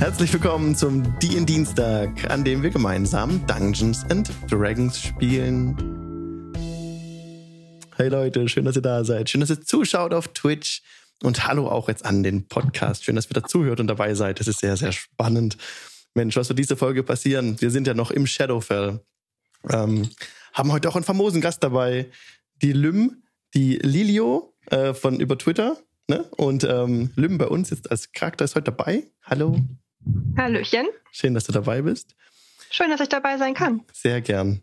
Herzlich willkommen zum DIN Dienstag, an dem wir gemeinsam Dungeons and Dragons spielen. Hey Leute, schön, dass ihr da seid. Schön, dass ihr zuschaut auf Twitch. Und hallo auch jetzt an den Podcast. Schön, dass ihr da zuhört und dabei seid. Das ist sehr, sehr spannend. Mensch, was wird diese Folge passieren? Wir sind ja noch im Shadowfell. Ähm, haben heute auch einen famosen Gast dabei. Die Lym, die Lilio äh, von über Twitter. Ne? Und ähm, Lym bei uns jetzt als Charakter ist heute dabei. Hallo. Hallöchen. Schön, dass du dabei bist. Schön, dass ich dabei sein kann. Sehr gern.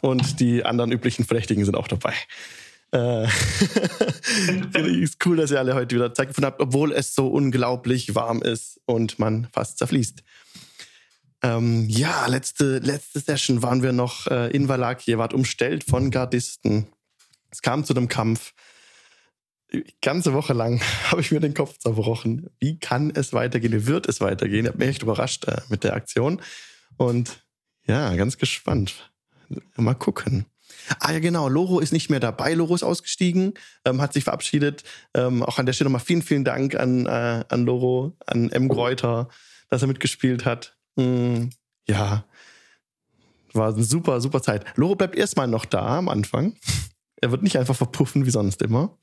Und die anderen üblichen Verdächtigen sind auch dabei. Äh, Finde ich es cool, dass ihr alle heute wieder Zeit gefunden habt, obwohl es so unglaublich warm ist und man fast zerfließt. Ähm, ja, letzte, letzte Session waren wir noch äh, in Valaki. Ihr wart umstellt von Gardisten. Es kam zu einem Kampf. Ganze Woche lang habe ich mir den Kopf zerbrochen. Wie kann es weitergehen? Wie wird es weitergehen? Ich habe mich echt überrascht äh, mit der Aktion. Und ja, ganz gespannt. Mal gucken. Ah ja, genau. Loro ist nicht mehr dabei. Loro ist ausgestiegen, ähm, hat sich verabschiedet. Ähm, auch an der Stelle nochmal vielen, vielen Dank an, äh, an Loro, an M. Gräuter, dass er mitgespielt hat. Mm, ja, war eine super, super Zeit. Loro bleibt erstmal noch da am Anfang. Er wird nicht einfach verpuffen wie sonst immer.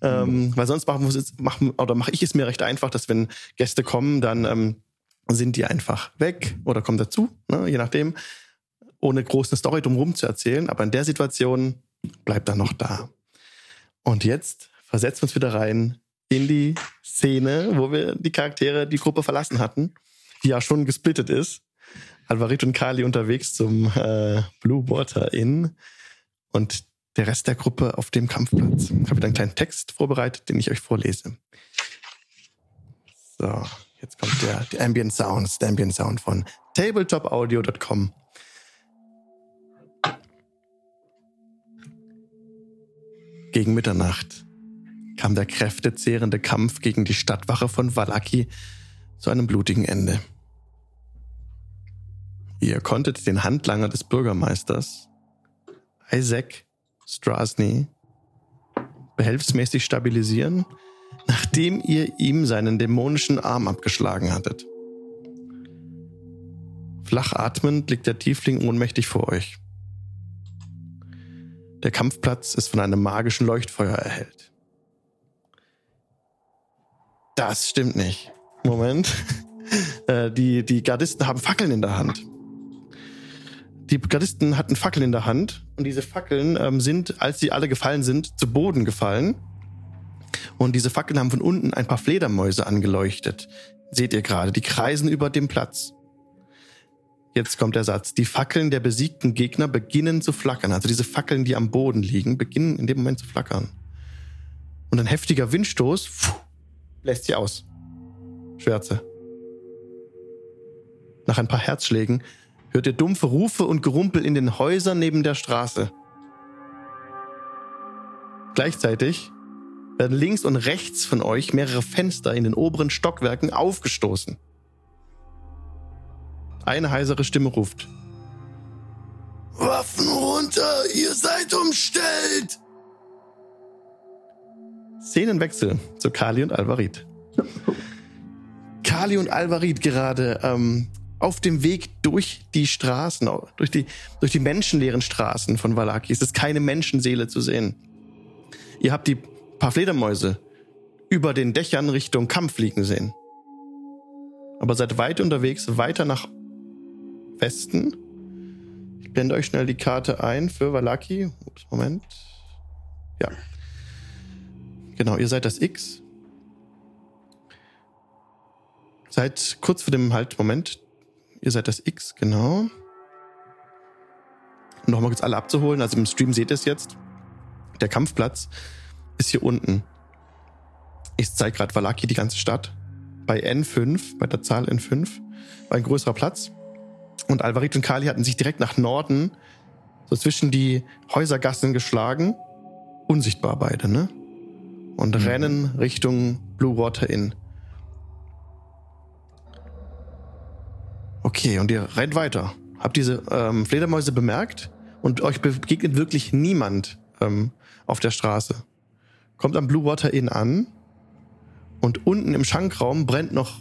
Ähm. Weil sonst machen, machen oder mache ich es mir recht einfach, dass wenn Gäste kommen, dann ähm, sind die einfach weg oder kommen dazu, ne, je nachdem, ohne große Story drumherum zu erzählen. Aber in der Situation bleibt er noch da. Und jetzt versetzen wir uns wieder rein in die Szene, wo wir die Charaktere, die Gruppe verlassen hatten, die ja schon gesplittet ist. Alvarito und Kali unterwegs zum äh, Blue Water Inn. Und der Rest der Gruppe auf dem Kampfplatz. Ich habe wieder einen kleinen Text vorbereitet, den ich euch vorlese. So, jetzt kommt der, der Ambient Sounds, der Ambient Sound von tabletopaudio.com. Gegen Mitternacht kam der kräftezehrende Kampf gegen die Stadtwache von Valaki zu einem blutigen Ende. Ihr konntet den Handlanger des Bürgermeisters, Isaac Strasny behelfsmäßig stabilisieren, nachdem ihr ihm seinen dämonischen Arm abgeschlagen hattet. Flach atmend liegt der Tiefling ohnmächtig vor euch. Der Kampfplatz ist von einem magischen Leuchtfeuer erhellt. Das stimmt nicht. Moment. Äh, die, die Gardisten haben Fackeln in der Hand. Die Gardisten hatten Fackeln in der Hand und diese Fackeln ähm, sind, als sie alle gefallen sind, zu Boden gefallen. Und diese Fackeln haben von unten ein paar Fledermäuse angeleuchtet. Seht ihr gerade, die kreisen über dem Platz. Jetzt kommt der Satz. Die Fackeln der besiegten Gegner beginnen zu flackern. Also diese Fackeln, die am Boden liegen, beginnen in dem Moment zu flackern. Und ein heftiger Windstoß pfuh, lässt sie aus. Schwärze. Nach ein paar Herzschlägen hört ihr dumpfe Rufe und Gerumpel in den Häusern neben der Straße. Gleichzeitig werden links und rechts von euch mehrere Fenster in den oberen Stockwerken aufgestoßen. Eine heisere Stimme ruft. Waffen runter, ihr seid umstellt! Szenenwechsel zu Kali und Alvarit. Kali und Alvarit gerade ähm, auf dem Weg durch die Straßen, durch die, durch die menschenleeren Straßen von Valaki. Es ist keine Menschenseele zu sehen. Ihr habt die paar Fledermäuse über den Dächern Richtung Kampf fliegen sehen. Aber seid weit unterwegs, weiter nach Westen. Ich blende euch schnell die Karte ein für Valaki. Ups, Moment. Ja. Genau, ihr seid das X. Seid kurz vor dem Halt, Moment, Ihr seid das X, genau. Nochmal kurz alle abzuholen. Also im Stream seht ihr es jetzt. Der Kampfplatz ist hier unten. Ich zeige gerade Valaki die ganze Stadt. Bei N5, bei der Zahl N5, war ein größerer Platz. Und Alvarit und Kali hatten sich direkt nach Norden, so zwischen die Häusergassen geschlagen. Unsichtbar beide, ne? Und mhm. rennen Richtung Blue Water Inn. Okay, und ihr rennt weiter. Habt diese ähm, Fledermäuse bemerkt und euch begegnet wirklich niemand ähm, auf der Straße. Kommt am Blue Water Inn an und unten im Schankraum brennt noch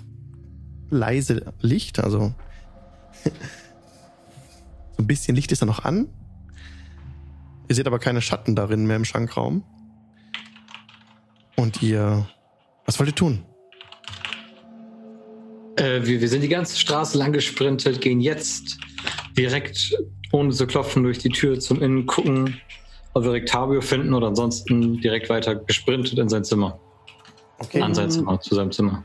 leise Licht, also so ein bisschen Licht ist da noch an. Ihr seht aber keine Schatten darin mehr im Schankraum. Und ihr, was wollt ihr tun? Äh, wir, wir sind die ganze Straße lang gesprintet, gehen jetzt direkt ohne zu klopfen durch die Tür zum Innen, gucken, ob wir Rectavio finden oder ansonsten direkt weiter gesprintet in sein Zimmer. Okay. An sein Zimmer, zu seinem Zimmer.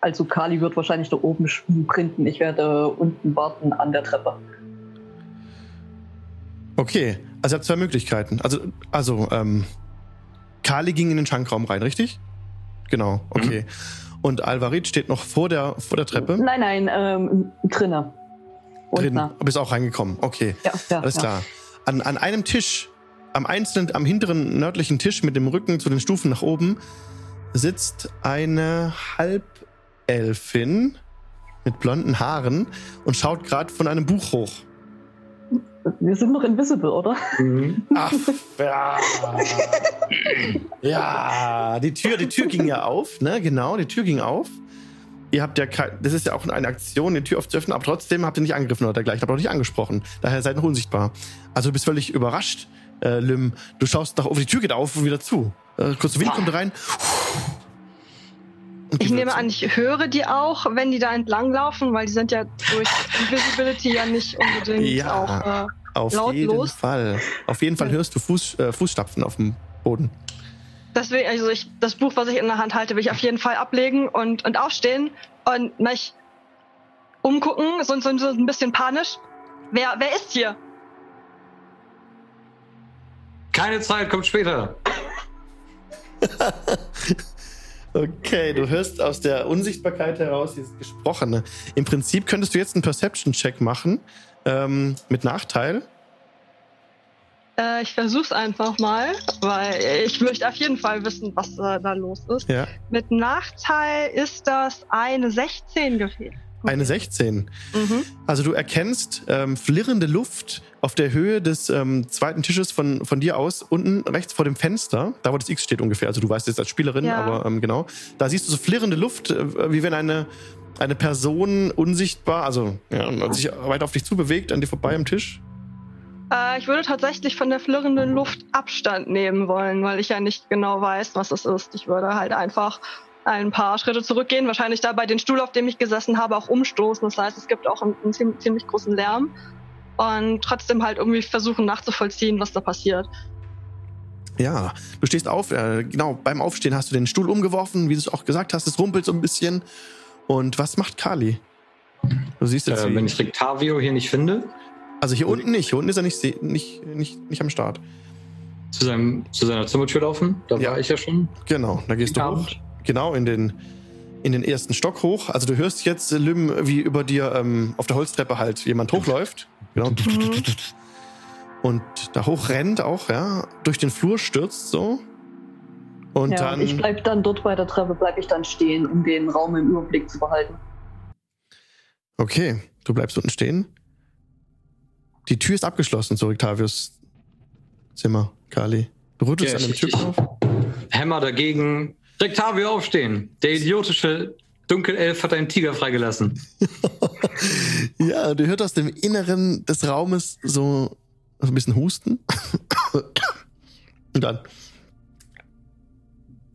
Also Kali wird wahrscheinlich da oben sprinten. Ich werde unten warten an der Treppe. Okay, also ihr habt zwei Möglichkeiten. Also, also, ähm, Kali ging in den Schankraum rein, richtig? Genau, okay. Und Alvarit steht noch vor der, vor der Treppe. Nein, nein, ähm, drinne. Drin. Unten. Bist auch reingekommen. Okay. Ja, ja, Alles ja. klar. An, an einem Tisch, am einzelnen, am hinteren nördlichen Tisch mit dem Rücken zu den Stufen nach oben, sitzt eine Halbelfin mit blonden Haaren und schaut gerade von einem Buch hoch. Wir sind noch invisible, oder? Ach, ja. ja, die Tür, die Tür ging ja auf, ne? Genau, die Tür ging auf. Ihr habt ja kein, das ist ja auch eine Aktion, die Tür aufzuöffnen, aber trotzdem habt ihr nicht angegriffen oder dergleichen, habt auch nicht angesprochen. Daher seid noch unsichtbar. Also du bist völlig überrascht, äh, Lim. Du schaust nach oben, die Tür geht auf und wieder zu. Äh, kurz Wind kommt rein. Und Ich nehme an, ich höre die auch, wenn die da entlang laufen, weil die sind ja durch Invisibility ja nicht unbedingt Ja. auch. Äh, Auf laut jeden. Fall. Auf jeden Fall hörst du Fuß, äh, Fußstapfen auf dem Boden. deswegen, also ich, das Buch, was ich in der Hand halte, will ich auf jeden Fall ablegen und, und aufstehen und mich umgucken, so, so, so ein bisschen panisch. Wer, wer ist hier? Keine Zeit, kommt später. Okay, du hörst aus der Unsichtbarkeit heraus dieses Gesprochene. Im Prinzip könntest du jetzt einen Perception-Check machen ähm, mit Nachteil. Äh, ich versuch's einfach mal, weil ich möchte auf jeden Fall wissen, was äh, da los ist. Ja, Mit Nachteil ist das eine 16 gewesen. Eine 16. Mhm. Also du erkennst ähm, flirrende Luft auf der Höhe des ähm, zweiten Tisches von, von dir aus, unten rechts vor dem Fenster, da wo das X steht ungefähr. Also du weißt es als Spielerin, Ja. aber ähm, genau. Da siehst du so flirrende Luft, äh, wie wenn eine, eine Person unsichtbar, also ja, sich weiter auf dich zubewegt, an dir vorbei am Tisch. Äh, ich würde tatsächlich von der flirrenden Luft Abstand nehmen wollen, weil ich ja nicht genau weiß, was es ist. Ich würde halt einfach ein paar Schritte zurückgehen, wahrscheinlich da bei den Stuhl, auf dem ich gesessen habe, auch umstoßen. Das heißt, es gibt auch einen, einen ziemlich, großen Lärm. Und trotzdem halt irgendwie versuchen nachzuvollziehen, was da passiert. Ja, du stehst auf, äh, genau, beim Aufstehen hast du den Stuhl umgeworfen, wie du es auch gesagt hast, es rumpelt so ein bisschen. Und was macht Kali? Du siehst jetzt, Äh, wenn ich Rectavio hier nicht finde, also hier unten nicht, hier unten ist er nicht, nicht, nicht, nicht am Start. zu, seinem, zu seiner Zimmertür laufen. Da Ja. war ich ja schon. Genau, da gehst du hoch. Genau, in den, in den ersten Stock hoch. Also du hörst jetzt, äh, Lim, wie über dir ähm, auf der Holztreppe halt jemand hochläuft. Genau. Und da hoch rennt auch, ja, durch den Flur stürzt so. Und ja, dann. ich bleib dann dort bei der Treppe, bleib ich dann stehen, um den Raum im Überblick zu behalten. Okay, du bleibst unten stehen. Die Tür ist abgeschlossen zu Octavius Zimmer, Kali. Du rüttelst Ja, an dem ich- Türknopf. Hämmer dagegen. Rectavio aufstehen. Der idiotische Dunkelelf hat einen Tiger freigelassen. Ja, du hörst aus dem Inneren des Raumes so so ein bisschen Husten. Und dann ein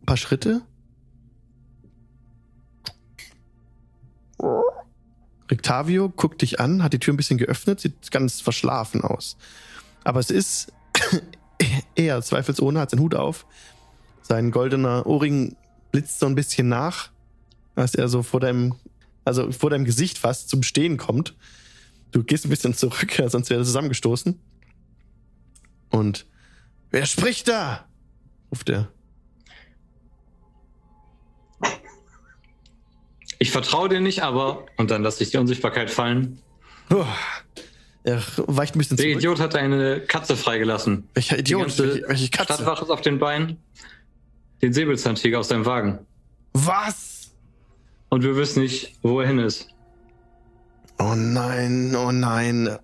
paar Schritte. Rictavio guckt dich an, hat die Tür ein bisschen geöffnet, sieht ganz verschlafen aus. Aber es ist er, zweifelsohne, hat seinen Hut auf. Sein goldener Ohrring blitzt so ein bisschen nach, als er so vor deinem, also vor deinem Gesicht fast zum Stehen kommt. Du gehst ein bisschen zurück, sonst wäre er zusammengestoßen. Und wer spricht da? ruft er. Ich vertraue dir nicht, aber. Und dann lasse ich die Unsichtbarkeit fallen. Puh. Er weicht ein bisschen Der zurück. Idiot hat eine Katze freigelassen. Welcher Idiot? Welche, welche Katze? Stadtwache ist auf den Beinen. Den Säbelzahntiger aus deinem Wagen. Was? Und wir wissen nicht, wo er hin ist. Oh nein, oh nein.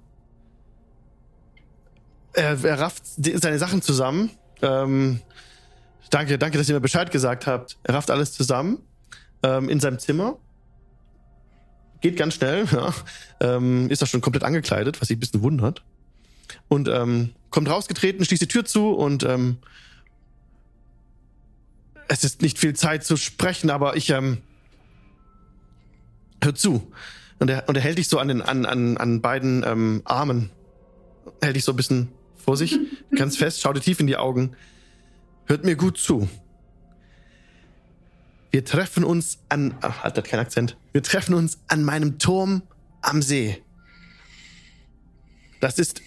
Er, er rafft seine Sachen zusammen. Ähm, danke, danke, dass ihr mir Bescheid gesagt habt. Er rafft alles zusammen ähm, in seinem Zimmer. geht ganz schnell, ja. Ähm, ist da schon komplett angekleidet, was sich ein bisschen wundert. Und ähm, kommt rausgetreten, schließt die Tür zu und ähm, es ist nicht viel Zeit zu sprechen, aber ich ähm, hör zu. Und er, und er hält dich so an den an, an, an beiden ähm, Armen. Hält dich so ein bisschen vor sich, ganz fest, schau dir tief in die Augen. Hört mir gut zu. Wir treffen uns an. Ach, hat keinen Akzent. Wir treffen uns an meinem Turm am See. Das ist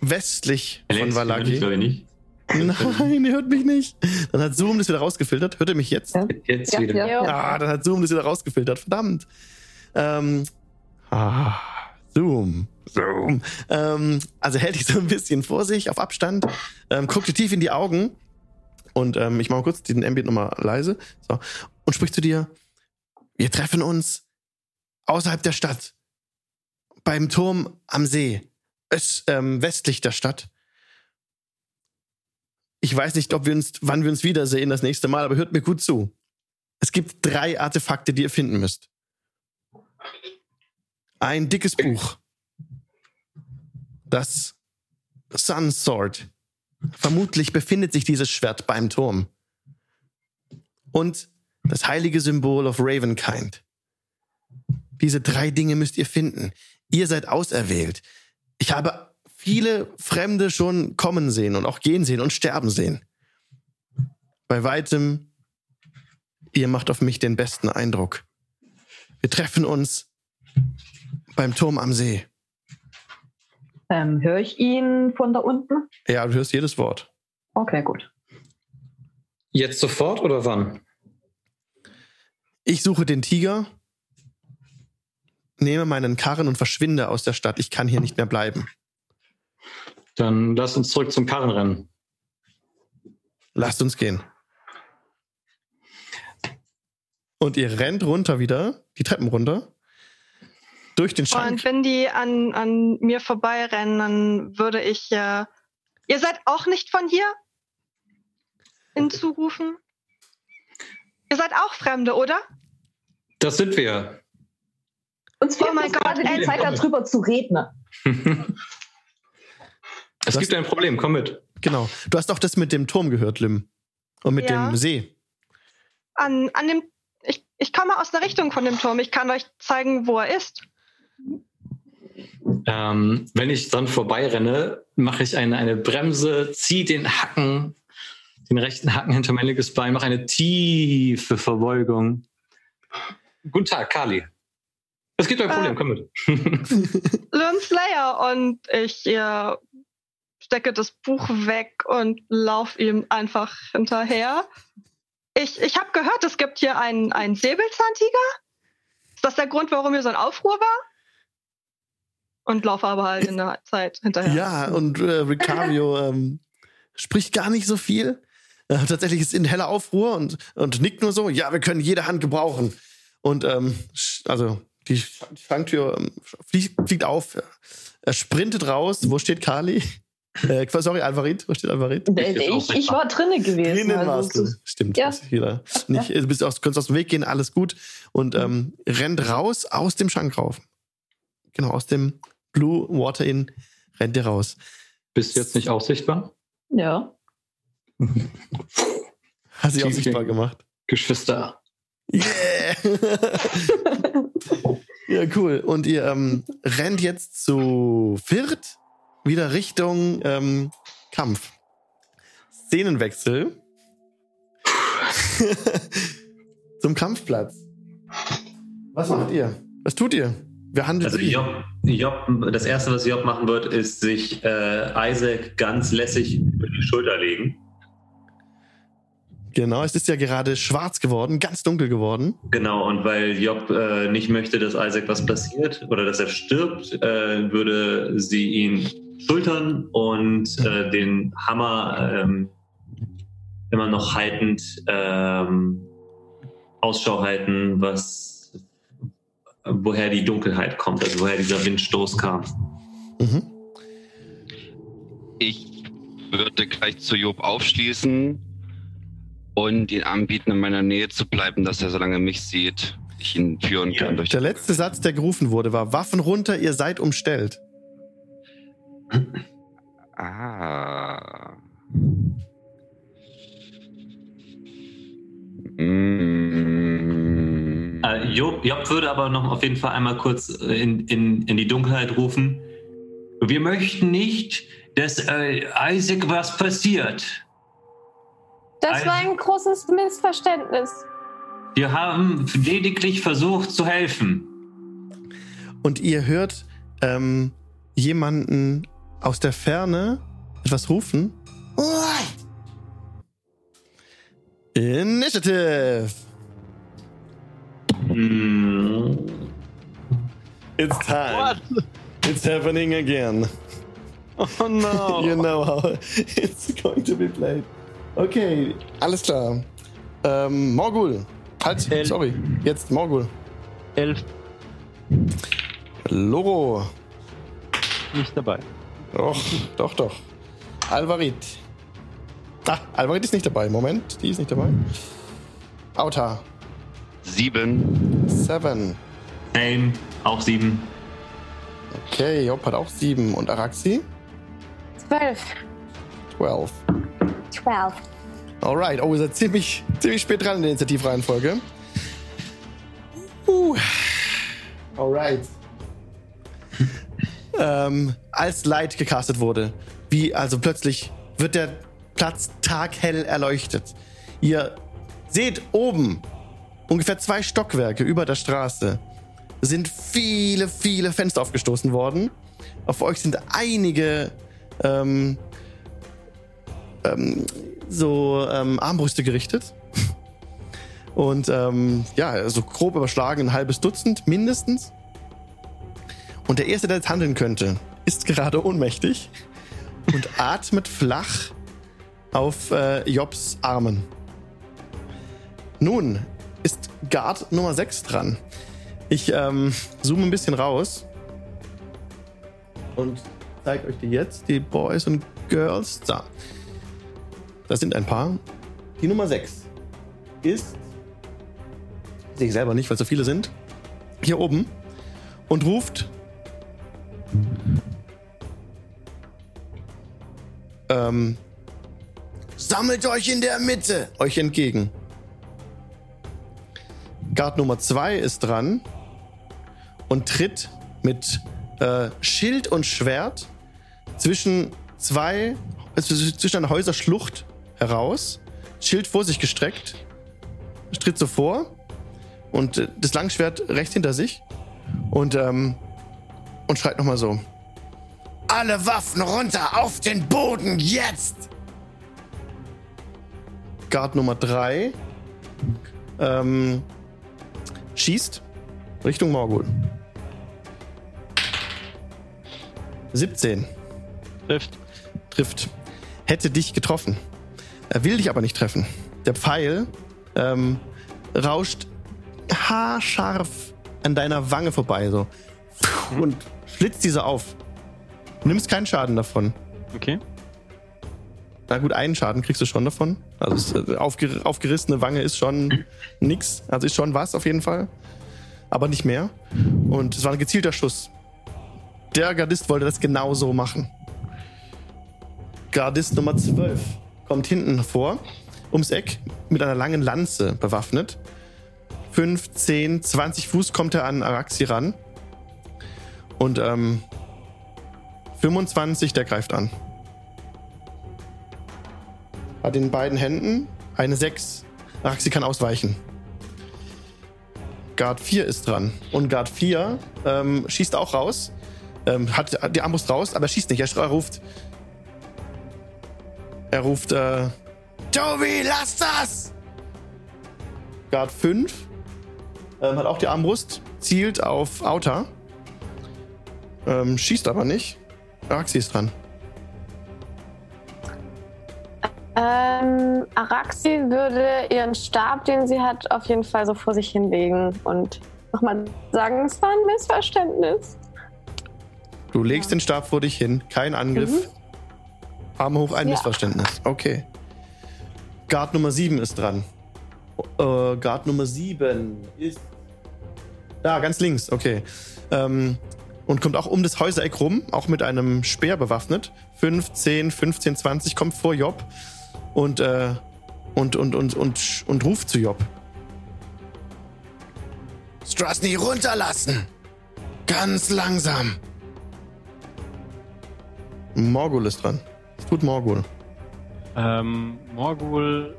westlich Alex, von Valaki. ich nicht. Nein, ihr hört mich nicht. Dann hat Zoom das wieder rausgefiltert. Hört ihr mich jetzt? Ja. Jetzt Ja, wieder. ja. Ah, dann hat Zoom das wieder rausgefiltert. Verdammt. Ähm, ah, Zoom. Zoom. Ähm, also hält dich so ein bisschen vor sich, auf Abstand, ähm, guckt dir tief in die Augen und ähm, ich mache mal kurz den Ambient nochmal leise so, und spricht zu dir, wir treffen uns außerhalb der Stadt, beim Turm am See, öst, ähm, westlich der Stadt. Ich weiß nicht, ob wir uns, wann wir uns wiedersehen das nächste Mal, aber hört mir gut zu. Es gibt drei Artefakte, die ihr finden müsst. Ein dickes Buch. Das Sun Sword. Vermutlich befindet sich dieses Schwert beim Turm. Und das heilige Symbol of Ravenkind. Diese drei Dinge müsst ihr finden. Ihr seid auserwählt. Ich habe viele Fremde schon kommen sehen und auch gehen sehen und sterben sehen. Bei weitem, ihr macht auf mich den besten Eindruck. Wir treffen uns beim Turm am See. Ähm, Höre ich ihn von da unten? Ja, du hörst jedes Wort. Okay, gut. Jetzt sofort oder wann? Ich suche den Tiger, nehme meinen Karren und verschwinde aus der Stadt. Ich kann hier nicht mehr bleiben. Dann lass uns zurück zum Karren rennen. Lasst uns gehen. Und ihr rennt runter wieder, die Treppen runter, durch den Schrank. Und wenn die an, an mir vorbeirennen, dann würde ich, äh, ihr seid auch nicht von hier? Hinzurufen? Ihr seid auch Fremde, oder? Das sind wir. Uns fehlt Oh mein Gott, gerade die. Zeit, darüber zu reden. Es gibt ein Problem, komm mit. Genau. Du hast auch das mit dem Turm gehört, Lim. Und mit Ja. dem See. An, an dem, ich, ich komme aus der Richtung von dem Turm. Ich kann euch zeigen, wo er ist. Ähm, wenn ich dran vorbeirenne, mache ich eine, eine Bremse, ziehe den Hacken, den rechten Hacken hinter mein linkes Bein, mache eine tiefe Verbeugung. Guten Tag, Kali. Es gibt ein. Problem, komm mit. Lone Slayer und ich äh, stecke das Buch weg und lauf ihm einfach hinterher. Ich, ich habe gehört, es gibt hier einen, einen Säbelzahntiger. Ist das der Grund, warum hier so ein Aufruhr war? Und laufe aber halt in der Zeit hinterher. Ja, und äh, Ricario ähm, spricht gar nicht so viel. Äh, tatsächlich ist in heller Aufruhr und, und nickt nur so, ja, wir können jede Hand gebrauchen. Und ähm, also die Sch- die Schranktür ähm, fliegt, fliegt auf, er sprintet raus. Wo steht Kali? Äh, sorry, Alvarit. Wo steht Alvarit? Ich, ich, ich war drinnen gewesen. Drinnen also warst du. Stimmt. Ja. weiß jeder. Nicht, du bist aus, kannst aus dem Weg gehen, alles gut. Und ähm, rennt raus aus dem Schrank rauf. Genau, aus dem Blue Water Inn rennt ihr raus. Bist du jetzt nicht auch sichtbar? Ja. Hat sich auch Okay. sichtbar gemacht. Geschwister. Yeah! ja, cool. Und ihr ähm, rennt jetzt zu viert wieder Richtung ähm, Kampf. Szenenwechsel. Zum Kampfplatz. Was macht ihr? Was tut ihr? Wer handelt Also? Job, Job, das erste, was Job machen wird, ist sich äh, Isaac ganz lässig über die Schulter legen. Genau, es ist ja gerade schwarz geworden, ganz dunkel geworden. Genau, und weil Job äh, nicht möchte, dass Isaac was passiert oder dass er stirbt, äh, würde sie ihn schultern und äh, den Hammer ähm, immer noch haltend ähm, Ausschau halten, was woher die Dunkelheit kommt, also woher dieser Windstoß kam. Mhm. Ich würde gleich zu Job aufschließen und ihn anbieten, in meiner Nähe zu bleiben, dass er so lange mich sieht. ich ihn führen Ja. kann. Durch Der letzte Satz, der gerufen wurde, war Waffen runter, ihr seid umstellt. Ah. Mm. Äh, Job, Job würde aber noch auf jeden Fall einmal kurz äh, in, in, in die Dunkelheit rufen. Wir möchten nicht, dass äh, Isaac was passiert. Das war ein großes Missverständnis. Wir haben lediglich versucht zu helfen. Und ihr hört ähm, jemanden aus der Ferne etwas rufen. Initiative! Hm. It's time. It's happening again. Oh no. You know how it's going to be played. Okay, alles klar. Ähm, Morgul. Halt, Elf. sorry. Jetzt Morgul. Elf Loro. nicht dabei. Doch, doch, doch. Alvarit. Ah, Alvarit ist nicht dabei. Moment, die ist nicht dabei. Auta. Sieben. Seven. Aim, auch sieben. Okay, Job hat auch sieben. Und Araxi? Zwölf. 12. Zwölf. Alright. Oh, ihr seid ziemlich, ziemlich spät dran in der Initiativreihenfolge. Uh. Alright. Ähm, als Light gecastet wurde, wie also plötzlich wird der Platz taghell erleuchtet. Ihr seht oben, ungefähr zwei Stockwerke über der Straße, sind viele, viele Fenster aufgestoßen worden. Auf euch sind einige ähm, ähm, so ähm, Armbrüste gerichtet. Und ähm, ja, so grob überschlagen ein halbes Dutzend mindestens. Und der Erste, der jetzt handeln könnte, ist gerade ohnmächtig und atmet flach auf äh, Jobs Armen. Nun ist Guard Nummer 6 dran. Ich ähm, zoome ein bisschen raus und zeige euch die jetzt, die Boys und Girls. So. Das sind ein paar. Die Nummer 6 ist. Sehe ich selber nicht, weil so viele sind. Hier oben. Und ruft. Ähm, sammelt euch in der Mitte! Euch entgegen. Guard Nummer 2 ist dran und tritt mit äh, Schild und Schwert zwischen zwei, also zwischen einer Häuserschlucht heraus, Schild vor sich gestreckt, tritt so vor und äh, das Langschwert rechts hinter sich und, ähm, und schreit nochmal so. Alle Waffen runter auf den Boden jetzt! Guard Nummer 3 ähm, schießt Richtung Morgul. 17 Trifft. trifft. Hätte dich getroffen. Er will dich aber nicht treffen. Der Pfeil ähm, rauscht haarscharf an deiner Wange vorbei so und schlitzt diese auf. Du nimmst keinen Schaden davon. Okay. Na gut, einen Schaden kriegst du schon davon. Also es, äh, aufger aufgerissene Wange ist schon nix. Also ist schon was auf jeden Fall. Aber nicht mehr. Und es war ein gezielter Schuss. Der Gardist wollte das genau so machen. Gardist Nummer 12 kommt hinten vor, ums Eck, mit einer langen Lanze bewaffnet. 5, 10, 20 Fuß kommt er an Araxi ran. Und ähm, 25, der greift an. Hat in beiden Händen eine 6. Araxi kann ausweichen. Guard 4 ist dran. Und Guard 4 ähm, schießt auch raus. Ähm, hat die Armbrust raus, aber er schießt nicht. Er, ruft. Er ruft, äh, Tobi, lass das! Guard 5 ähm, hat auch die Armbrust, zielt auf Auta. Ähm, schießt aber nicht. Araxi ist dran. Ähm, Araxi würde ihren Stab, den sie hat, auf jeden Fall so vor sich hinlegen und nochmal sagen, es war ein Missverständnis. Du legst den Stab vor dich hin. Kein Angriff. Arme hoch, ein Ja. Missverständnis. Okay. Guard Nummer 7 ist dran. Äh, Guard Nummer 7 ist Da, ganz links, okay. Ähm, und kommt auch um das Häusereck rum, auch mit einem Speer bewaffnet. 15, 15, 20, kommt vor Job und, äh, und, und, und, und, und ruft zu Job. Strasny runterlassen! Ganz langsam! Morgul ist dran. Es tut Morgul. Ähm, Morgul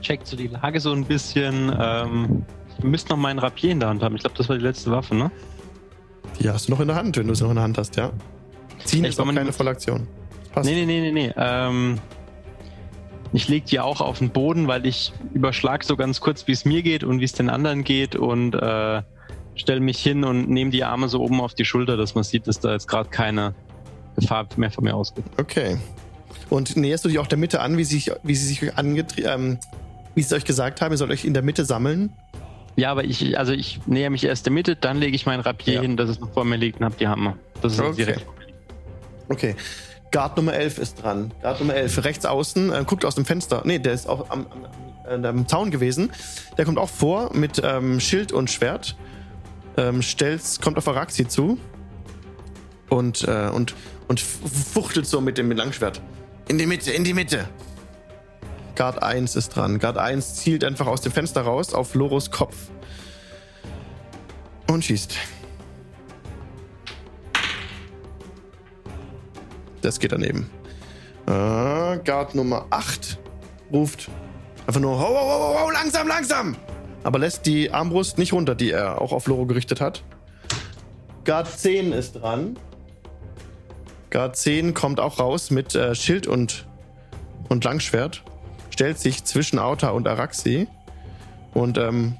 checkt so die Lage so ein bisschen. Ähm, ich müsste noch meinen Rapier in der Hand haben. Ich glaube, das war die letzte Waffe, ne? Die hast du noch in der Hand, wenn du es noch in der Hand hast, ja. Ziehen Ich ist auch keine Vollaktion. Passt. Nee, nee, nee, nee, nee. Ähm, ich leg die auch auf den Boden, weil ich überschlag so ganz kurz, wie es mir geht und wie es den anderen geht und äh, stelle mich hin und nehme die Arme so oben auf die Schulter, dass man sieht, dass da jetzt gerade keine Gefahr mehr von mir ausgeht. Okay. Und näherst du dich auch der Mitte an, wie sie sich, wie sie sich angetrieben, ähm, wie sie euch gesagt haben, ihr sollt euch in der Mitte sammeln? Ja, aber ich, also ich näher mich erst der Mitte, dann lege ich mein Rapier Ja. hin, dass es noch vor mir liegt und hab die Hammer. Das ist Okay. direkt. Okay. Guard Nummer 11 ist dran. Guard Nummer 11, rechts außen, äh, guckt aus dem Fenster. Nee, der ist auch am, am, am, am Zaun gewesen. Der kommt auch vor mit ähm, Schild und Schwert. Ähm, stellt, kommt auf Araxi zu. Und, äh, und, und fuchtelt so mit dem Langschwert. In die Mitte, in die Mitte. Guard 1 ist dran. Guard 1 zielt einfach aus dem Fenster raus auf Loros Kopf. Und schießt. Das geht daneben. Äh, Guard Nummer 8 ruft einfach nur: Ho, ho, ho, ho, langsam, langsam! Aber lässt die Armbrust nicht runter, die er auch auf Loro gerichtet hat. Guard 10 ist dran. Guard 10 kommt auch raus mit äh, Schild und, und Langschwert. Stellt sich zwischen Auta und Araxi. Und ähm,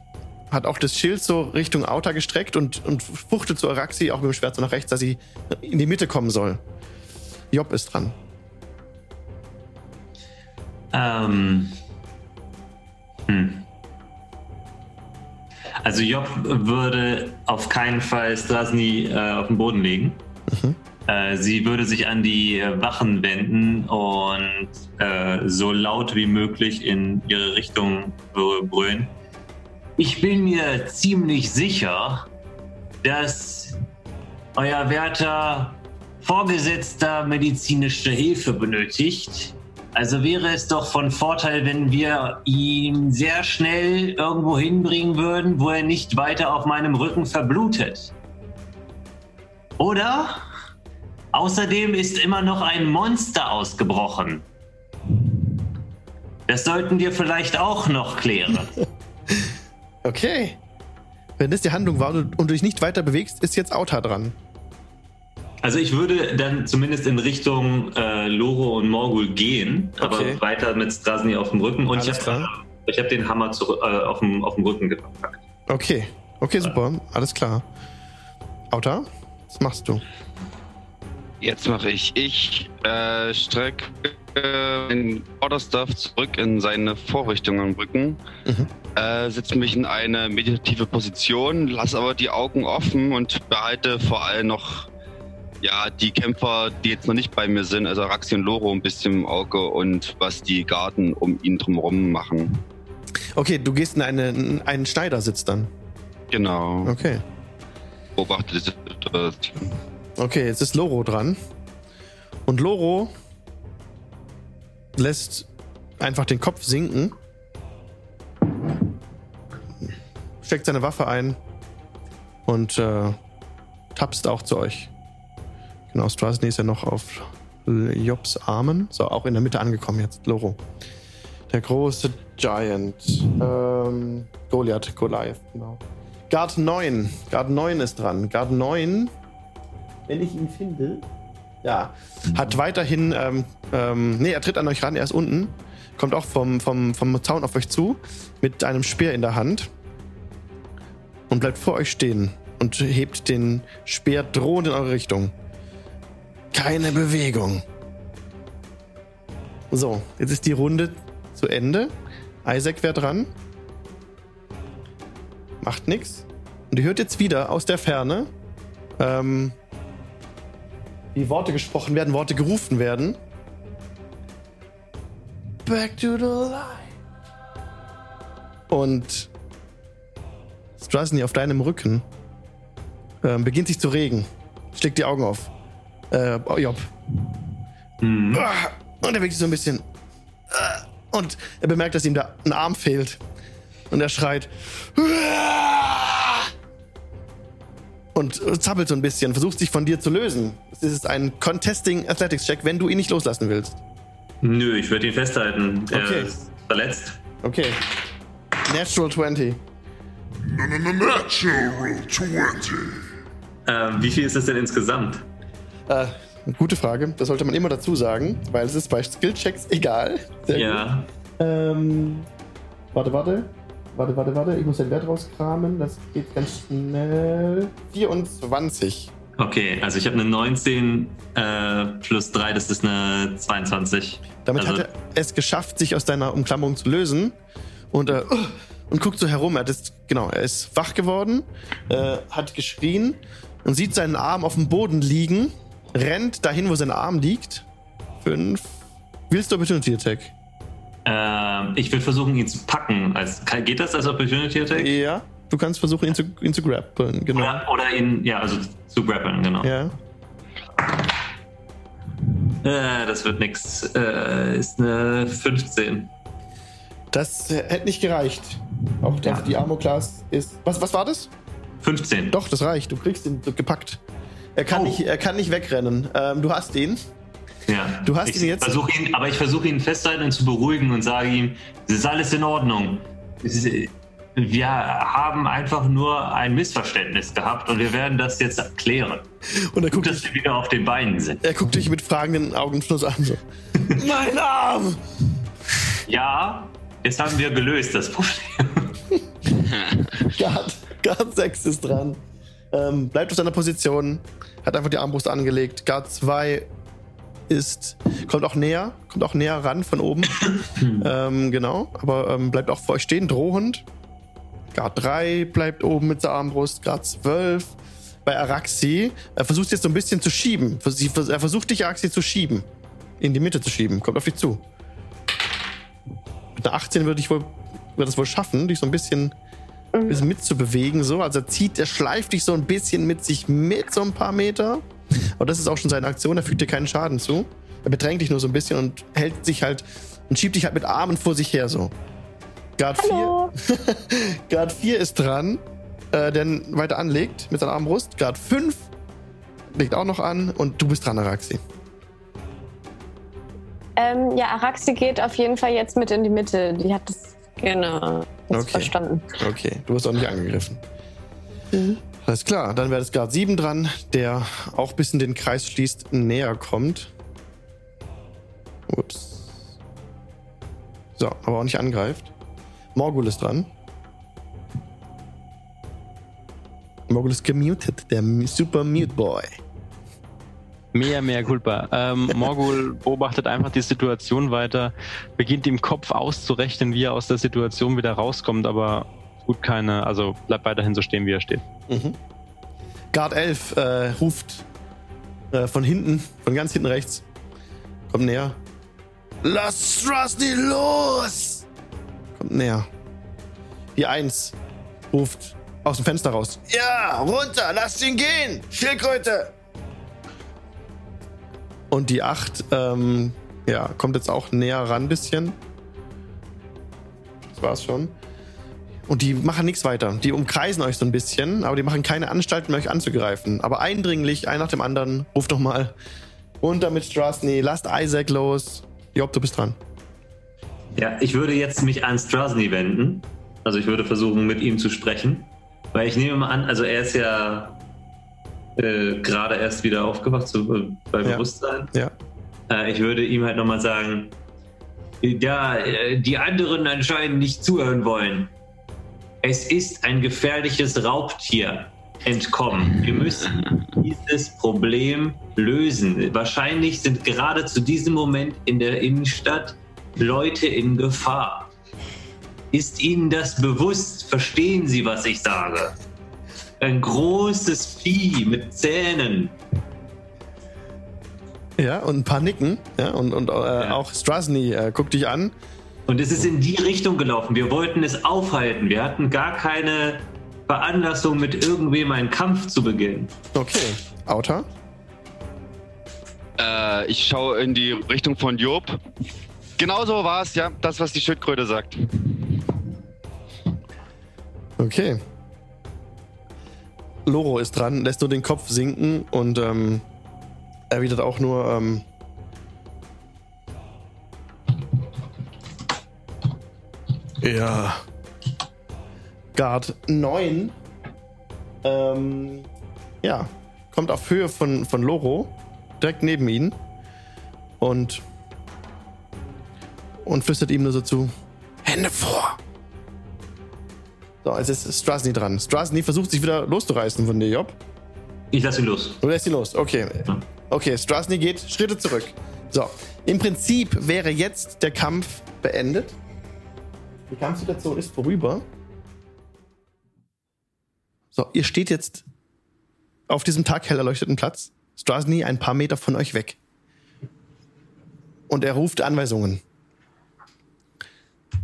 hat auch das Schild so Richtung Auta gestreckt und, und fuchtelt zu Araxi auch mit dem Schwert so nach rechts, dass sie in die Mitte kommen soll. Job ist dran. Ähm. Hm. Also Job würde auf keinen Fall Strasny äh, auf den Boden legen. Äh, sie würde sich an die äh, Wachen wenden und äh, so laut wie möglich in ihre Richtung brü- brüllen. Ich bin mir ziemlich sicher, dass euer werter Vorgesetzter medizinische Hilfe benötigt. Also wäre es doch von Vorteil, wenn wir ihn sehr schnell irgendwo hinbringen würden, wo er nicht weiter auf meinem Rücken verblutet. Oder? Außerdem ist immer noch ein Monster ausgebrochen. Das sollten wir vielleicht auch noch klären. Okay. Wenn das die Handlung war und du- dich nicht weiter bewegst, ist jetzt Auta dran. Also ich würde dann zumindest in Richtung äh, Loro und Morgul gehen, Okay. aber weiter mit Strasny auf dem Rücken und Alles ich klar. habe ich hab den Hammer zurück, äh, auf, dem, auf dem Rücken gepackt. Okay. Okay, super. Alles klar. Auta, was machst du? Jetzt mache ich. Ich äh, strecke äh, den Orderstaff zurück in seine Vorrichtung am Rücken, Mhm. äh, setze mich in eine meditative Position, lasse aber die Augen offen und behalte vor allem noch ja, die Kämpfer, die jetzt noch nicht bei mir sind, also Raxi und Loro ein bisschen im Auge und was die Garten um ihn drumherum machen. Okay, du gehst in, eine, in einen Schneidersitz dann. Genau. Okay. Beobachte die Situation. Okay, jetzt ist Loro dran. Und Loro lässt einfach den Kopf sinken. Steckt seine Waffe ein. Und äh, tapst auch zu euch. Genau, Strasny ist ja noch auf Jobs Armen. So, auch in der Mitte angekommen jetzt, Loro. Der große Giant. Ähm, Goliath, Goliath, genau. Guard 9. Guard 9 ist dran. Guard 9 wenn ich ihn finde. Ja, hat weiterhin, ähm, ähm, nee, er tritt an euch ran, er ist unten, kommt auch vom, vom, vom Zaun auf euch zu, mit einem Speer in der Hand und bleibt vor euch stehen und hebt den Speer drohend in eure Richtung. Keine Bewegung. So, jetzt ist die Runde zu Ende. Isaac wäre dran. Macht nix. Und ihr hört jetzt wieder aus der Ferne, ähm, wie Worte gesprochen werden, Worte gerufen werden. Back to the light. Und Strasny, auf deinem Rücken ähm, beginnt sich zu regen. Schlägt die Augen auf. Äh, Job. Mhm. Und er bewegt sich so ein bisschen. Ah, Und er bemerkt, dass ihm da ein Arm fehlt. Und er schreit. Ah! Und zappelt so ein bisschen, versucht sich von dir zu lösen. Es ist ein Contesting Athletics Check, wenn du ihn nicht loslassen willst. Nö, ich würde ihn festhalten. Er Okay. ist verletzt. Okay. Natural 20. Natural 20. Ähm, wie viel ist es denn insgesamt? Äh, gute Frage. Das sollte man immer dazu sagen, weil es ist bei Skillchecks egal. Sehr Ja. gut. Ähm, warte, warte. Warte, warte, warte. Ich muss den Wert rauskramen. Das geht ganz schnell. 24. Okay, also ich habe eine 19 äh, plus 3, das ist eine 22. Damit Also- hat er es geschafft, sich aus deiner Umklammerung zu lösen. Und, äh, und guckt so herum. Er ist, genau, er ist wach geworden, äh, hat geschrien und sieht seinen Arm auf dem Boden liegen, rennt dahin, wo sein Arm liegt. Fünf. Willst du Opportunity Attack? Ähm, ich will versuchen, ihn zu packen. Als, geht das als Opportunity Attack? Ja. Du kannst versuchen, ihn zu, ihn zu grappeln. Genau. Oder, oder ihn, ja, also zu grappeln, genau. Ja. Äh, das wird nix. Äh, ist eine 15. Das hätte nicht gereicht. Auch das, die Armor-Class ist. Was, was war das? 15. Doch, das reicht. Du kriegst ihn gepackt. Er kann, Oh. nicht, er kann nicht wegrennen. Ähm, du hast ihn. Ja. Du hast ich ihn jetzt- Versuch ihn, aber ich versuche ihn festzuhalten und zu beruhigen und sage ihm, es ist alles in Ordnung. Ist, wir haben einfach nur ein Missverständnis gehabt und wir werden das jetzt klären. Und er Gut, guckt, dass dich, wir wieder auf den Beinen sind. er guckt dich mit fragenden Augen Schluss an. So. mein Arm! Ja, jetzt haben wir gelöst das Problem. Guard, Guard 6 ist dran. Ähm, bleibt auf seiner Position. Hat einfach die Armbrust angelegt. Guard 2 ist. Kommt auch näher. Kommt auch näher ran von oben. ähm, genau. Aber ähm, bleibt auch vor euch stehen, drohend. Guard 3 bleibt oben mit der Armbrust. Guard 12. Bei Araxi. Er versucht jetzt so ein bisschen zu schieben. Er versucht dich, Araxi, zu schieben. In die Mitte zu schieben. Kommt auf dich zu. Mit einer 18 würde ich wohl. Würde es wohl schaffen, dich so ein bisschen ein bisschen mitzubewegen. So. Also er zieht, er schleift dich so ein bisschen mit sich mit, so ein paar Meter. Aber das ist auch schon seine Aktion, er fügt dir keinen Schaden zu. Er bedrängt dich nur so ein bisschen und hält sich halt und schiebt dich halt mit Armen vor sich her so. Guard 4. Hallo. Guard 4 ist dran, äh, der weiter anlegt mit seiner Armbrust. Guard 5 legt auch noch an und du bist dran, Araxi. Ähm, ja, Araxi geht auf jeden Fall jetzt mit in die Mitte. Die hat das genau jetzt Okay. verstanden. Okay, du wirst auch nicht angegriffen. Mhm. Alles klar, dann wäre das Guard 7 dran, der auch bis in den Kreis schließt, näher kommt. Ups. So, aber auch nicht angreift. Morgul ist dran. Morgul ist gemutet, der Super Mute Boy. Mehr, mehr Culpa. Ähm, Morgul beobachtet einfach die Situation weiter, beginnt im Kopf auszurechnen, wie er aus der Situation wieder rauskommt, aber tut keine, also bleibt weiterhin so stehen, wie er steht. Mhm. Guard 11 äh, ruft äh, von hinten, von ganz hinten rechts. Kommt näher. Lass Strasny los! Kommt näher. Die 1 ruft aus dem Fenster raus. Ja, runter, lasst ihn gehen! Schildkröte! Und die 8, ähm, ja, kommt jetzt auch näher ran ein bisschen. Das war's schon. Und die machen nichts weiter. Die umkreisen euch so ein bisschen, aber die machen keine Anstalten euch anzugreifen. Aber eindringlich, ein nach dem anderen, ruft doch mal runter mit Strasny, lasst Isaac los. Job, du bist dran. Ja, ich würde jetzt mich an Strasny wenden. Also ich würde versuchen, mit ihm zu sprechen. Weil ich nehme mal an, also er ist ja äh, gerade erst wieder aufgewacht so, äh, bei Ja. Bewusstsein. Ja. Äh, ich würde ihm halt nochmal sagen, da äh, die anderen anscheinend nicht zuhören wollen. Es ist ein gefährliches Raubtier entkommen. Wir müssen dieses Problem lösen. Wahrscheinlich sind gerade zu diesem Moment in der Innenstadt Leute in Gefahr. Ist Ihnen das bewusst? Verstehen Sie, was ich sage? Ein großes Vieh mit Zähnen. Ja, und ein paar Nicken. Ja, und, und äh, Ja. auch Strasny äh, guckt dich an. Und es ist in die Richtung gelaufen. Wir wollten es aufhalten. Wir hatten gar keine Veranlassung, mit irgendwem einen Kampf zu beginnen. Okay. Auta? Äh, ich schaue in die Richtung von Job. Genau so war es, ja. Das, was die Schildkröte sagt. Okay. Loro ist dran, lässt nur den Kopf sinken und ähm, erwidert auch nur, ähm, ja. Guard 9. Ähm, ja, kommt auf Höhe von, von Loro, direkt neben ihn und und flüstert ihm nur so zu: Hände vor! So, jetzt ist Strasny dran. Strasny versucht sich wieder loszureißen von dir, Job. Ich lasse ihn los. Du lässt ihn los, okay. Okay, Strasny geht Schritte zurück. So, im Prinzip wäre jetzt der Kampf beendet. Die Kampfsituation ist vorüber. So, ihr steht jetzt auf diesem taghell erleuchteten Platz. Strasny ein paar Meter von euch weg. Und er ruft Anweisungen.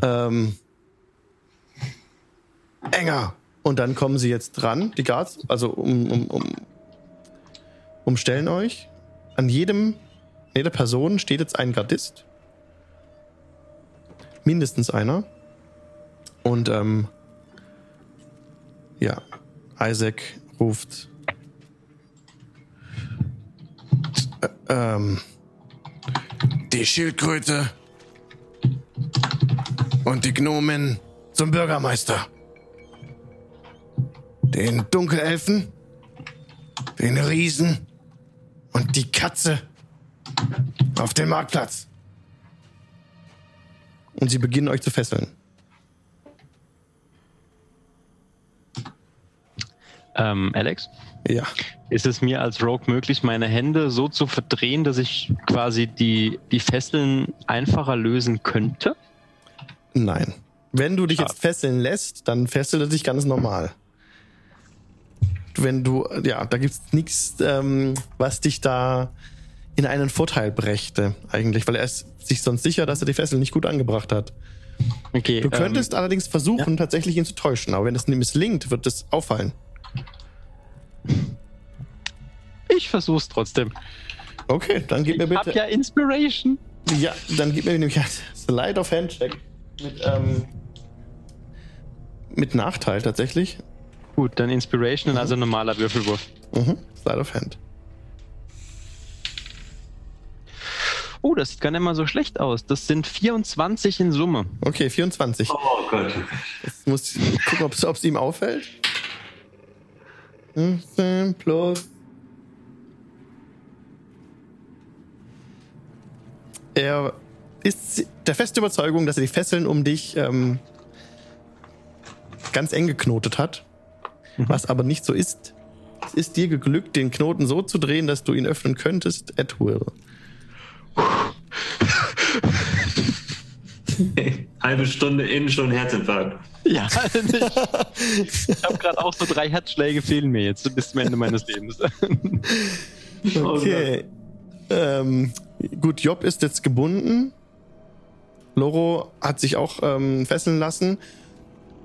Ähm, enger. Und dann kommen sie jetzt dran, die Guards, also um, um, um, umstellen euch. An jedem, jeder Person steht jetzt ein Gardist. Mindestens einer. Und ähm, ja, Isaac ruft. Äh, ähm, die Schildkröte und die Gnomen zum Bürgermeister. Den Dunkelelfen, den Riesen und die Katze auf den Marktplatz. Und sie beginnen euch zu fesseln. Ähm, Alex, Ja. ist es mir als Rogue möglich, meine Hände so zu verdrehen, dass ich quasi die, die Fesseln einfacher lösen könnte? Nein. Wenn du dich Schade. jetzt fesseln lässt, dann fesselt er dich ganz normal. Wenn du, ja, da gibt's nichts, ähm, was dich da in einen Vorteil brächte, eigentlich, weil er ist sich sonst sicher, dass er die Fesseln nicht gut angebracht hat. Okay. Du könntest allerdings versuchen, tatsächlich ihn zu täuschen, aber wenn es nicht misslingt, wird es auffallen. Ich versuch's trotzdem. Okay, dann gib mir Ich hab bitte. ja Inspiration. Ja, dann gib mir nämlich ein Slide of Hand Check mit, ähm, mit Nachteil tatsächlich. Gut, dann Inspiration, also normaler Würfelwurf. Mhm. Slide of Hand. Oh, das sieht gar nicht mal so schlecht aus. Das sind 24 in Summe. Okay, 24. Oh Gott. Jetzt muss ich gucken, ob es ihm auffällt. 15 plus. Er ist der feste Überzeugung, dass er die Fesseln um dich ähm, ganz eng geknotet hat. Was aber nicht so ist. Es ist dir geglückt, den Knoten so zu drehen, dass du ihn öffnen könntest. Er tue. Halbe Stunde in schon Herzinfarkt. Ja, ich, ich habe gerade auch so drei Herzschläge fehlen mir jetzt bis zum Ende meines Lebens. Okay. ähm, gut, Job ist jetzt gebunden. Loro hat sich auch ähm, fesseln lassen.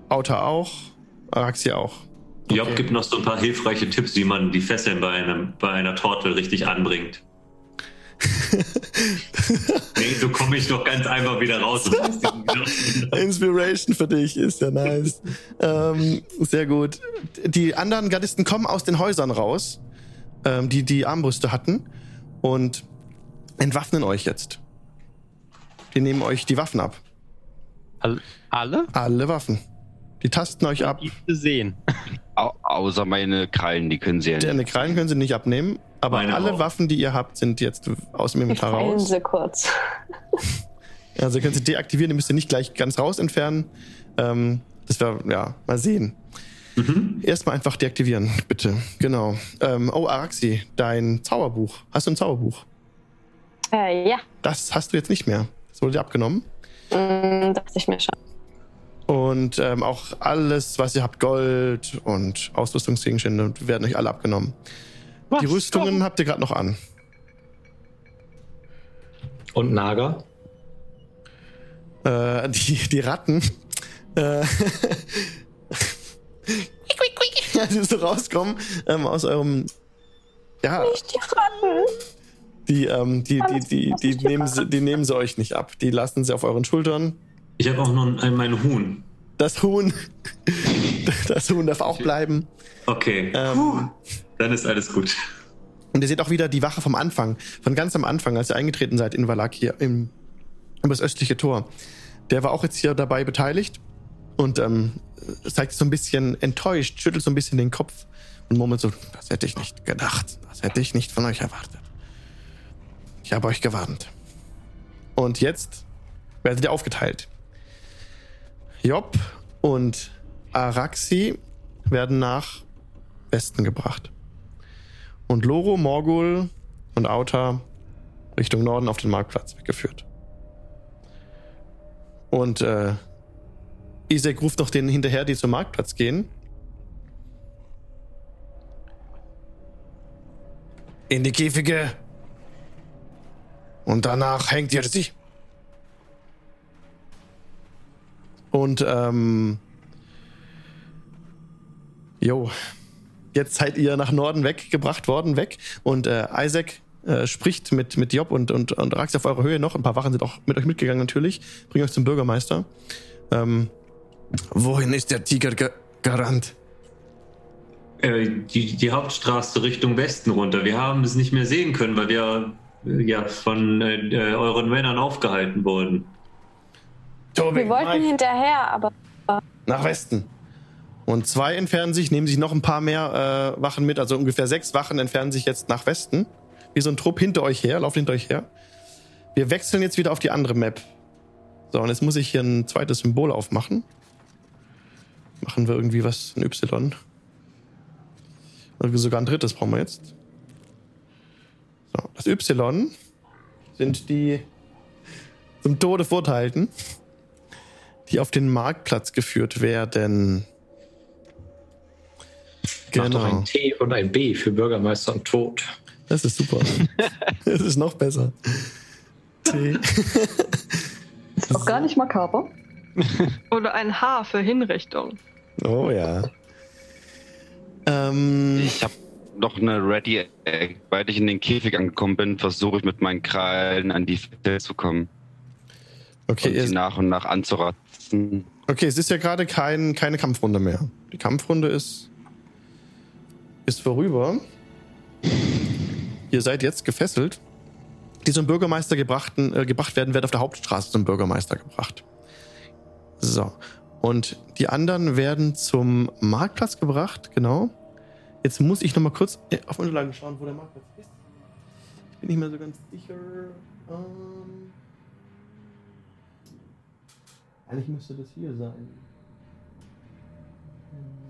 Auta auch. Araxia auch. Job Okay. gibt noch so ein paar hilfreiche Tipps, wie man die Fesseln bei, einem, bei einer Torte richtig anbringt. nee, so komme ich doch ganz einfach wieder raus. Inspiration für dich ist ja nice. ähm, sehr gut. Die anderen Gardisten kommen aus den Häusern raus, ähm, die die Armbrüste hatten und entwaffnen euch jetzt. Die nehmen euch die Waffen ab. All- Alle? Alle Waffen. Die tasten euch ab. Die sehen. Au außer meine Krallen, die können sie ja nicht. Deine Krallen können sie nicht abnehmen, aber Meine alle auch. Waffen, die ihr habt, sind jetzt aus dem Ich Inventar raus. sie kurz. Also ihr könnt sie deaktivieren, die müsst ihr nicht gleich ganz raus entfernen. Ähm, das wäre, ja, mal sehen. Mhm. Erstmal einfach deaktivieren, bitte. Genau. Ähm, oh, Araxi, dein Zauberbuch. Hast du ein Zauberbuch? Äh, ja, Das hast du jetzt nicht mehr. Das wurde dir abgenommen. mm, dachte ich mir schon. Und ähm, auch alles, was ihr habt, Gold und Ausrüstungsgegenstände, werden euch alle abgenommen. Die Was? Rüstungen habt ihr gerade noch an. Und Naga? Äh, die, die Ratten. Äh, sie so rauskommen ähm, aus eurem. Ja, Nicht die Ratten. die, ähm, die, die, die, die, nehmen sie, die nehmen sie euch nicht ab. Die lassen sie auf euren Schultern. Ich habe auch noch ein, mein Huhn. Das Huhn. Das Huhn darf auch bleiben. Okay, Ähm, dann ist alles gut. und ihr seht auch wieder die Wache vom Anfang, von ganz am Anfang, als ihr eingetreten seid in Valak hier im, über das östliche Tor. Der war auch jetzt hier dabei beteiligt und ähm, zeigt so ein bisschen enttäuscht, schüttelt so ein bisschen den Kopf und murmelt so: Das hätte ich nicht gedacht. Das hätte ich nicht von euch erwartet. Ich habe euch gewarnt. Und jetzt werdet ihr aufgeteilt. Job und Araxi werden nach Westen gebracht. Und Loro, Morgul und Auta Richtung Norden auf den Marktplatz weggeführt. Und äh, Isaac ruft noch denen hinterher, die zum Marktplatz gehen. In die Käfige. Und danach hängt ihr sie. Und ähm. Jo. Jetzt seid ihr nach Norden weggebracht worden, weg. Und äh, Isaac äh, spricht mit, mit Job und, und, und Rax auf eurer Höhe noch. Ein paar Wachen sind auch mit euch mitgegangen natürlich. Bringt euch zum Bürgermeister. Ähm, wohin ist der Tiger ge gerannt? Äh, die, die Hauptstraße Richtung Westen runter. Wir haben es nicht mehr sehen können, weil wir äh, ja von äh, äh, euren Männern aufgehalten wurden. Tobi, Wir wollten hinterher, aber nach Westen. Und zwei entfernen sich, nehmen sich noch ein paar mehr äh, Wachen mit. Also ungefähr sechs Wachen entfernen sich jetzt nach Westen. Wie so ein Trupp hinter euch her, laufen hinter euch her. Wir wechseln jetzt wieder auf die andere Map. So, und jetzt muss ich hier ein zweites Symbol aufmachen. Machen wir irgendwie was, ein Y. Oder sogar ein drittes brauchen wir jetzt. So, das Y sind die zum Tode Verurteilten, die auf den Marktplatz geführt werden. Mach doch Genau. ein T und ein B für Bürgermeister und Tod. Das ist super. das ist noch besser. T. Ist auch gar nicht makaber. Oder ein H für Hinrichtung. Oh ja. Ähm, Ich habe noch eine Ready Egg. Weil ich in den Käfig angekommen bin, versuche ich mit meinen Krallen an die Fette zu kommen okay, und sie nach und nach anzuratzen. okay, es ist ja gerade kein, keine Kampfrunde mehr. Die Kampfrunde ist, ist vorüber. Ihr seid jetzt gefesselt. Die zum Bürgermeister gebrachten, äh, gebracht werden, werden auf der Hauptstraße zum Bürgermeister gebracht. So. Und die anderen werden zum Marktplatz gebracht, genau. Jetzt muss ich noch mal kurz äh, auf Unterlagen schauen, wo der Marktplatz ist. Ich bin nicht mehr so ganz sicher. Ähm eigentlich müsste das hier sein.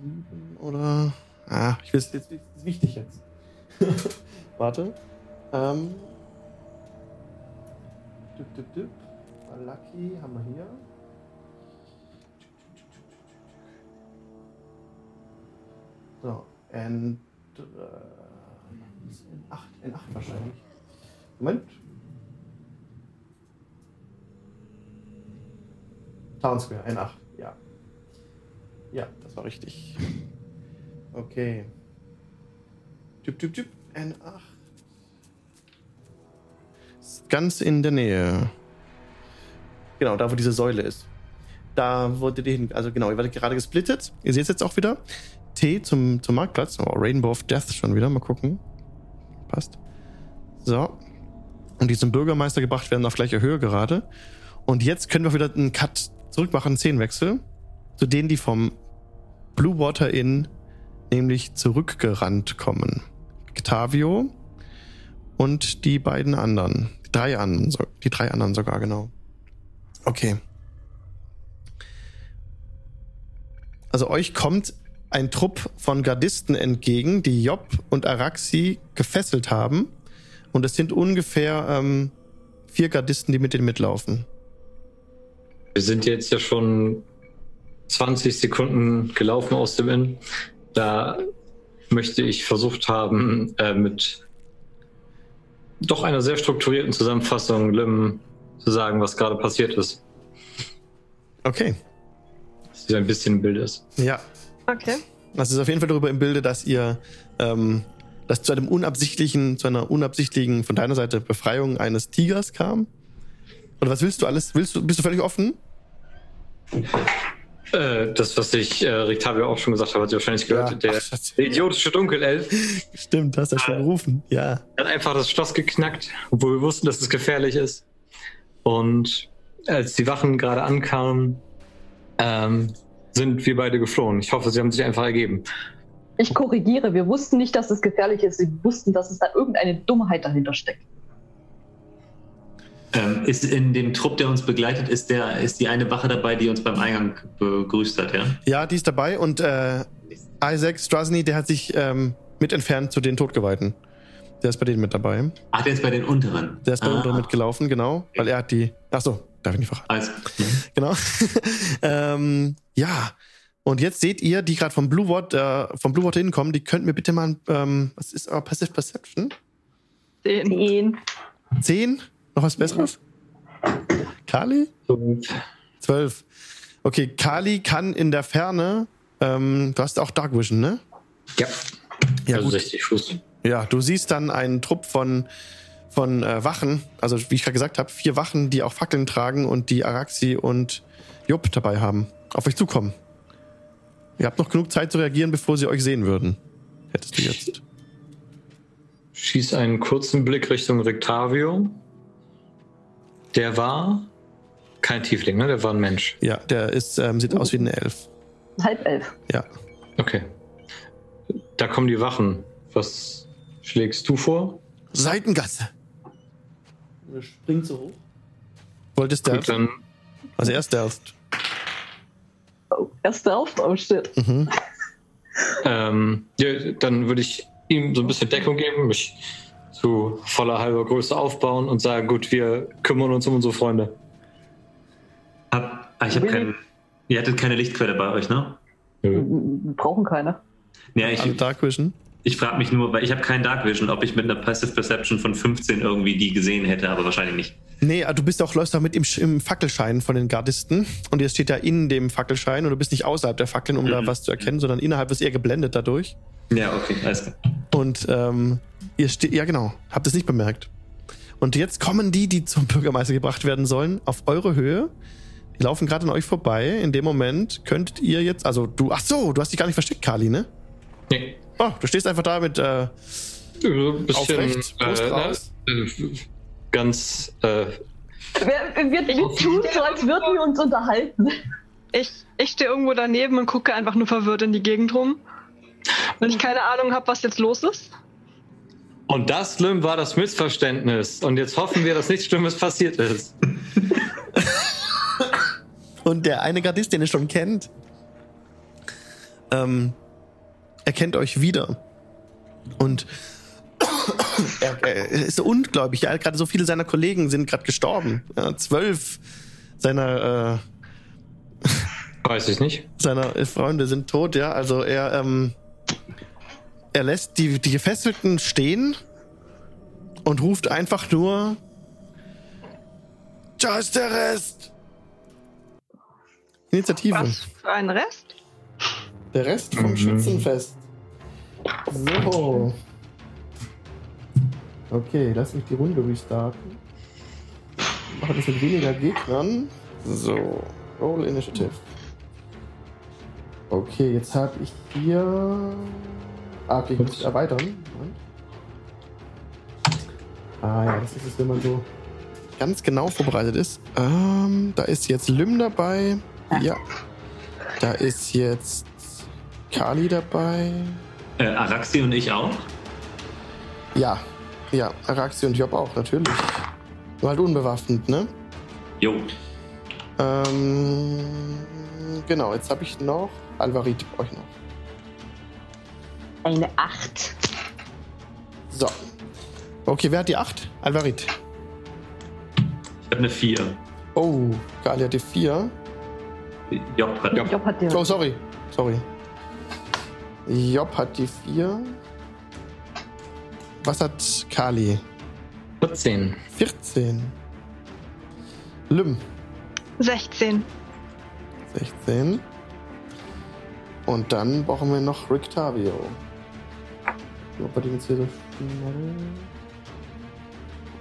Sieben oder. Ah, ich will es jetzt ist wichtig jetzt. Warte. Ähm. Düpp, düpp, düpp. Lucky haben wir hier. So, and. Äh, N8, N8 wahrscheinlich. Moment. Town Square, N8, ja. Ja, das war richtig. Okay. Typ, Typ, Typ, N8. Ist ganz in der Nähe. Genau, da wo diese Säule ist. Da wurde die hin, also genau, ihr werdet gerade gesplittet. Ihr seht es jetzt auch wieder. T zum, zum Marktplatz. Oh, Rainbow of Death schon wieder. Mal gucken. Passt. So. Und die zum Bürgermeister gebracht werden auf gleicher Höhe gerade. Und jetzt können wir wieder einen Cut zurück machen, einen Szenenwechsel. Zu denen, die vom Blue Water Inn nämlich zurückgerannt kommen. Octavio und die beiden anderen. Die drei anderen, die drei anderen sogar, genau. Okay. Also euch kommt ein Trupp von Gardisten entgegen, die Job und Araxi gefesselt haben. Und es sind ungefähr ähm, vier Gardisten, die mit denen mitlaufen. Wir sind jetzt ja schon 20 Sekunden gelaufen aus dem Inn. Da möchte ich versucht haben, äh, mit doch einer sehr strukturierten Zusammenfassung Lim zu sagen, was gerade passiert ist. Okay. Dass sie ein bisschen im Bild ist. Ja. Okay. Das ist auf jeden Fall darüber im Bilde, dass ihr ähm, dass zu einem unabsichtlichen, zu einer unabsichtlichen von deiner Seite Befreiung eines Tigers kam. Oder was willst du alles? Willst du, bist du völlig offen? Äh, das, was ich äh, Rictavio auch schon gesagt habe, hat sie wahrscheinlich gehört. Ja. Der, Ach, der idiotische Dunkelelf Stimmt, hast du ja schon gerufen. Ja. hat einfach das Schloss geknackt, obwohl wir wussten, dass es gefährlich ist. Und als die Wachen gerade ankamen, ähm, sind wir beide geflohen. Ich hoffe, sie haben sich einfach ergeben. Ich korrigiere, wir wussten nicht, dass es gefährlich ist. Wir wussten, dass es da irgendeine Dummheit dahinter steckt. Ähm, ist in dem Trupp, der uns begleitet, ist, der, ist die eine Wache dabei, die uns beim Eingang begrüßt hat, ja? Ja, die ist dabei und äh, Isaac Strasny, der hat sich ähm, mit entfernt zu den Todgeweihten. Der ist bei denen mit dabei. Ach, der ist bei den unteren. Der ist bei ah, uns mitgelaufen, genau. Weil er hat die. Ach so, darf ich nicht verraten. Alles, Genau. ähm, ja. Und jetzt seht ihr, die gerade vom Blue Water, äh, vom Blue Water hinkommen, die könnt mir bitte mal, ähm, was ist euer Passive Perception? Den. Den. Zehn? Noch was Besseres? Kali? Zwölf. Okay, Kali kann in der Ferne, ähm, du hast auch Dark Vision, ne? ja, Ja, also gut. 60 Fuß. Ja, du siehst dann einen Trupp von, von äh, Wachen, also wie ich gerade gesagt habe, vier Wachen, die auch Fackeln tragen und die Araxi und Jupp dabei haben. Auf euch zukommen. Ihr habt noch genug Zeit zu reagieren, bevor sie euch sehen würden. Hättest du jetzt. Schieß einen kurzen Blick Richtung Rictavio. Der war kein Tiefling, ne? Der war ein Mensch. Ja, der ist, ähm, sieht aus wie eine Elf. Halb elf. Ja. Okay. Da kommen die Wachen. Was schlägst du vor? Seitengasse. Springt so hoch. Wolltest Gut, dann Also er Stealth. Oh, erste auf. Oh shit. Mhm. Ähm, ja, dann würde ich ihm so ein bisschen Deckung geben, mich zu voller halber Größe aufbauen und sagen, gut, wir kümmern uns um unsere Freunde. Hab, ah, ich habe keinen. Ihr hattet keine Lichtquelle bei euch, ne? Wir brauchen keine. Ja, ich, Alle Dark Vision. ich frage mich nur, weil ich habe keinen Dark Vision, ob ich mit einer Passive Perception von 15 irgendwie die gesehen hätte, aber wahrscheinlich nicht. Nee, ah, du bist auch, läufst auch mit im, im Fackelschein von den Gardisten. Und ihr steht ja in dem Fackelschein und du bist nicht außerhalb der Fackeln, um da Mhm. was zu erkennen, sondern innerhalb wirst eher geblendet dadurch. Ja, okay, alles klar. Und ähm, ihr steht, ja genau, habt es nicht bemerkt. Und jetzt kommen die, die zum Bürgermeister gebracht werden sollen, auf eure Höhe. Die laufen gerade an euch vorbei. In dem Moment könntet ihr jetzt, also du, ach so, du hast dich gar nicht versteckt, Kali, ne? Nee. Oh, du stehst einfach da mit, äh, So bisschen, Aufrecht, äh, raus. äh, ganz äh, Wir, wir, wir tun so, als würden wir uns unterhalten. Ich, ich stehe irgendwo daneben und gucke einfach nur verwirrt in die Gegend rum. Weil ich keine Ahnung habe, was jetzt los ist. Und das Slim war das Missverständnis. Und jetzt hoffen wir, dass nichts Schlimmes passiert ist. Und der eine Gardist, den ihr schon kennt, ähm, erkennt euch wieder. Und er, er ist so ungläubig. Ja, gerade so viele seiner Kollegen sind gerade gestorben. Ja, zwölf seiner, äh, Weiß ich nicht. seiner Freunde sind tot. Ja, also er, ähm, er lässt die, die Gefesselten stehen und ruft einfach nur: Da ist der Rest! Initiative. Was für ein Rest? Der Rest vom Mhm. Schützenfest. So. Okay, lass mich die Runde restarten. Machen das mit weniger Gegnern. So, Roll Initiative. Okay, jetzt habe ich hier. Ah, okay, ich muss erweitern. Ah ja, das ist es, wenn man so ganz genau vorbereitet ist. Ähm, da ist jetzt Lym dabei. Ja. Da ist jetzt Kali dabei. Äh, Araxi und ich auch? Ja, ja, Araxi und Job auch, natürlich. Nur halt unbewaffnet, ne? Jo. Ähm, genau, jetzt habe ich noch Alvarit brauche ich noch. Eine Acht. So. Okay, wer hat die 8? Alvarit. Ich habe eine 4. Oh, Kali hat die 4. Job hat Job hat dir. Oh, sorry. Sorry. Job hat die 4. Was hat Kali? 14. 14. Lym. 16. 16. Und dann brauchen wir noch Rictavio. Ob wir den jetzt hier so schnell.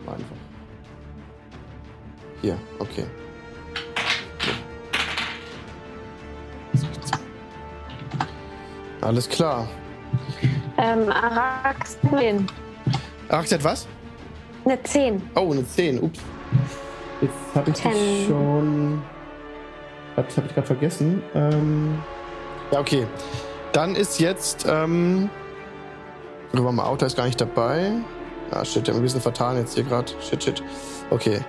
Einfach. Hier, okay. Alles klar. Ähm, Arax 10. Arax hat was? Eine 10. Oh, eine 10. Ups. Jetzt habe ich dich schon. Das habe ich gerade vergessen. Ähm, ja, okay. Dann ist jetzt. Ähm, Rüber mal Auto ist gar nicht dabei. Ah, shit, der hat ein bisschen vertan jetzt hier gerade. Shit, shit. Okay.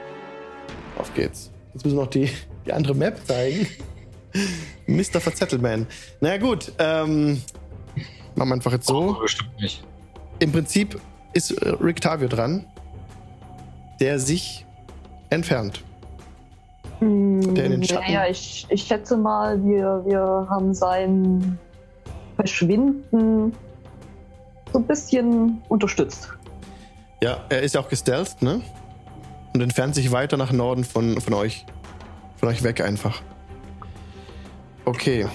Auf geht's. Jetzt müssen wir noch die, die andere Map zeigen. Mr. Verzettelman. Naja, gut. Ähm, machen wir einfach jetzt so. Oh, bestimmt nicht. Im Prinzip ist äh, Rick Tavio dran, der sich entfernt. Der in den Schatten. Naja, ich, ich schätze mal, wir, wir haben sein Verschwinden so ein bisschen unterstützt. Ja, er ist ja auch gestealthed, ne? Und entfernt sich weiter nach Norden von, von euch. Von euch weg einfach. Okay.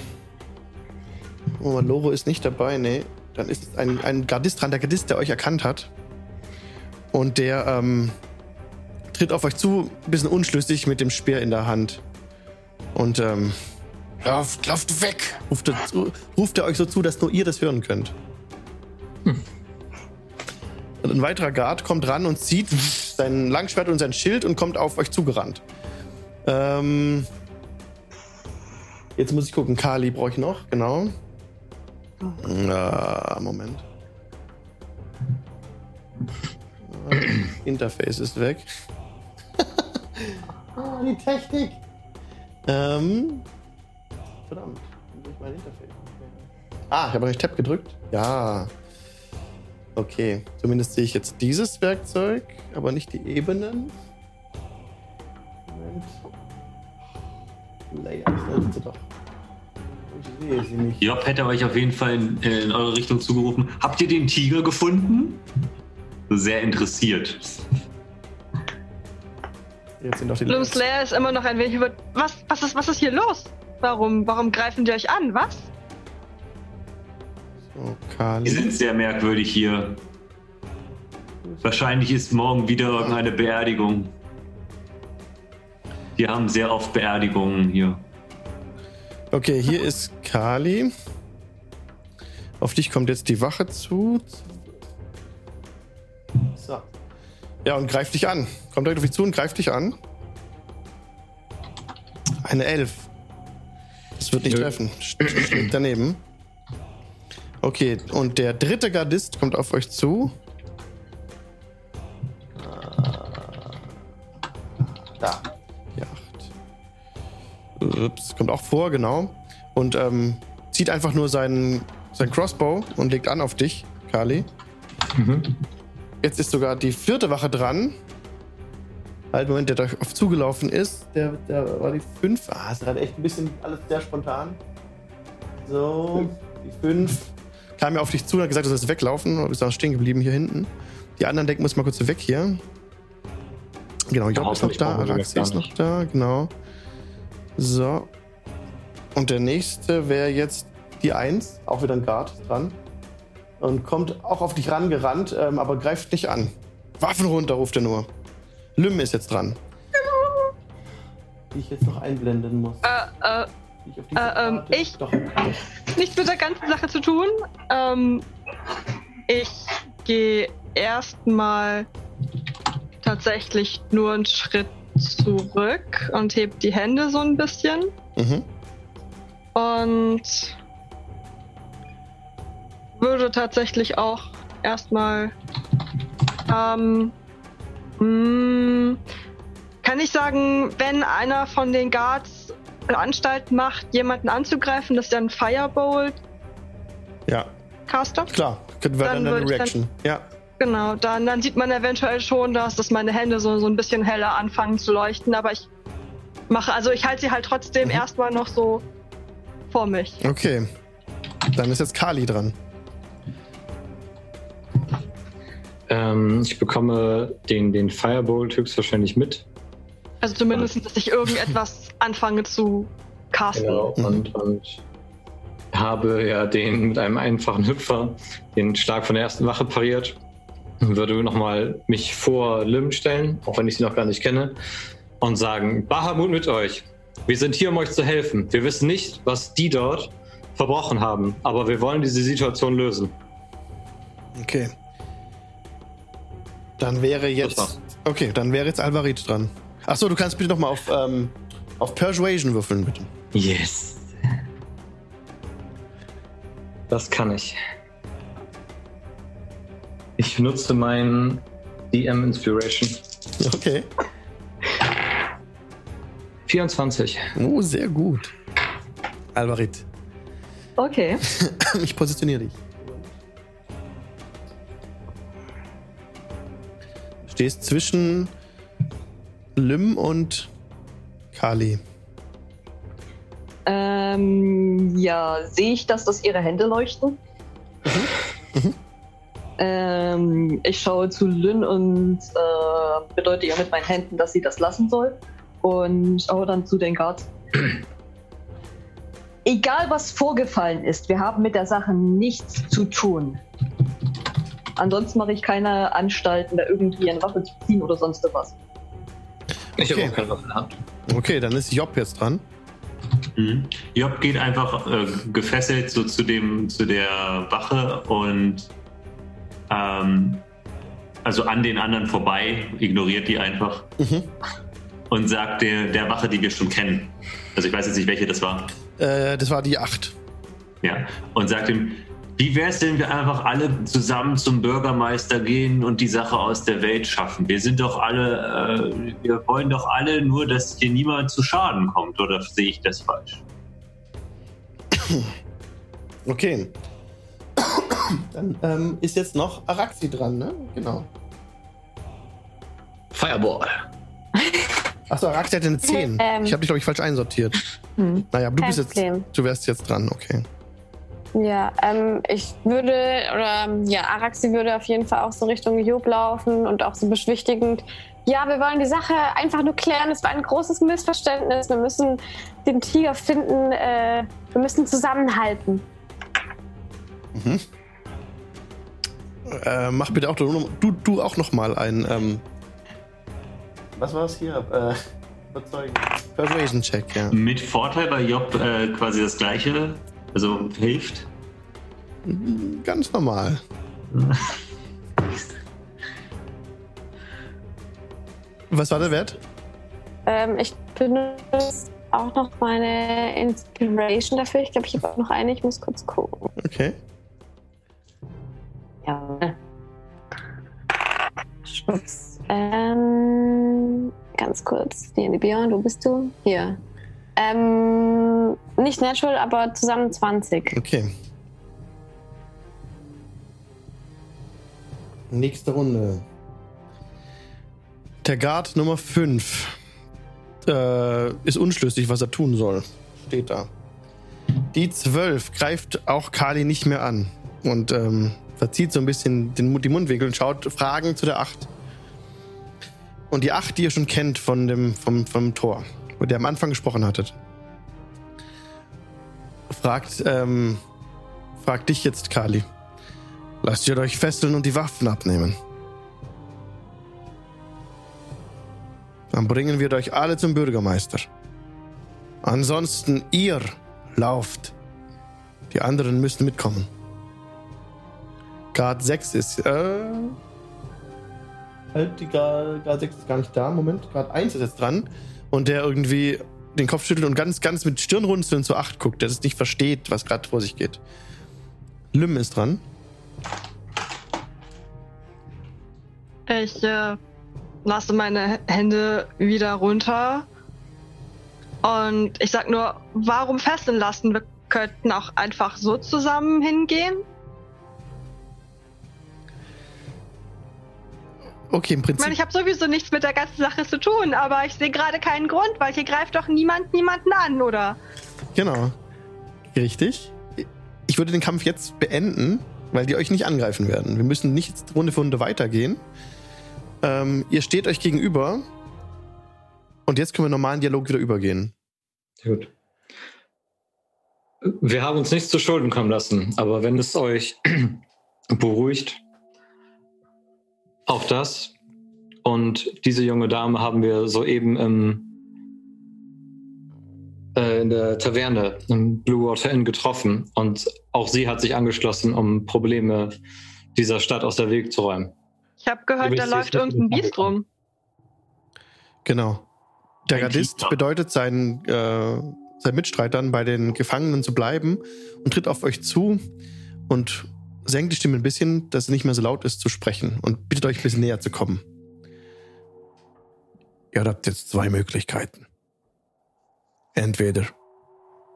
Oh, Loro ist nicht dabei, ne? Dann ist es ein, ein Gardist dran, der Gardist, der euch erkannt hat. Und der ähm, tritt auf euch zu, ein bisschen unschlüssig mit dem Speer in der Hand. Und ähm, lauft, lauft weg! Ruft er, ruft er euch so zu, dass nur ihr das hören könnt. Ein weiterer Guard kommt ran und zieht sein Langschwert und sein Schild und kommt auf euch zugerannt. Ähm, jetzt muss ich gucken. Kali brauche ich noch, genau. Ah, Moment. Ah, Interface ist weg. ah, die Technik. Ähm, verdammt. Ist mein Interface? Ah, ich habe nicht Tab gedrückt. Ja. Okay, zumindest sehe ich jetzt dieses Werkzeug, aber nicht die Ebenen. Moment. Layers, da sind sie doch. Ich sehe sie nicht. Job hätte euch auf jeden Fall in, in eure Richtung zugerufen. Habt ihr den Tiger gefunden? Sehr interessiert. Jetzt sind doch die Bloom Slayer ist immer noch ein wenig über. Was, was, ist, was ist hier los? Warum, warum greifen die euch an? Was? So, Kali. Die sind sehr merkwürdig hier. Wahrscheinlich ist morgen wieder irgendeine Beerdigung. Die haben sehr oft Beerdigungen hier. Okay, hier ist Kali. Auf dich kommt jetzt die Wache zu. So. Ja, und greift dich an. Kommt direkt auf dich zu und greift dich an. Eine Elf. Das wird nicht Nö. treffen. Steht daneben. Okay, und der dritte Gardist kommt auf euch zu. Da. Die acht. Ups, kommt auch vor, genau. Und ähm, zieht einfach nur seinen, seinen Crossbow und legt an auf dich, Kali. Jetzt ist sogar die vierte Wache dran. Halt, Moment, der da auf zugelaufen ist. Der, der war die fünf. Ah, ist gerade echt ein bisschen alles sehr spontan. So, die fünf. Kam ja auf dich zu und hat gesagt, du sollst weglaufen. Du bist auch stehen geblieben hier hinten. Die anderen denken, muss mal kurz weg hier. Genau, Job ist noch da, Araxi ist noch da, genau. So. Und der nächste wäre jetzt die Eins, auch wieder ein Guard dran. Und kommt auch auf dich rangerannt, ähm, aber greift nicht an. Waffen runter, ruft er nur. Lym ist jetzt dran. Die ich jetzt noch einblenden muss. Äh, äh, Ich auf diese äh, ähm, Karte- ich- Doch. nichts mit der ganzen Sache zu tun. Ähm, ich gehe erstmal tatsächlich nur einen Schritt zurück und heb die Hände so ein bisschen. Mhm. Und würde tatsächlich auch erstmal. Ähm, mh, kann ich sagen, wenn einer von den Guards Anstalt macht, jemanden anzugreifen, dass der ein Firebolt Ja, caster? klar. Wäre dann Dann eine ich dann- Reaction. Ja. Genau, dann, dann sieht man eventuell schon, dass, dass meine Hände so, so ein bisschen heller anfangen zu leuchten, aber ich mache, also ich halte sie halt trotzdem Mhm. erstmal noch so vor mich. Okay. Dann ist jetzt Kali dran. Ähm, ich bekomme den, den Firebolt höchstwahrscheinlich mit. Also zumindest, dass ich irgendetwas anfange zu casten. Genau. Mhm. Und, und habe ja den mit einem einfachen Hüpfer den Schlag von der ersten Wache pariert. Würde nochmal mich vor Lim stellen, auch wenn ich sie noch gar nicht kenne, und sagen: Bahamut mit euch. Wir sind hier, um euch zu helfen. Wir wissen nicht, was die dort verbrochen haben, aber wir wollen diese Situation lösen. Okay. Dann wäre jetzt. Okay, dann wäre jetzt Alvarit dran. Achso, du kannst bitte nochmal auf, ähm, auf Persuasion würfeln, bitte. Yes. Das kann ich. Ich nutze meinen DM Inspiration. Okay. 24. Oh, sehr gut. Alvarit, Okay. ich positioniere dich. Stehst zwischen Lim und Kali. Ähm, ja, sehe ich, dass das ihre Hände leuchten? Ähm, ich schaue zu Lynn und äh, bedeute ihr mit meinen Händen, dass sie das lassen soll. Und schaue dann zu den Guards. Egal was vorgefallen ist, wir haben mit der Sache nichts zu tun. Ansonsten mache ich keine Anstalten, da irgendwie eine Waffe zu ziehen oder sonst was. Ich Okay. habe auch keine Waffe in der Hand. Okay, dann ist Job jetzt dran. Mhm. Job geht einfach äh, gefesselt so zu dem zu der Wache und ähm, also an den anderen vorbei, ignoriert die einfach Mhm. und sagt der, der Wache, die wir schon kennen. Also ich weiß jetzt nicht, welche das war. Äh, das war die 8. Ja. Und sagt ihm, wie wäre es denn, wir einfach alle zusammen zum Bürgermeister gehen und die Sache aus der Welt schaffen? Wir sind doch alle, äh, wir wollen doch alle nur, dass hier niemand zu Schaden kommt, oder sehe ich das falsch? Okay. Dann ähm, ist jetzt noch Araxi dran, ne? Genau. Fireball. Achso, Araxi hat eine 10. Ähm. Ich habe dich, glaube ich, falsch einsortiert. Hm. Naja, aber du Kein bist jetzt. Problem. Du wärst jetzt dran, okay. Ja, ähm, ich würde, oder ja, Araxi würde auf jeden Fall auch so Richtung Job laufen und auch so beschwichtigend. Ja, wir wollen die Sache einfach nur klären. Es war ein großes Missverständnis. Wir müssen den Tiger finden. Äh, wir müssen zusammenhalten. Äh, mach bitte auch du, du, auch noch mal ein. Ähm, was war es hier? Äh, überzeugen. Persuasion Check, ja. Mit Vorteil bei Job äh, quasi das gleiche, also hilft. Ganz normal. Was war der Wert? Ähm, ich benutze auch noch meine Inspiration dafür. Ich glaube, ich habe auch noch eine. Ich muss kurz gucken. Okay. Ja. Schwupps. Ähm, ganz kurz. Die Björn, wo bist du? Hier. Ähm, nicht natural, aber zusammen 20. Okay. Nächste Runde. Der Guard Nummer 5 äh, ist unschlüssig, was er tun soll. Steht da. Die 12 greift auch Kali nicht mehr an und ähm, verzieht so ein bisschen den, die Mundwinkel und schaut Fragen zu der 8. Und die 8, die ihr schon kennt von dem, vom, vom Tor, wo der am Anfang gesprochen hattet, fragt, ähm, fragt dich jetzt, Kali. Lasst ihr euch fesseln und die Waffen abnehmen. Dann bringen wir euch alle zum Bürgermeister. Ansonsten ihr lauft. Die anderen müssen mitkommen. Grad 6 ist. Äh, halt, die Grad 6 ist gar nicht da. Moment, Grad 1 ist jetzt dran. Und der irgendwie den Kopf schüttelt und ganz, ganz mit Stirnrunzeln zu 8 guckt, der das nicht versteht, was gerade vor sich geht. Lym ist dran. Ich äh, lasse meine Hände wieder runter. Und ich sag nur, warum fesseln lassen? Wir könnten auch einfach so zusammen hingehen. Okay, im Ich meine, Prinzip. ich habe sowieso nichts mit der ganzen Sache zu tun, aber ich sehe gerade keinen Grund, weil hier greift doch niemand niemanden an, oder? Genau. Richtig. Ich würde den Kampf jetzt beenden, weil die euch nicht angreifen werden. Wir müssen nicht Runde für Runde weitergehen. Ähm, ihr steht euch gegenüber. Und jetzt können wir normalen Dialog wieder übergehen. Gut. Wir haben uns nichts zu Schulden kommen lassen, aber wenn es euch beruhigt, auch das. Und diese junge Dame haben wir soeben im, äh, in der Taverne im Blue Water Inn getroffen. Und auch sie hat sich angeschlossen, um Probleme dieser Stadt aus der Weg zu räumen. Ich habe gehört, da läuft irgendein Biest rum. Genau. Der Gardist bedeutet seinen, äh, seinen Mitstreitern, bei den Gefangenen zu bleiben und tritt auf euch zu und senkt die Stimme ein bisschen, dass es nicht mehr so laut ist zu sprechen und bittet euch ein bisschen näher zu kommen. Ihr habt jetzt zwei Möglichkeiten. Entweder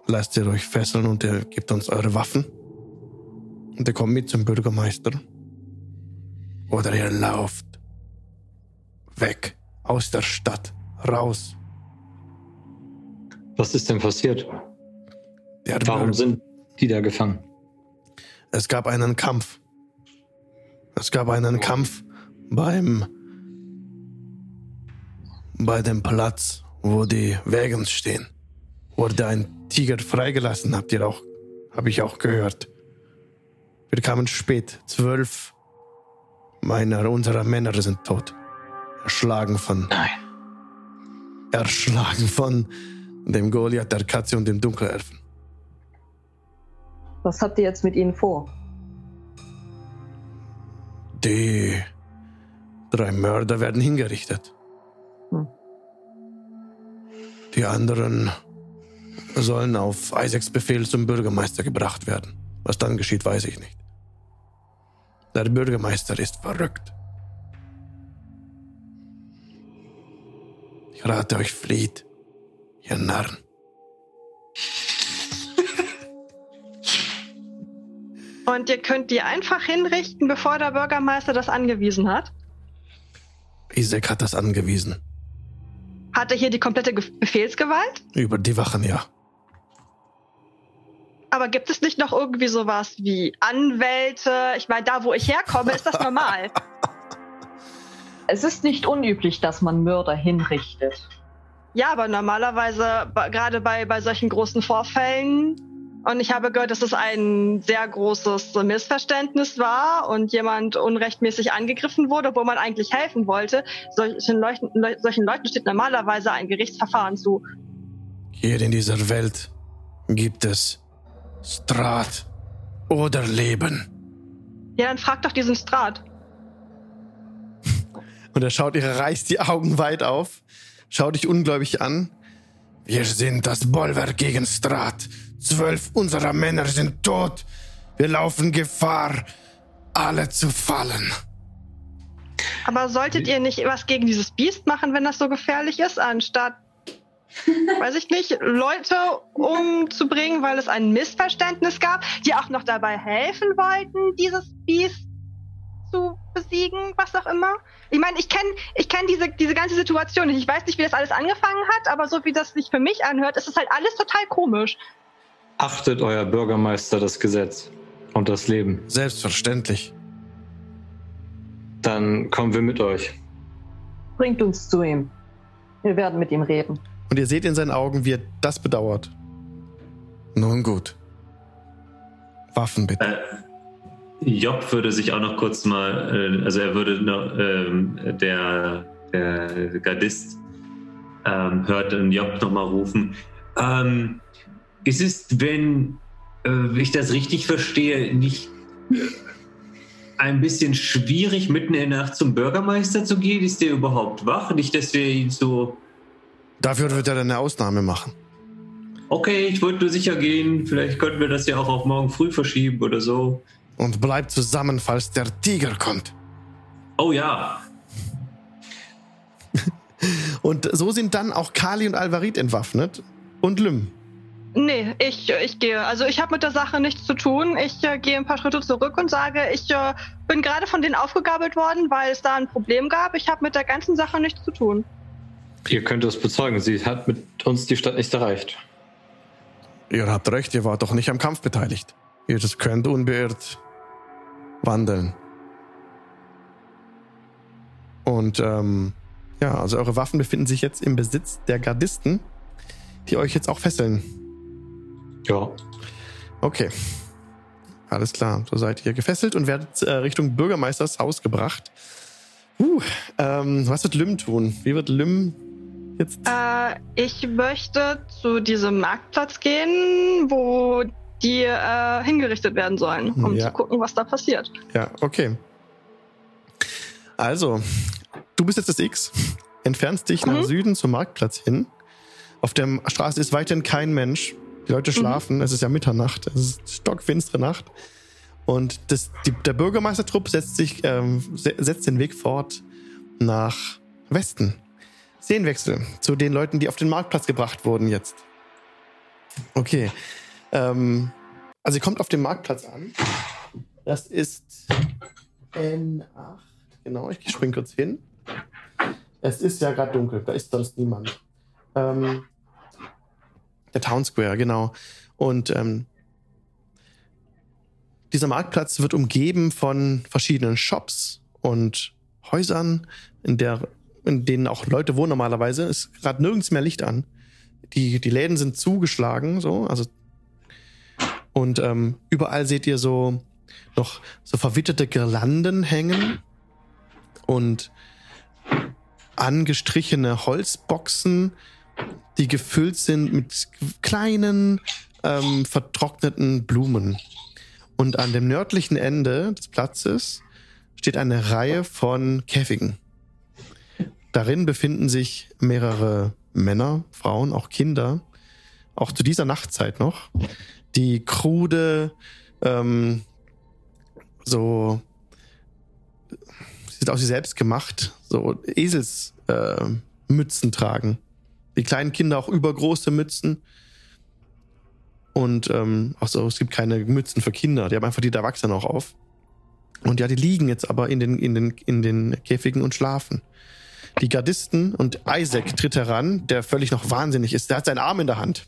lasst ihr euch fesseln und ihr gebt uns eure Waffen und ihr kommt mit zum Bürgermeister. Oder ihr lauft weg aus der Stadt raus. Was ist denn passiert? Der Warum sind die da gefangen? Es gab einen Kampf. Es gab einen Kampf beim bei dem Platz, wo die Wägen stehen. Wurde ein Tiger freigelassen, habt ihr auch, habe ich auch gehört. Wir kamen spät. Zwölf meiner unserer Männer sind tot. Erschlagen von. Nein. Erschlagen von dem Goliath, der Katze und dem Dunkelelfen. Was habt ihr jetzt mit ihnen vor? Die drei Mörder werden hingerichtet. Hm. Die anderen sollen auf Isaacs Befehl zum Bürgermeister gebracht werden. Was dann geschieht, weiß ich nicht. Der Bürgermeister ist verrückt. Ich rate euch, flieht, ihr Narren. Und ihr könnt die einfach hinrichten, bevor der Bürgermeister das angewiesen hat. Isaac hat das angewiesen. Hat er hier die komplette Ge Befehlsgewalt? Über die Wachen, ja. Aber gibt es nicht noch irgendwie sowas wie Anwälte? Ich meine, da wo ich herkomme, ist das normal. Es ist nicht unüblich, dass man Mörder hinrichtet. Ja, aber normalerweise, gerade bei, bei solchen großen Vorfällen, und ich habe gehört, dass es ein sehr großes Missverständnis war und jemand unrechtmäßig angegriffen wurde, obwohl man eigentlich helfen wollte. Solchen Leuten, Leu- solchen Leuten steht normalerweise ein Gerichtsverfahren zu. Hier in dieser Welt gibt es Strat oder Leben. Ja, dann frag doch diesen Strat. Und er schaut, er reißt die Augen weit auf, schaut dich ungläubig an. Wir sind das Bollwerk gegen Strat. Zwölf unserer Männer sind tot. Wir laufen Gefahr, alle zu fallen. Aber solltet ihr nicht was gegen dieses Biest machen, wenn das so gefährlich ist, anstatt, weiß ich nicht, Leute umzubringen, weil es ein Missverständnis gab, die auch noch dabei helfen wollten, dieses Biest zu besiegen, was auch immer? Ich meine, ich kenne ich kenn diese, diese ganze Situation nicht. Ich weiß nicht, wie das alles angefangen hat, aber so wie das sich für mich anhört, ist es halt alles total komisch. Achtet euer Bürgermeister das Gesetz und das Leben. Selbstverständlich. Dann kommen wir mit euch. Bringt uns zu ihm. Wir werden mit ihm reden. Und ihr seht in seinen Augen, wie er das bedauert. Nun gut. Waffen bitte. Äh, Job würde sich auch noch kurz mal, äh, also er würde noch, ähm, der, der Gardist ähm, hört Job noch mal rufen. Ähm, ist es, wenn äh, ich das richtig verstehe, nicht äh, ein bisschen schwierig, mitten in der Nacht zum Bürgermeister zu gehen? Ist der überhaupt wach? Nicht, dass wir ihn so, Dafür wird er eine Ausnahme machen. okay, ich wollte nur sicher gehen, vielleicht könnten wir das ja auch auf morgen früh verschieben oder so. Und bleibt zusammen, falls der Tiger kommt. Oh ja, Und so sind dann auch Kali und Alvarit entwaffnet. Und Lym. Nee, ich, ich gehe. Also ich habe mit der Sache nichts zu tun. Ich äh, gehe ein paar Schritte zurück und sage, ich äh, bin gerade von denen aufgegabelt worden, weil es da ein Problem gab. Ich habe mit der ganzen Sache nichts zu tun. Ihr könnt es bezeugen, sie hat mit uns die Stadt nicht erreicht. Ihr habt recht, ihr wart doch nicht am Kampf beteiligt. Ihr könnt unbeirrt wandeln. Und ähm, ja, also eure Waffen befinden sich jetzt im Besitz der Gardisten, die euch jetzt auch fesseln. Ja. Okay. Alles klar. So seid ihr gefesselt und werdet äh, Richtung Bürgermeisters Haus gebracht. Uh, ähm, was wird Lym tun? Wie wird Lym jetzt? Äh, ich möchte zu diesem Marktplatz gehen, wo die äh, hingerichtet werden sollen, um Ja. zu gucken, was da passiert. Ja, okay. Also, du bist jetzt das X, entfernst dich nach Mhm. Süden zum Marktplatz hin. Auf der Straße ist weiterhin kein Mensch. Die Leute schlafen, es ist ja Mitternacht, es ist stockfinstere Nacht. Und das, die, der Bürgermeistertrupp setzt, sich, ähm, se- setzt den Weg fort nach Westen. Szenenwechsel zu den Leuten, die auf den Marktplatz gebracht wurden jetzt. Okay. Ähm, also ihr kommt auf den Marktplatz an. Das ist N8. Genau, ich spring kurz hin. Es ist ja gerade dunkel, da ist sonst niemand. Ähm, der Town Square, genau. Und ähm, dieser Marktplatz wird umgeben von verschiedenen Shops und Häusern, in, der, in denen auch Leute wohnen normalerweise. Es ist gerade nirgends mehr Licht an. Die, die Läden sind zugeschlagen, so. Also, und ähm, überall seht ihr so noch so verwitterte Girlanden hängen und angestrichene Holzboxen, die gefüllt sind mit kleinen, ähm, vertrockneten Blumen. Und an dem nördlichen Ende des Platzes steht eine Reihe von Käfigen. Darin befinden sich mehrere Männer, Frauen, auch Kinder, auch zu dieser Nachtzeit noch, die krude, ähm, so sieht aus wie selbst gemacht, so Eselsmützen äh, tragen. Die kleinen Kinder auch übergroße Mützen. Und ähm, auch so, es gibt keine Mützen für Kinder, die haben einfach die der Erwachsenen auch auf. Und ja, die liegen jetzt aber in den, in den, in den Käfigen und schlafen. Die Gardisten und Isaac tritt heran, der völlig noch wahnsinnig ist. Der hat seinen Arm in der Hand.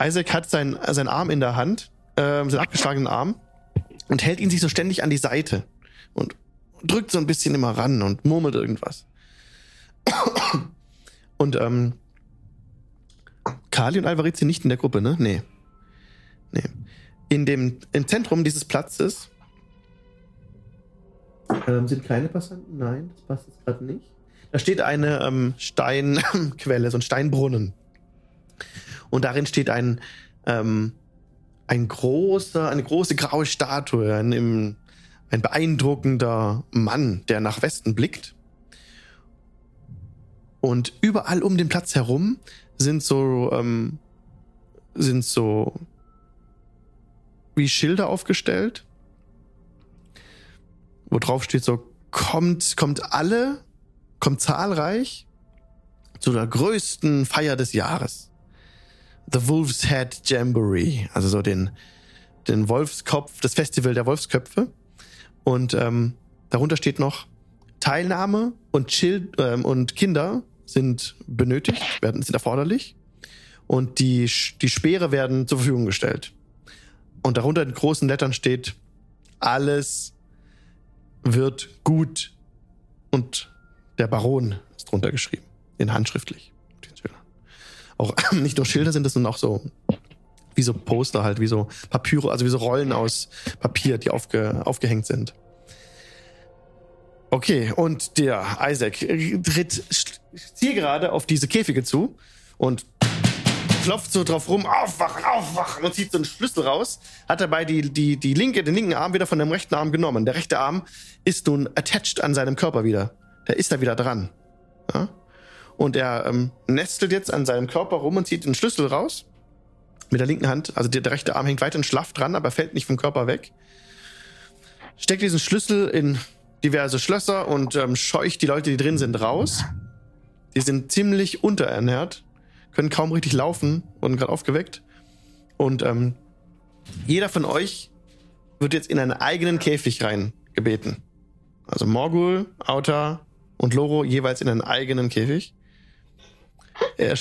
Isaac hat seinen, seinen Arm in der Hand, äh, seinen abgeschlagenen Arm, und hält ihn sich so ständig an die Seite und drückt so ein bisschen immer ran und murmelt irgendwas. Und ähm, Kali und Alvarit sind nicht in der Gruppe, ne? Nee. Nee. In dem, Im Zentrum dieses Platzes ähm, sind keine Passanten? Nein, das passt jetzt gerade nicht. Da steht eine ähm, Steinquelle, so ein Steinbrunnen. Und darin steht ein, ähm, ein großer, eine große graue Statue, ein, ein beeindruckender Mann, der nach Westen blickt. Und überall um den Platz herum sind so, ähm, sind so wie Schilder aufgestellt, wo drauf steht so, kommt, kommt alle, kommt zahlreich zu der größten Feier des Jahres. The Wolf's Head Jamboree, also so den, den Wolfskopf, das Festival der Wolfsköpfe. Und ähm, darunter steht noch, Teilnahme und, Chill, ähm, und Kinder sind benötigt, werden, sind erforderlich. Und die, die Speere werden zur Verfügung gestellt. Und darunter in großen Lettern steht, alles wird gut. Und der Baron ist drunter geschrieben, in handschriftlich. Auch nicht nur Schilder sind es, sondern auch so wie so Poster halt, wie so Papyro, also wie so Rollen aus Papier, die aufge, aufgehängt sind. Okay, und der Isaac tritt zielgerade auf diese Käfige zu und klopft so drauf rum, aufwachen, aufwachen und zieht so einen Schlüssel raus, hat dabei die, die, die linke, den linken Arm wieder von dem rechten Arm genommen. Der rechte Arm ist nun attached an seinem Körper wieder. Der ist da wieder dran. Ja? Und er ähm, nestelt jetzt an seinem Körper rum und zieht den Schlüssel raus. Mit der linken Hand. Also der, der rechte Arm hängt weiterhin schlaff dran, aber fällt nicht vom Körper weg. Steckt diesen Schlüssel in diverse Schlösser und ähm, scheucht die Leute, die drin sind, raus. Die sind ziemlich unterernährt, können kaum richtig laufen, wurden gerade aufgeweckt. Und ähm, jeder von euch wird jetzt in einen eigenen Käfig rein gebeten. Also Morgul, Auta und Loro jeweils in einen eigenen Käfig. Er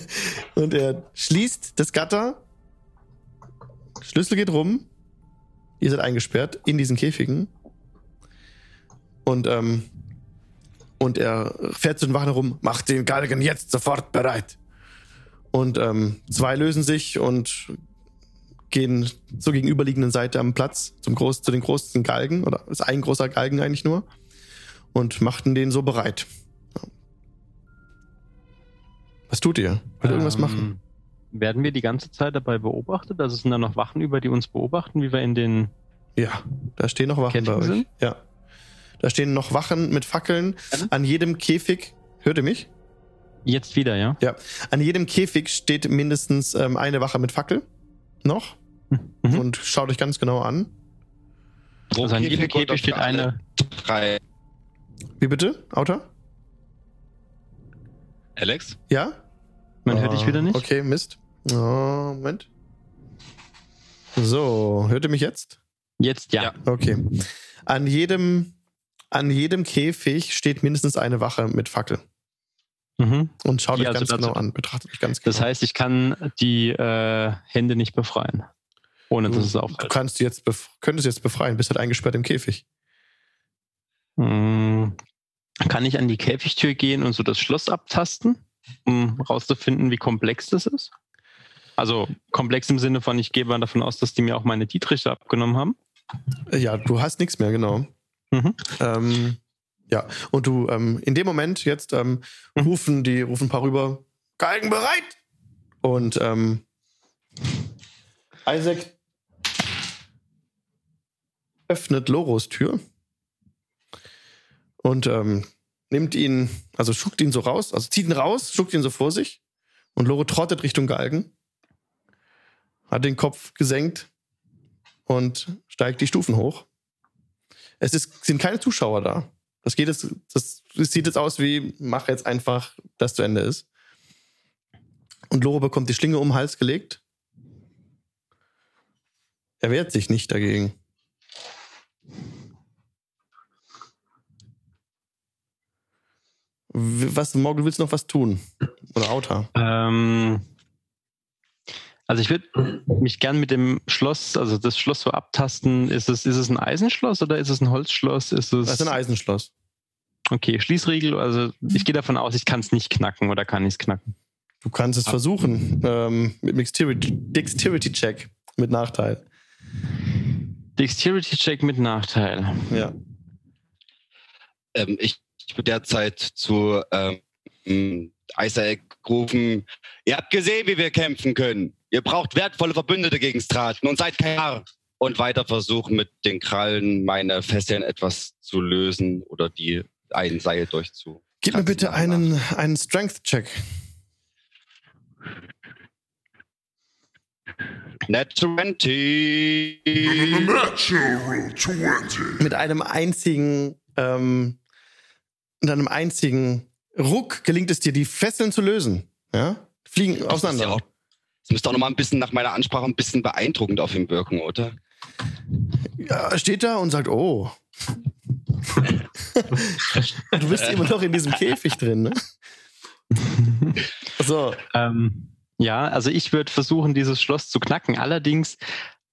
und er schließt das Gatter. Schlüssel geht rum. Ihr seid eingesperrt in diesen Käfigen. Und, ähm, und er fährt zu den Wachen herum, macht den Galgen jetzt sofort bereit. Und ähm, zwei lösen sich und gehen zur gegenüberliegenden Seite am Platz, zum Groß, zu den großen Galgen, oder ist ein großer Galgen eigentlich nur, und machten den so bereit. Was tut ihr? Wollt ihr irgendwas Ähm, machen? Werden wir die ganze Zeit dabei beobachtet? Also sind da noch Wachen über, die uns beobachten, wie wir in den. Ja, da stehen noch Wachen Kennt bei euch. sie? Ja. Da stehen noch Wachen mit Fackeln. An jedem Käfig, hört ihr mich? Jetzt wieder, ja? Ja. An jedem Käfig steht mindestens ähm, eine Wache mit Fackel. Noch. Mhm. Und schaut euch ganz genau an. Pro Also an jedem Käfig steht eine. Drei. Wie bitte? Autor? Alex? Ja? Man hört dich wieder nicht. Okay, Mist. Oh, Moment. So, hört ihr mich jetzt? Jetzt ja. Ja. Okay. An jedem, an jedem Käfig steht mindestens eine Wache mit Fackel. Mhm. Und schaut Die euch also ganz dazu- genau an. Betrachtet euch ganz genau. Das heißt, ich kann die äh, Hände nicht befreien. Ohne dass es du auffällt. kannst jetzt könntest jetzt befreien, bist halt eingesperrt im Käfig. Mm, Kann ich an die Käfigtür gehen und so das Schloss abtasten, um rauszufinden, wie komplex das ist? Also komplex im Sinne von, ich gehe mal davon aus, dass die mir auch meine Dietriche abgenommen haben. Ja, du hast nichts mehr, genau. Mhm. Ähm, ja, und du, ähm, in dem Moment jetzt ähm, Mhm. rufen die, rufen ein paar rüber, Galgen bereit! Und ähm, Isaac öffnet Loros Tür und ähm, nimmt ihn, also schuckt ihn so raus, also zieht ihn raus, schuckt ihn so vor sich und Loro trottet Richtung Galgen, hat den Kopf gesenkt und steigt die Stufen hoch. Es ist, sind keine Zuschauer da. Das geht jetzt, das, das sieht jetzt aus wie, mach jetzt einfach, dass zu Ende ist. Und Loro bekommt die Schlinge um den Hals gelegt. Er wehrt sich nicht dagegen. Was, Morgul, willst du noch was tun? Oder Auta? Ähm, also ich würde mich gern mit dem Schloss, also das Schloss so abtasten. Ist es, ist es ein Eisenschloss oder ist es ein Holzschloss? Ist es Das ist ein Eisenschloss. okay, Schließriegel. Also ich gehe davon aus, ich kann es nicht knacken oder kann ich es knacken. Du kannst es versuchen. Ähm, mit Dexterity, Dexterity Check mit Nachteil. Dexterity Check mit Nachteil. Ja. Ähm, ich, ich würde derzeit zu ähm, Isaac rufen, ihr habt gesehen, wie wir kämpfen können. Ihr braucht wertvolle Verbündete gegen Straten und seid kein Narr. Und weiter versuchen mit den Krallen meine Fesseln etwas zu lösen oder die ein Seil durchzu. Gib mir bitte einen, einen Strength-Check. Net 20. Natural 20. Mit einem einzigen, ähm, mit einem einzigen Ruck gelingt es dir, die Fesseln zu lösen. Ja? Fliegen Das, ist auseinander. ja auch, das müsste auch noch mal ein bisschen nach meiner Ansprache ein bisschen beeindruckend auf ihn wirken, oder? Ja, er steht da und sagt, oh. du bist immer noch in diesem Käfig drin, ne? So, Ähm, ja, also ich würde versuchen, dieses Schloss zu knacken. Allerdings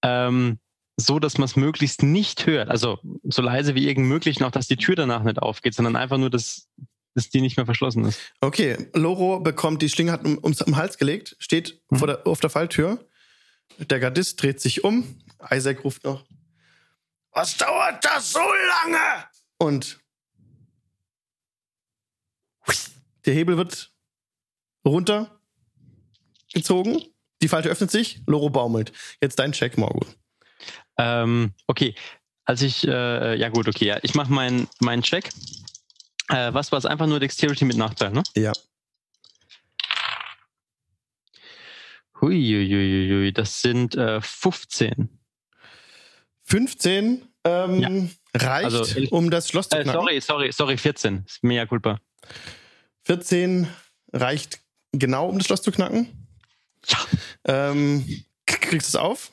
ähm, so, dass man es möglichst nicht hört. Also so leise wie irgend möglich noch, dass die Tür danach nicht aufgeht, sondern einfach nur, dass, dass die nicht mehr verschlossen ist. okay. Loro bekommt die Schlinge, hat um, ums, um den Hals gelegt, steht Mhm. vor der, auf der Falltür. Der Gardist dreht sich um. Isaac ruft noch, was dauert das so lange? Und der Hebel wird runtergezogen. Die Falte öffnet sich. Loro baumelt. Jetzt dein Check, Morgul. Ähm, okay, als ich, äh, ja gut, okay, ja, ich mache meinen meinen Check. Äh, was war es? Einfach nur Dexterity mit Nachteil, ne? Ja. Huiuiuiui, das sind äh, 15. 15 ähm, Ja. reicht, Also, um das Schloss zu Äh, knacken. sorry, sorry, sorry, 14. Ist Mea culpa. 14 reicht genau, um das Schloss zu knacken. Ja. Ähm, kriegst du es auf?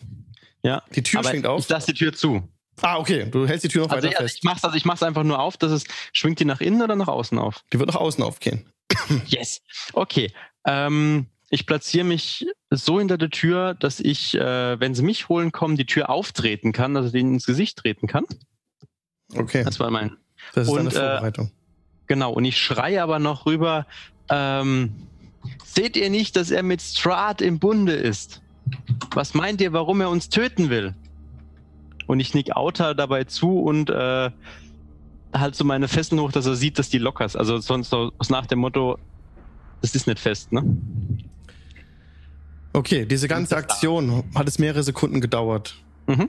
Ja. Die Tür Aber schwingt auf. ich lasse die Tür zu. Ah, okay. Du hältst die Tür noch Also, weiter also fest. ich mach's, also ich mach's einfach nur auf, dass es schwingt die nach innen oder nach außen auf. Die wird nach außen aufgehen. Yes. Okay. Ähm, ich platziere mich so hinter der Tür, dass ich, äh, wenn sie mich holen kommen, die Tür auftreten kann, also denen ins Gesicht treten kann. Okay. Das war mein. Das ist und, deine äh, Vorbereitung. Genau. Und ich schreie aber noch rüber. Ähm, seht ihr nicht, dass er mit Strahd im Bunde ist? Was meint ihr, warum er uns töten will? Und ich nick Auta dabei zu und äh, halt so meine Fesseln hoch, dass er sieht, dass die locker ist. Also sonst so nach dem Motto, das ist nicht fest, ne? Okay, diese ganze Aktion hat es mehrere Sekunden gedauert. Mhm.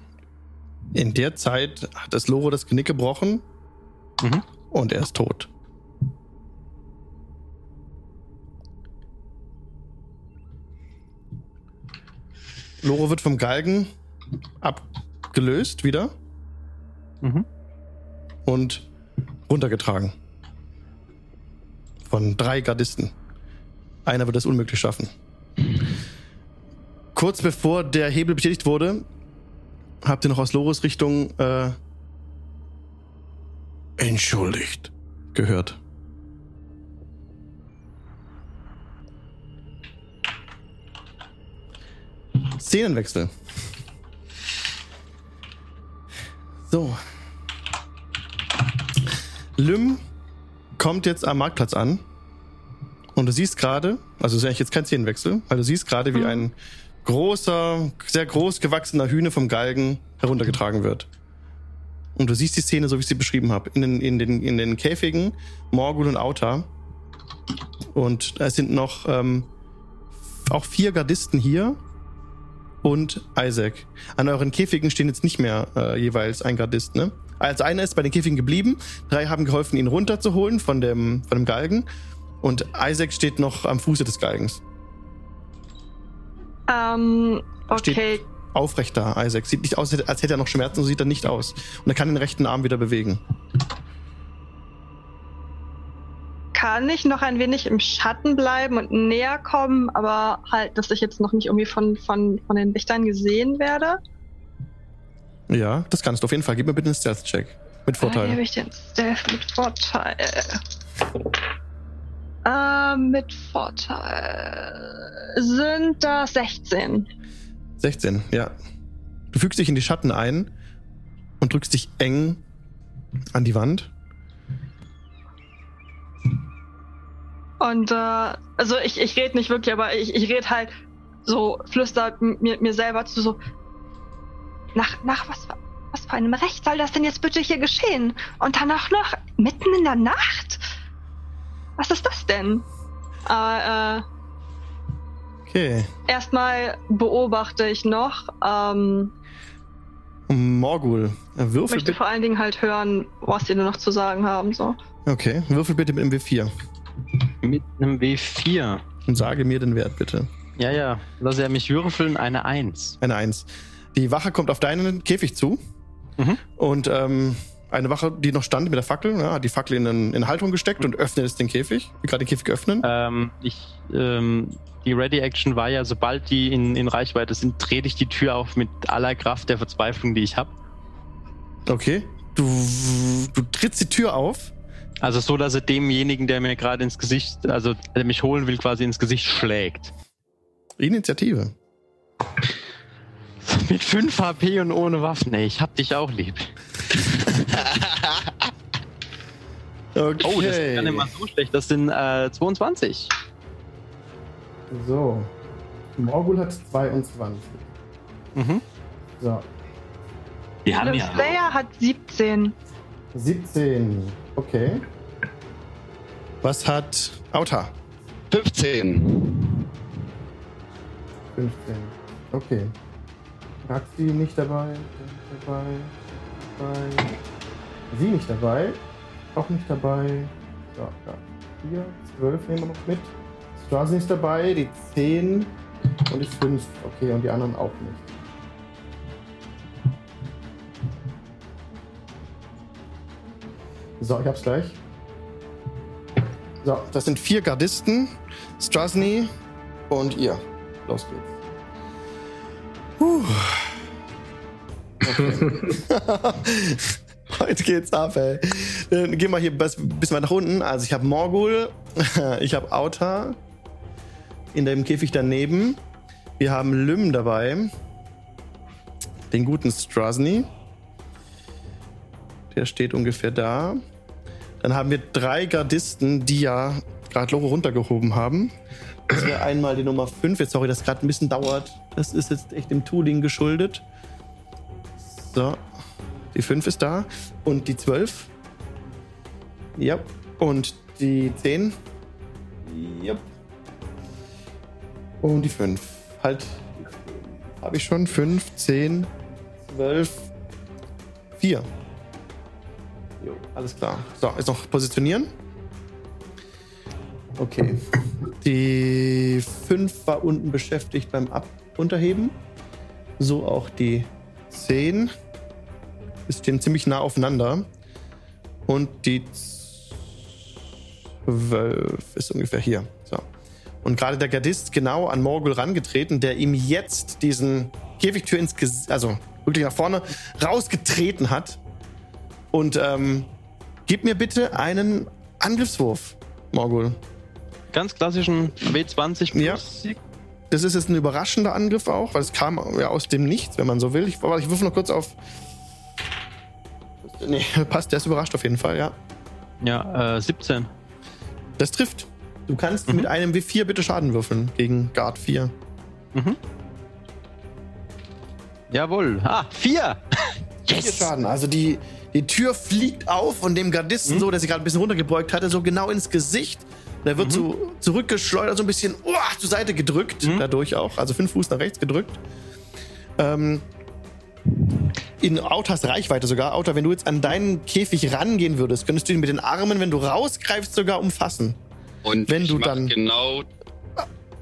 In der Zeit hat es Loro das Genick gebrochen Mhm. und er ist tot. Loro wird vom Galgen abgelöst wieder Mhm. und runtergetragen. Von drei Gardisten. Einer wird es unmöglich schaffen. Kurz bevor der Hebel betätigt wurde, habt ihr noch aus Loros Richtung äh, entschuldigt gehört. Szenenwechsel. So. Lym kommt jetzt am Marktplatz an. Und du siehst gerade, also ist eigentlich jetzt kein Szenenwechsel, weil du siehst gerade, wie ein großer, sehr groß gewachsener Hühne vom Galgen heruntergetragen wird. Und du siehst die Szene, so wie ich sie beschrieben habe, in den, in den, in den Käfigen, Morgul und Auta. Und es sind noch ähm, auch vier Gardisten hier und Isaac. An euren Käfigen stehen jetzt nicht mehr äh, jeweils ein Gardist, ne? Also einer ist bei den Käfigen geblieben, drei haben geholfen, ihn runterzuholen von dem, von dem Galgen und Isaac steht noch am Fuße des Galgens. Ähm, Steht okay. aufrecht da, Isaac. Sieht nicht aus, als hätte er noch Schmerzen, so sieht er nicht aus. Und er kann den rechten Arm wieder bewegen. Kann ich noch ein wenig im Schatten bleiben und näher kommen, aber halt, dass ich jetzt noch nicht irgendwie von, von, von den Lichtern gesehen werde? Ja, das kannst du auf jeden Fall. Gib mir bitte einen Stealth-Check. Mit Dann gebe Vorteil. ich den Stealth mit Vorteil. Äh, mit Vorteil sind das 16. 16, ja. Du fügst dich in die Schatten ein und drückst dich eng an die Wand. Und äh, also ich, ich rede nicht wirklich, aber ich, ich rede halt so, flüstert mir, mir selber zu so. Nach, nach was, was für einem Recht soll das denn jetzt bitte hier geschehen? Und dann auch noch mitten in der Nacht? Was ist das denn? Aber Okay. äh, erstmal beobachte ich noch. Ähm, Morgul, äh, würfel möchte bitte. vor allen Dingen halt hören, was die nur noch zu sagen haben. So. Okay, würfel bitte mit dem W4 Mit einem W4. und sage mir den Wert bitte. Ja, ja. Lass er mich würfeln, eine 1. Eine Eins. Die Wache kommt auf deinen Käfig zu Mhm. und ähm, eine Wache, die noch stand mit der Fackel, ja, hat die Fackel in, in, in Haltung gesteckt und öffnet jetzt den Käfig. Gerade den Käfig öffnen. Ähm, ich, ähm, die Ready-Action war ja, sobald die in, in Reichweite sind, trete ich die Tür auf mit aller Kraft der Verzweiflung, die ich habe. Okay. Du, du trittst die Tür auf. Also so, dass er demjenigen, der mir gerade ins Gesicht, also der mich holen will, quasi ins Gesicht schlägt. Initiative. Mit 5 HP und ohne Waffen, ey, ich hab dich auch lieb. Okay. Oh, das ist gar nicht mal so schlecht. Das sind äh, 22. So. Morgul hat 22. Mhm. So. Die haben ja. Slayer hat 17. 17. Okay. Was hat Auta? 15. 15. Okay. Raxi nicht dabei. Dabei. dabei. Sie nicht dabei. Auch nicht dabei. So, ja. 4, 12 nehmen wir noch mit. Straßen ist dabei. Die 10 und die 5. Okay, und die anderen auch nicht. So, ich hab's gleich. So, das sind vier Gardisten. Strasny und ihr. Los geht's. Puh. Okay. Heute geht's ab, ey. Dann gehen wir hier bis, bis mal nach unten. Also ich habe Morgul, ich habe Auta in dem Käfig daneben. Wir haben Lym dabei. Den guten Strasny. Der steht ungefähr da. Dann haben wir drei Gardisten, die ja gerade Loro runtergehoben haben. Das wäre einmal die Nummer 5. Jetzt, sorry, das gerade ein bisschen dauert. Das ist jetzt echt dem Tooling geschuldet. So. Die 5 ist da. Und die 12. Ja. Und die 10. Ja. Und die 5. Halt. Habe ich schon. 5, 10, 12, 4. Jo, alles klar. So, jetzt noch positionieren. Okay. Die 5 war unten beschäftigt beim Ab Unterheben. So auch die 10. Wir stehen ziemlich nah aufeinander. Und die 12 ist ungefähr hier. So. Und gerade der Gardist genau an Morgul rangetreten, der ihm jetzt diesen Käfigtür ins Gesicht, also wirklich nach vorne, rausgetreten hat. Und ähm, gib mir bitte einen Angriffswurf, Morgul. Ganz klassischen W20 plus. Ja. Das ist jetzt ein überraschender Angriff auch, weil es kam ja aus dem Nichts, wenn man so will. Ich, warte, ich würfel noch kurz auf. Nee, passt, der ist überrascht auf jeden Fall, ja. Ja, äh, 17. Das trifft. Du kannst Mhm. mit einem W4 bitte Schaden würfeln gegen Guard 4. Mhm. Jawohl. Ah, 4! Vier Schaden. Also die, die Tür fliegt auf und dem Gardisten so, der sich gerade ein bisschen runtergebeugt hatte, so genau ins Gesicht. Und er wird so zurückgeschleudert, so ein bisschen uah, zur Seite gedrückt, dadurch auch. Also fünf Fuß nach rechts gedrückt. Ähm, in Autas Reichweite sogar. Auta, wenn du jetzt an deinen Käfig rangehen würdest, könntest du ihn mit den Armen, wenn du rausgreifst, sogar umfassen. Und Wenn ich du mach dann- genau.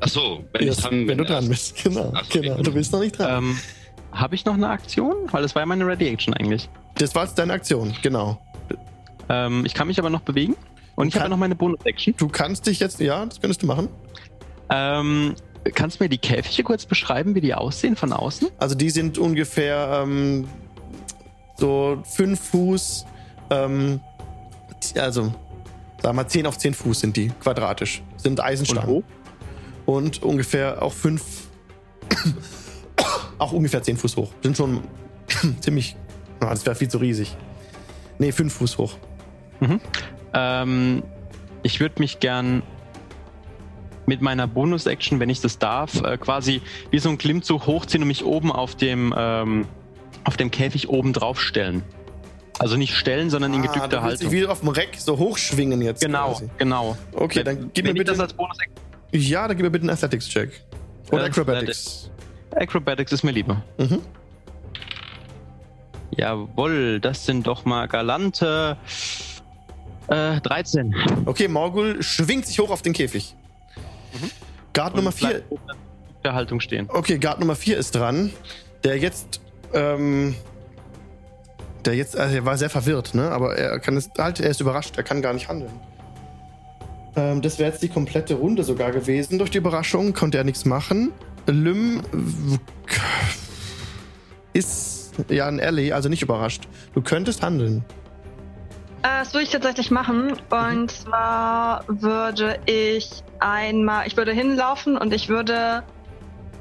Ach so, wenn Yes, dran wenn du dran bist. Genau, so, genau. Du bist noch nicht dran. Ähm, Habe ich noch eine Aktion? Weil das war ja meine Ready-Action eigentlich. Das war jetzt deine Aktion, genau. Ähm, ich kann mich aber noch bewegen. Und ich habe noch meine Bonus-Action. Du kannst dich jetzt, ja, das könntest du machen. Ähm, kannst du mir die Käfige kurz beschreiben, wie die aussehen von außen? Also die sind ungefähr ähm, so fünf Fuß, ähm, also sagen wir mal 10 auf 10 Fuß sind die, quadratisch. Sind Eisenstangen. Und, ungefähr auch fünf, auch ungefähr 10 Fuß hoch. Sind schon ziemlich, ah, das wäre viel zu riesig. Nee, fünf Fuß hoch. Ähm, ich würde mich gern mit meiner Bonus-Action, wenn ich das darf, äh, quasi wie so ein Klimmzug hochziehen und mich oben auf dem, ähm, auf dem Käfig oben drauf stellen. Also nicht stellen, sondern in Ah, gedückter dich Haltung. wie auf dem Reck so hochschwingen jetzt. Genau, quasi. genau. Okay, dann gib mir wenn bitte. das als Bonus-Action. ja, dann gib mir bitte einen Athletics-Check. Oder Äh, Acrobatics. Acrobatics ist mir lieber. Mhm. Jawohl, das sind doch mal galante äh, 13. Okay, Morgul schwingt sich hoch auf den Käfig. Guard Nummer 4. bleibt oben in der Haltung stehen. Okay, Guard Nummer 4 ist dran. Der jetzt, ähm, der jetzt, also er war sehr verwirrt, ne? Aber er kann es, halt, er ist überrascht, er kann gar nicht handeln. Ähm, das wäre jetzt die komplette Runde sogar gewesen. Durch die Überraschung konnte er nichts machen. Lym ist ja ein Alley, also nicht überrascht. Du könntest handeln. Äh, das würde ich tatsächlich machen. Und zwar würde ich einmal, ich würde hinlaufen und ich würde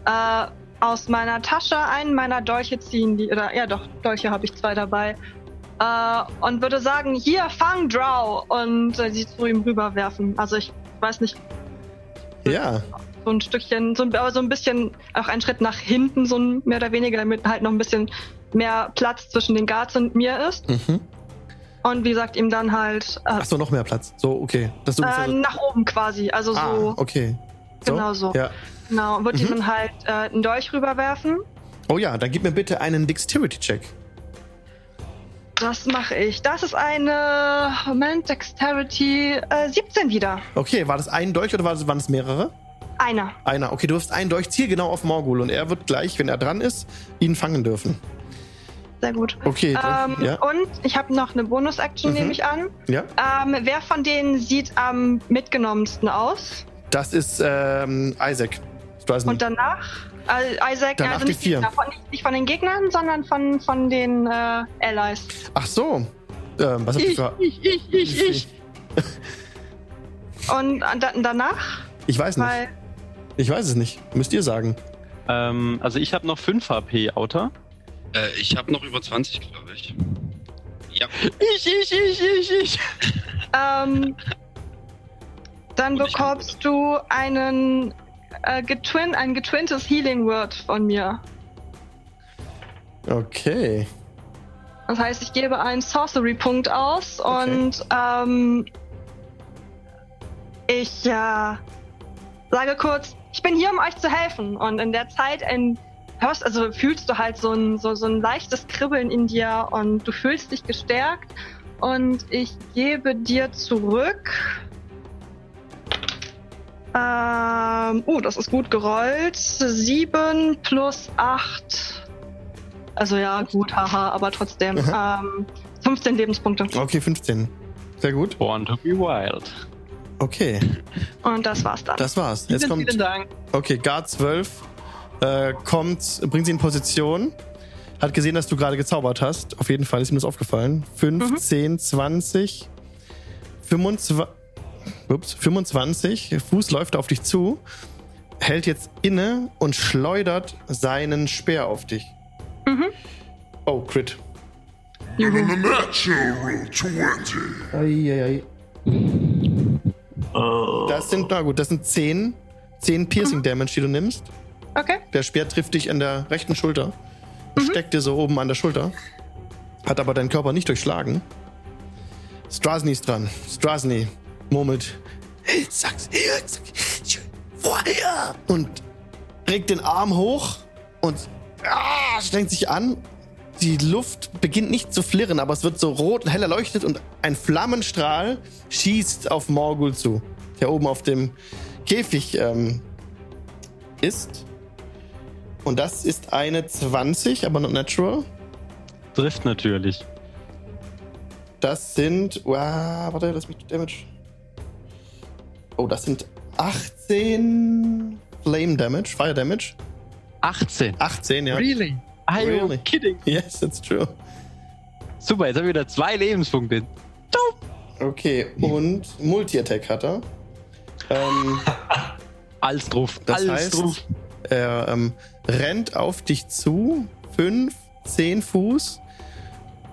äh, aus meiner Tasche einen meiner Dolche ziehen, die, oder ja doch, Dolche habe ich zwei dabei. Äh, und würde sagen, hier, fang Drow und äh, sie zu ihm rüberwerfen. Also ich weiß nicht, Ja, so ein Stückchen, so, ein- aber so ein bisschen auch einen Schritt nach hinten, so ein, mehr oder weniger, damit halt noch ein bisschen mehr Platz zwischen den Guards und mir ist. mhm. Und wie gesagt, ihm dann halt äh, Achso, noch mehr Platz. So, okay. Dass du äh, nach oben quasi, also ah, so, okay. So? genau so. Ja. Genau, und würde Mhm. ihm dann halt äh, einen Dolch rüberwerfen. Oh ja, dann gib mir bitte einen Dexterity-Check. Das mache ich. Das ist eine, Moment, Dexterity äh, 17 wieder. Okay, war das ein Dolch oder waren es mehrere? Einer. Einer. Okay, du wirfst einen Dolch, ziel genau auf Morgul und er wird gleich, wenn er dran ist, ihn fangen dürfen. Sehr gut. Okay, dann, Ähm, ja. Und ich habe noch eine Bonus-Action, Mhm. nehme ich an. ja. Ähm, wer von denen sieht am mitgenommensten aus? Das ist ähm, Isaac. Und danach? Äh, Isaac, Danach also die nicht, vier. Gegner, von, nicht, nicht von den Gegnern, sondern von, von den äh, Allies. Ach so. Ähm, was ich für. ich, ich, ich, ich. Und äh, da, danach? Ich weiß nicht. Weil, Ich weiß es nicht. Müsst ihr sagen. Ähm, also ich habe noch 5 HP, Outer. Äh, ich habe noch über 20, glaube ich. Ja, Ich, ich, ich, ich, ich. ähm, Dann Und bekommst du einen äh, getwin, ein getwinntes Healing Word von mir. Okay. Das heißt, ich gebe einen Sorcery-Punkt aus Okay. und ähm, ich äh, sage kurz, ich bin hier, um euch zu helfen. Und in der Zeit in, hörst, also fühlst du halt so ein, so, so ein leichtes Kribbeln in dir und du fühlst dich gestärkt. Und ich gebe dir zurück. Ähm, oh, das ist gut gerollt. 7 plus 8. Also ja, gut, haha, aber trotzdem. Ähm, 15 Lebenspunkte. Okay, 15. Sehr gut. Born to be wild. Okay, Und das war's dann. das war's. Jetzt Vielen, kommt. vielen Dank. Okay, Guard 12 äh, kommt, bringt sie in Position. Hat gesehen, dass du gerade gezaubert hast. Auf jeden Fall ist ihm das aufgefallen. 15, 20, 25, ups, 25. Fuß läuft auf dich zu, hält jetzt inne und schleudert seinen Speer auf dich. Mhm. Oh, Crit. And on a natural roll 20. Eieiei. Oh. Das sind, na gut, das sind 10, 10 Piercing Damage, die du nimmst. Okay. Der Speer trifft dich an der rechten Schulter. Steckt dir so oben an der Schulter. Hat aber deinen Körper nicht durchschlagen. Strasny ist dran. Strasny murmelt. "Hey, Sag's hier, sag's vorher. Und regt den Arm hoch und ah, strengt sich an. Die Luft beginnt nicht zu flirren, aber es wird so rot und hell erleuchtet und ein Flammenstrahl schießt auf Morgul zu, der oben auf dem Käfig ähm, ist. Und das ist eine 20, aber not natural. Trifft natürlich. Das sind. Wow, warte, lass mich Damage. Oh, das sind 18 Flame Damage, Fire Damage. 18. 18, ja. Really? Are you Really? kidding? Yes, that's true. Super, jetzt habe ich wieder zwei Lebenspunkte. Okay, und Multi-Attack hat er. Ähm, Alles drauf. das Alles heißt, drauf. er ähm, rennt auf dich zu. 5, 10 Fuß.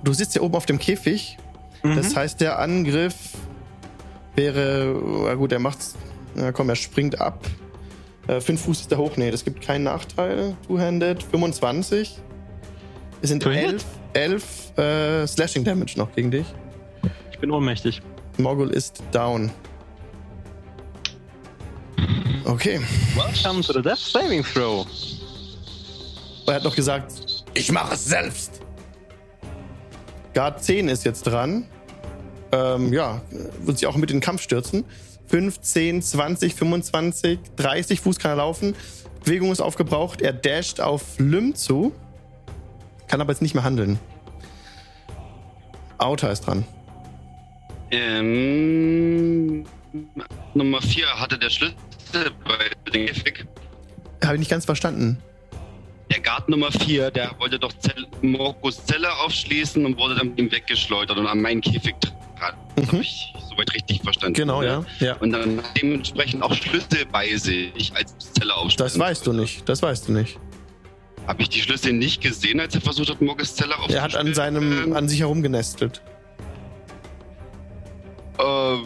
Du sitzt hier oben auf dem Käfig. Das heißt, der Angriff wäre. Na gut, er macht's. Na komm, er springt ab. Äh, fünf Fuß ist er hoch. Nee, das gibt keinen Nachteil. Two-handed. 25. Es sind Two-handed? 11, 11 äh, Slashing Damage noch gegen dich. Ich bin ohnmächtig. Mogul ist down. Okay. Welcome to the Death Saving Throw. Er hat noch gesagt, ich mache es selbst. Guard 10 ist jetzt dran. Ähm, ja, wird sich auch mit in den Kampf stürzen. 15, 20, 25, 30 Fuß kann er laufen. Bewegung ist aufgebraucht. Er dasht auf Lym zu. Kann aber jetzt nicht mehr handeln. Outer ist dran. Ähm, Nummer 4 hatte der Schlüssel bei dem Käfig. Habe ich nicht ganz verstanden. Der Guard Nummer 4, der wollte doch Zell Morkus Zelle aufschließen und wurde dann mit ihm weggeschleudert und an meinen Käfig dran. Das habe ich soweit richtig verstanden. Mhm. Genau, ja. ja. Und dann dementsprechend auch Schlüssel bei sich als Zelle aufschließen. Das weißt du nicht. Das weißt du nicht. Habe ich die Schlüssel nicht gesehen, als er versucht hat, Morkus Zelle aufzuschließen? Er hat an seinem, an sich herumgenestelt. Äh,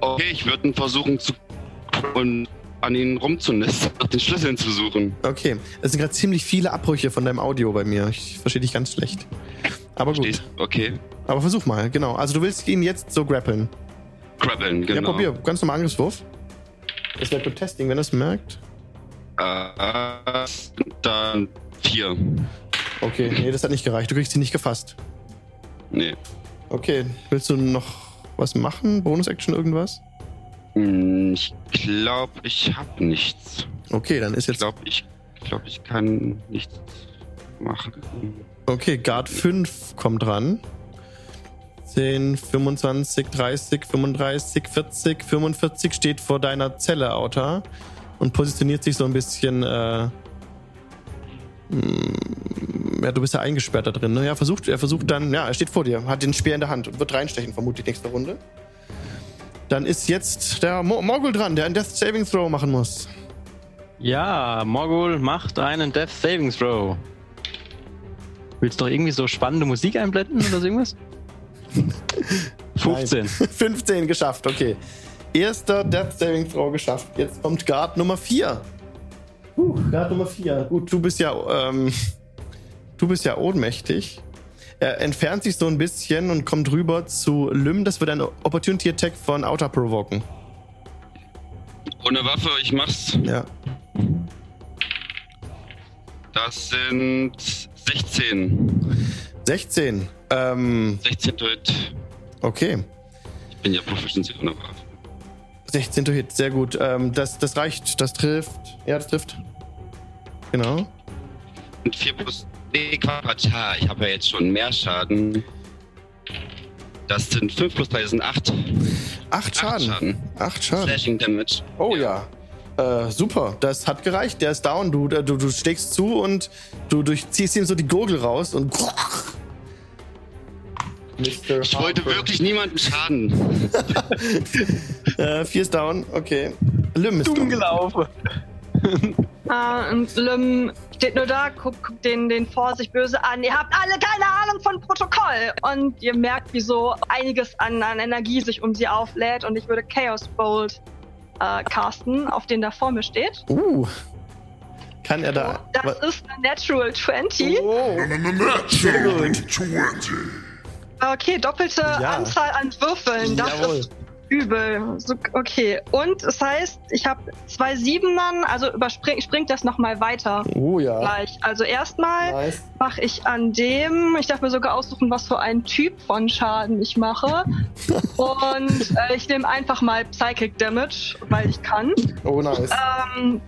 okay, ich würde ihn versuchen zu und an ihn rumzunisten, nach den Schlüsseln zu suchen. Okay, es sind gerade ziemlich viele Abbrüche von deinem Audio bei mir. Ich verstehe dich ganz schlecht. Aber gut. Verstehst? Okay. Aber versuch mal, genau. Also du willst ihn jetzt so grappeln. Krabbeln, genau. Ja, probier. Ganz normal Angriffswurf. Das wäre gut Testing, wenn es merkt. Äh, dann vier. Okay, nee, das hat nicht gereicht. Du kriegst ihn nicht gefasst. Nee. Okay, willst du noch was machen? Bonus-Action irgendwas? Hm, Ich glaube, ich habe nichts. Okay, dann ist Ich jetzt... glaube, ich, glaub, ich kann nichts machen. Okay, Guard 5 kommt ran. 10, 25, 30, 35, 40, 45 steht vor deiner Zelle, Auta. Und positioniert sich so ein bisschen. Äh, mm, ja, du bist ja eingesperrt da drin. Ne? Ja, versucht, er versucht dann. Ja, er steht vor dir, hat den Speer in der Hand und wird reinstechen, vermutlich nächste Runde. Dann ist jetzt der Mo Morgul dran, der einen Death Saving Throw machen muss. Ja, Morgul macht einen Death Saving Throw. Willst du doch irgendwie so spannende Musik einblenden oder so irgendwas? 15. 15 geschafft, okay. Erster Death Saving Throw geschafft. Jetzt kommt Guard Nummer 4. Uh, Guard Nummer 4. Gut, du bist ja, ähm, du bist ja ohnmächtig. Er entfernt sich so ein bisschen und kommt rüber zu Lym. Das wird ein Opportunity Attack von Outer provoken. Ohne Waffe, ich mach's. Ja. Das sind 16. 16. Ähm, 16 to hit. okay. Ich bin ja Proficiency ohne Waffe. 16 to Hit, sehr gut. Ähm, das, das reicht, das trifft. Ja, das trifft. Genau. Und 4 plus. Nee, Quatsch. Ha, ich habe ja jetzt schon mehr Schaden. Das sind 5 plus 3, das sind 8. Acht Schaden. Schaden. Acht Schaden. Slashing Damage. Oh ja. Äh, super, das hat gereicht. Der ist down. Du, du, du steckst zu und du durchziehst ihm so die Gurgel raus und. Mr. Ich wollte Harper. wirklich niemanden schaden. Äh, vier ist down, okay. Lim ist Dumm down. gelaufen. Äh, und Lym steht nur da, guckt, guckt den, den vor sich böse an. Ihr habt alle keine Ahnung von Protokoll. Und ihr merkt, wie so einiges an, an Energie sich um sie auflädt. Und ich würde Chaos Bolt äh, casten, auf den da vor mir steht. Uh. Kann er da. Das ist eine Natural 20. Oh. Natural 20. Okay, doppelte Ja. Anzahl an Würfeln. Das Jawohl. ist übel. So, okay. Und es heißt, ich habe zwei Siebenern, also überspring, springt das nochmal weiter. Oh ja. Gleich. Also erstmal Nice. mache ich an dem, ich darf mir sogar aussuchen, was für einen Typ von Schaden ich mache. Und äh, ich nehme einfach mal Psychic Damage, weil ich kann. Oh nice. Ähm,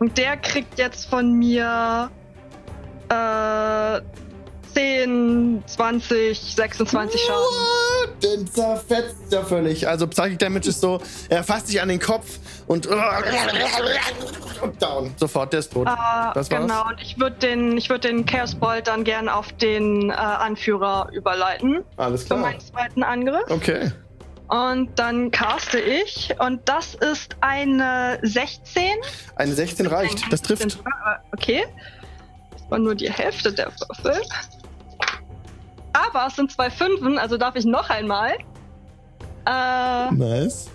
und der kriegt jetzt von mir äh, 10, 20, 26 Schaden. What? Den zerfetzt ja völlig. Also Psychic Damage ist so, er fasst sich an den Kopf und, und down. Sofort, der ist tot. Äh, Das war's? genau, und ich würde den, ich würd den Chaos Bolt dann gern auf den äh, Anführer überleiten. Alles Für klar. meinen zweiten Angriff. Okay. Und dann caste ich. Und das ist eine 16. Eine 16 reicht. Das trifft. Okay. Das war nur die Hälfte der Würfel. Aber es sind zwei Fünfen, also darf ich noch einmal. Äh, Nice.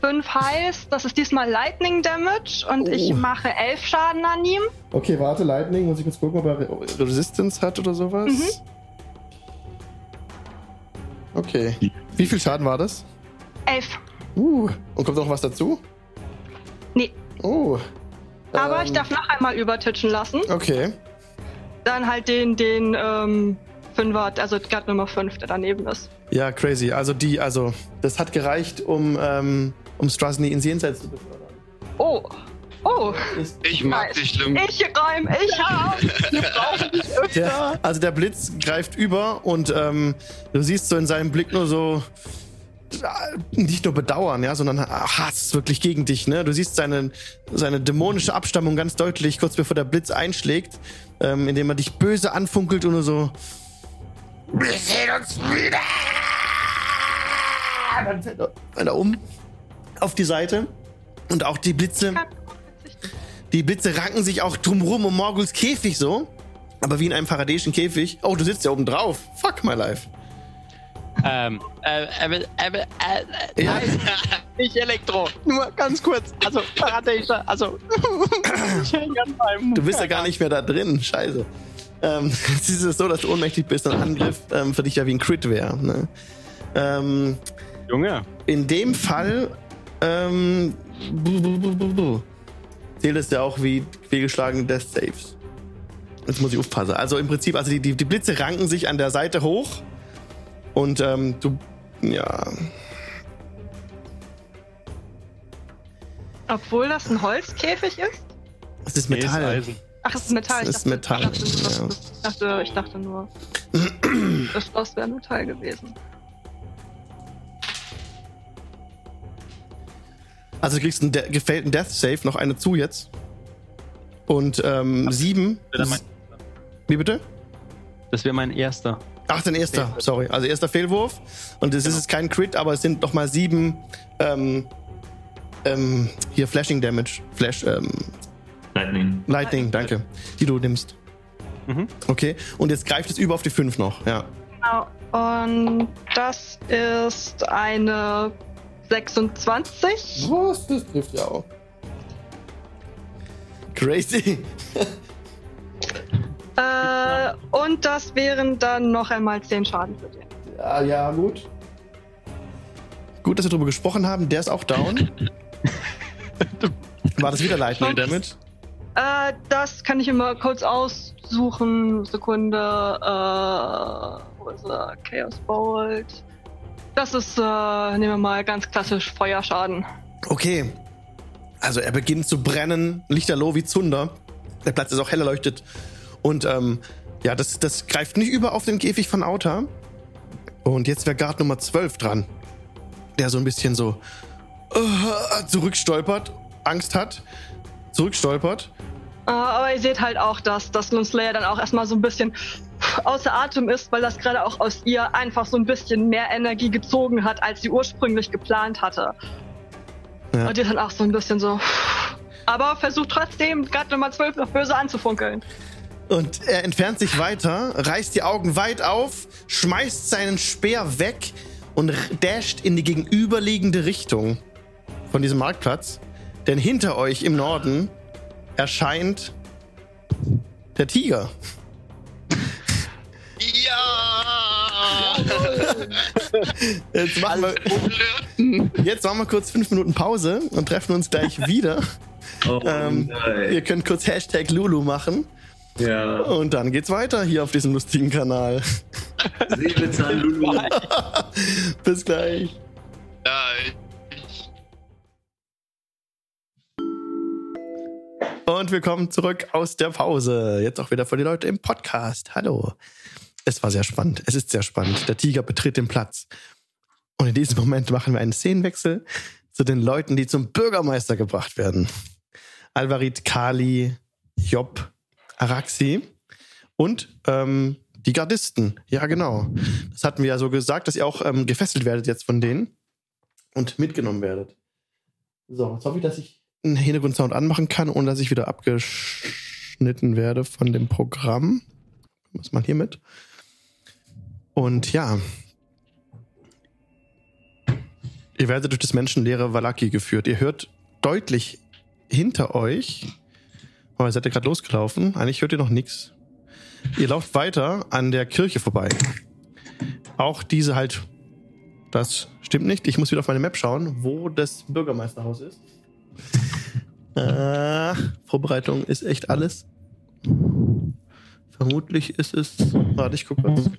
fünf heißt, das ist diesmal Lightning Damage und Oh. ich mache elf Schaden an ihm. Okay, warte, Lightning. Muss ich kurz gucken, ob er Re Resistance hat oder sowas. Mhm. Okay. Wie viel Schaden war das? Elf. Uh. Und kommt noch was dazu? Nee. Oh. Aber Ähm, ich darf noch einmal übertitschen lassen. Okay. Dann halt den, den, ähm, Fünfer, also Guard Nummer 5, der daneben ist. Ja, crazy. Also die, also, das hat gereicht, um, ähm, um Strasny ins Jenseits zu befördern. Oh. Oh. Ich mag Nice. dich, Lim. Ich reim, ich hab. Wir brauchen dich öfter. der, also der Blitz greift über und ähm, du siehst so in seinem Blick nur so äh, nicht nur Bedauern, ja, sondern Hass wirklich gegen dich, ne? Du siehst seine, seine dämonische Abstammung ganz deutlich, kurz bevor der Blitz einschlägt, ähm, indem er dich böse anfunkelt und nur so. Wir sehen uns wieder! Dann fällt er, fällt er um auf die Seite und auch die Blitze. Die Blitze ranken sich auch drumrum um Morguls Käfig so. Aber wie in einem faradäischen Käfig. Oh, du sitzt ja oben drauf. Fuck my life. Ähm, äh, äh, äh, äh, äh, Ja. nein, nicht Elektro. Nur ganz kurz. Also, Paradischer, also. ich häng an meinem Du bist ja gar nicht mehr da drin. Scheiße. Ähm, es ist so, dass du ohnmächtig bist. Ein Angriff ähm, für dich ja wie ein Crit wäre. Ne? Ähm, Junge. in dem Fall ähm, bu, bu, bu, bu, bu. zählt es ja auch wie fehlgeschlagene Death Saves. Jetzt muss ich aufpassen. Also im Prinzip, also die, die, die Blitze ranken sich an der Seite hoch und ähm, du, ja, Obwohl das ein Holzkäfig ist? es ist Nee, ist Metall. Eisen. Ach, es ist Metall. Es Ich ist Metall, Ich dachte, ja. ich dachte, ich dachte nur, das Schloss wäre Metall gewesen. Also du kriegst einen de gefällten Death Save, noch eine zu jetzt. Und ähm, sieben. wäre mein- Wie bitte? Das wäre mein erster. Ach, dein erster, sorry. Also erster Fehlwurf. Und es ist jetzt kein Crit, aber es sind noch mal sieben ähm, ähm, hier Flashing Damage. Flash, ähm, Lightning. Lightning, danke. Die du nimmst. Mhm. Okay. Und jetzt greift es über auf die fünf noch, ja. Genau. Und das ist eine 26. Was? Das trifft ja auch. Crazy. Äh, und das wären dann noch einmal 10 Schaden für den. Ja, ja, gut. Gut, dass wir darüber gesprochen haben. Der ist auch down. War das wieder Lightning Damage? Äh, das kann ich immer kurz aussuchen. Sekunde. Äh, wo ist er? Chaos Bolt. Das ist, äh, nehmen wir mal ganz klassisch Feuerschaden. Okay. Also er beginnt zu brennen, lichterloh wie Zunder. Der Platz ist auch hell erleuchtet. Und ähm, ja, das, das greift nicht über auf den Käfig von Auta. Und jetzt wäre Guard Nummer 12 dran. Der so ein bisschen so äh, zurückstolpert, Angst hat, zurückstolpert. Äh, aber ihr seht halt auch, dass, dass Slayer dann auch erstmal so ein bisschen außer Atem ist, weil das gerade auch aus ihr einfach so ein bisschen mehr Energie gezogen hat, als sie ursprünglich geplant hatte. Ja. Und die ist dann auch so ein bisschen so. Aber versucht trotzdem, Guard Nummer 12 noch böse anzufunkeln. Und er entfernt sich weiter, reißt die Augen weit auf, schmeißt seinen Speer weg und dasht in die gegenüberliegende Richtung von diesem Marktplatz. Denn hinter euch im Norden erscheint der Tiger. Ja! Jetzt machen, wir, jetzt machen wir kurz fünf Minuten Pause und treffen uns gleich wieder. Oh Ähm, nein. Ihr könnt kurz Hashtag Lulu machen Ja. und dann geht's weiter hier auf diesem lustigen Kanal. Säbelzahn Lulu. Bis gleich. ja, Und willkommen zurück aus der Pause. Jetzt auch wieder für die Leute im Podcast. Hallo. Es war sehr spannend. Es ist sehr spannend. Der Tiger betritt den Platz. Und in diesem Moment machen wir einen Szenenwechsel zu den Leuten, die zum Bürgermeister gebracht werden. Alvarit, Kali, Job, Araxi und ähm, die Gardisten. Ja, genau. Das hatten wir ja so gesagt, dass ihr auch ähm, gefesselt werdet jetzt von denen und mitgenommen werdet. So, jetzt hoffe ich, dass ich einen Hintergrundsound anmachen kann, ohne dass ich wieder abgeschnitten werde von dem Programm. Was mal hier mit. Und ja. Ihr werdet durch das menschenleere Valaki geführt. Ihr hört deutlich hinter euch. Aber ihr seid ja gerade losgelaufen. Eigentlich hört ihr noch nichts. Ihr lauft weiter an der Kirche vorbei. Auch diese halt. Das stimmt nicht. Ich muss wieder auf meine Map schauen, wo das Bürgermeisterhaus ist. Äh, Vorbereitung ist echt alles. Vermutlich ist es. Warte, ich guck kurz.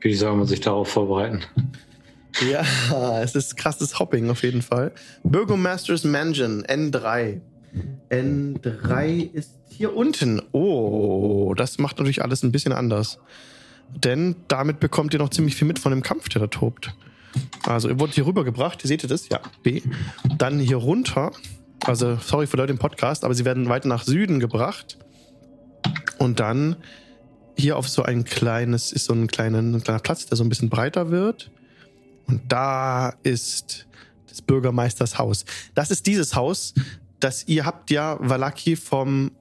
Wie soll man sich darauf vorbereiten? Ja, es ist krasses Hopping auf jeden Fall. Bürgermeisters Mansion N3. N3 ist hier unten. Oh, das macht natürlich alles ein bisschen anders. Denn damit bekommt ihr noch ziemlich viel mit von dem Kampf, der da tobt. Also, ihr wurdet hier rübergebracht, seht ihr das? Ja, B. Dann hier runter. Also, sorry für Leute im Podcast, aber sie werden weiter nach Süden gebracht. Und dann hier auf so ein kleines, ist so ein kleiner, ein kleiner Platz, der so ein bisschen breiter wird. Und da ist des Bürgermeisters Haus. Das ist dieses Haus, das ihr habt ja Valaki vom,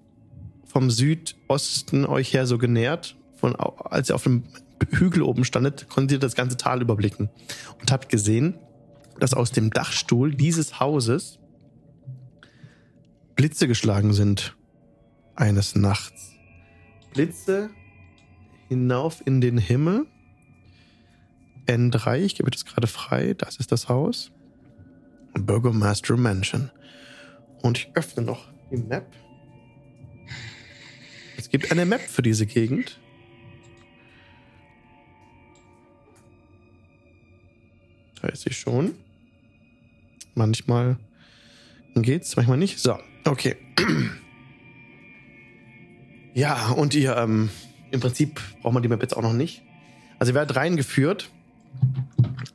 vom Südosten euch her so genähert. Von, als ihr auf dem Hügel oben standet, konntet ihr das ganze Tal überblicken. Und habt gesehen, dass aus dem Dachstuhl dieses Hauses Blitze geschlagen sind. Eines Nachts. Blitze hinauf in den Himmel. N3, ich gebe das gerade frei, das ist das Haus. Burgomaster Mansion. Und ich öffne noch die Map. Es gibt eine Map für diese Gegend. Da ist sie schon. Manchmal geht's, manchmal nicht. So, okay. Ja, und ihr, ähm, im Prinzip braucht man die Map jetzt auch noch nicht. Also ihr werdet reingeführt.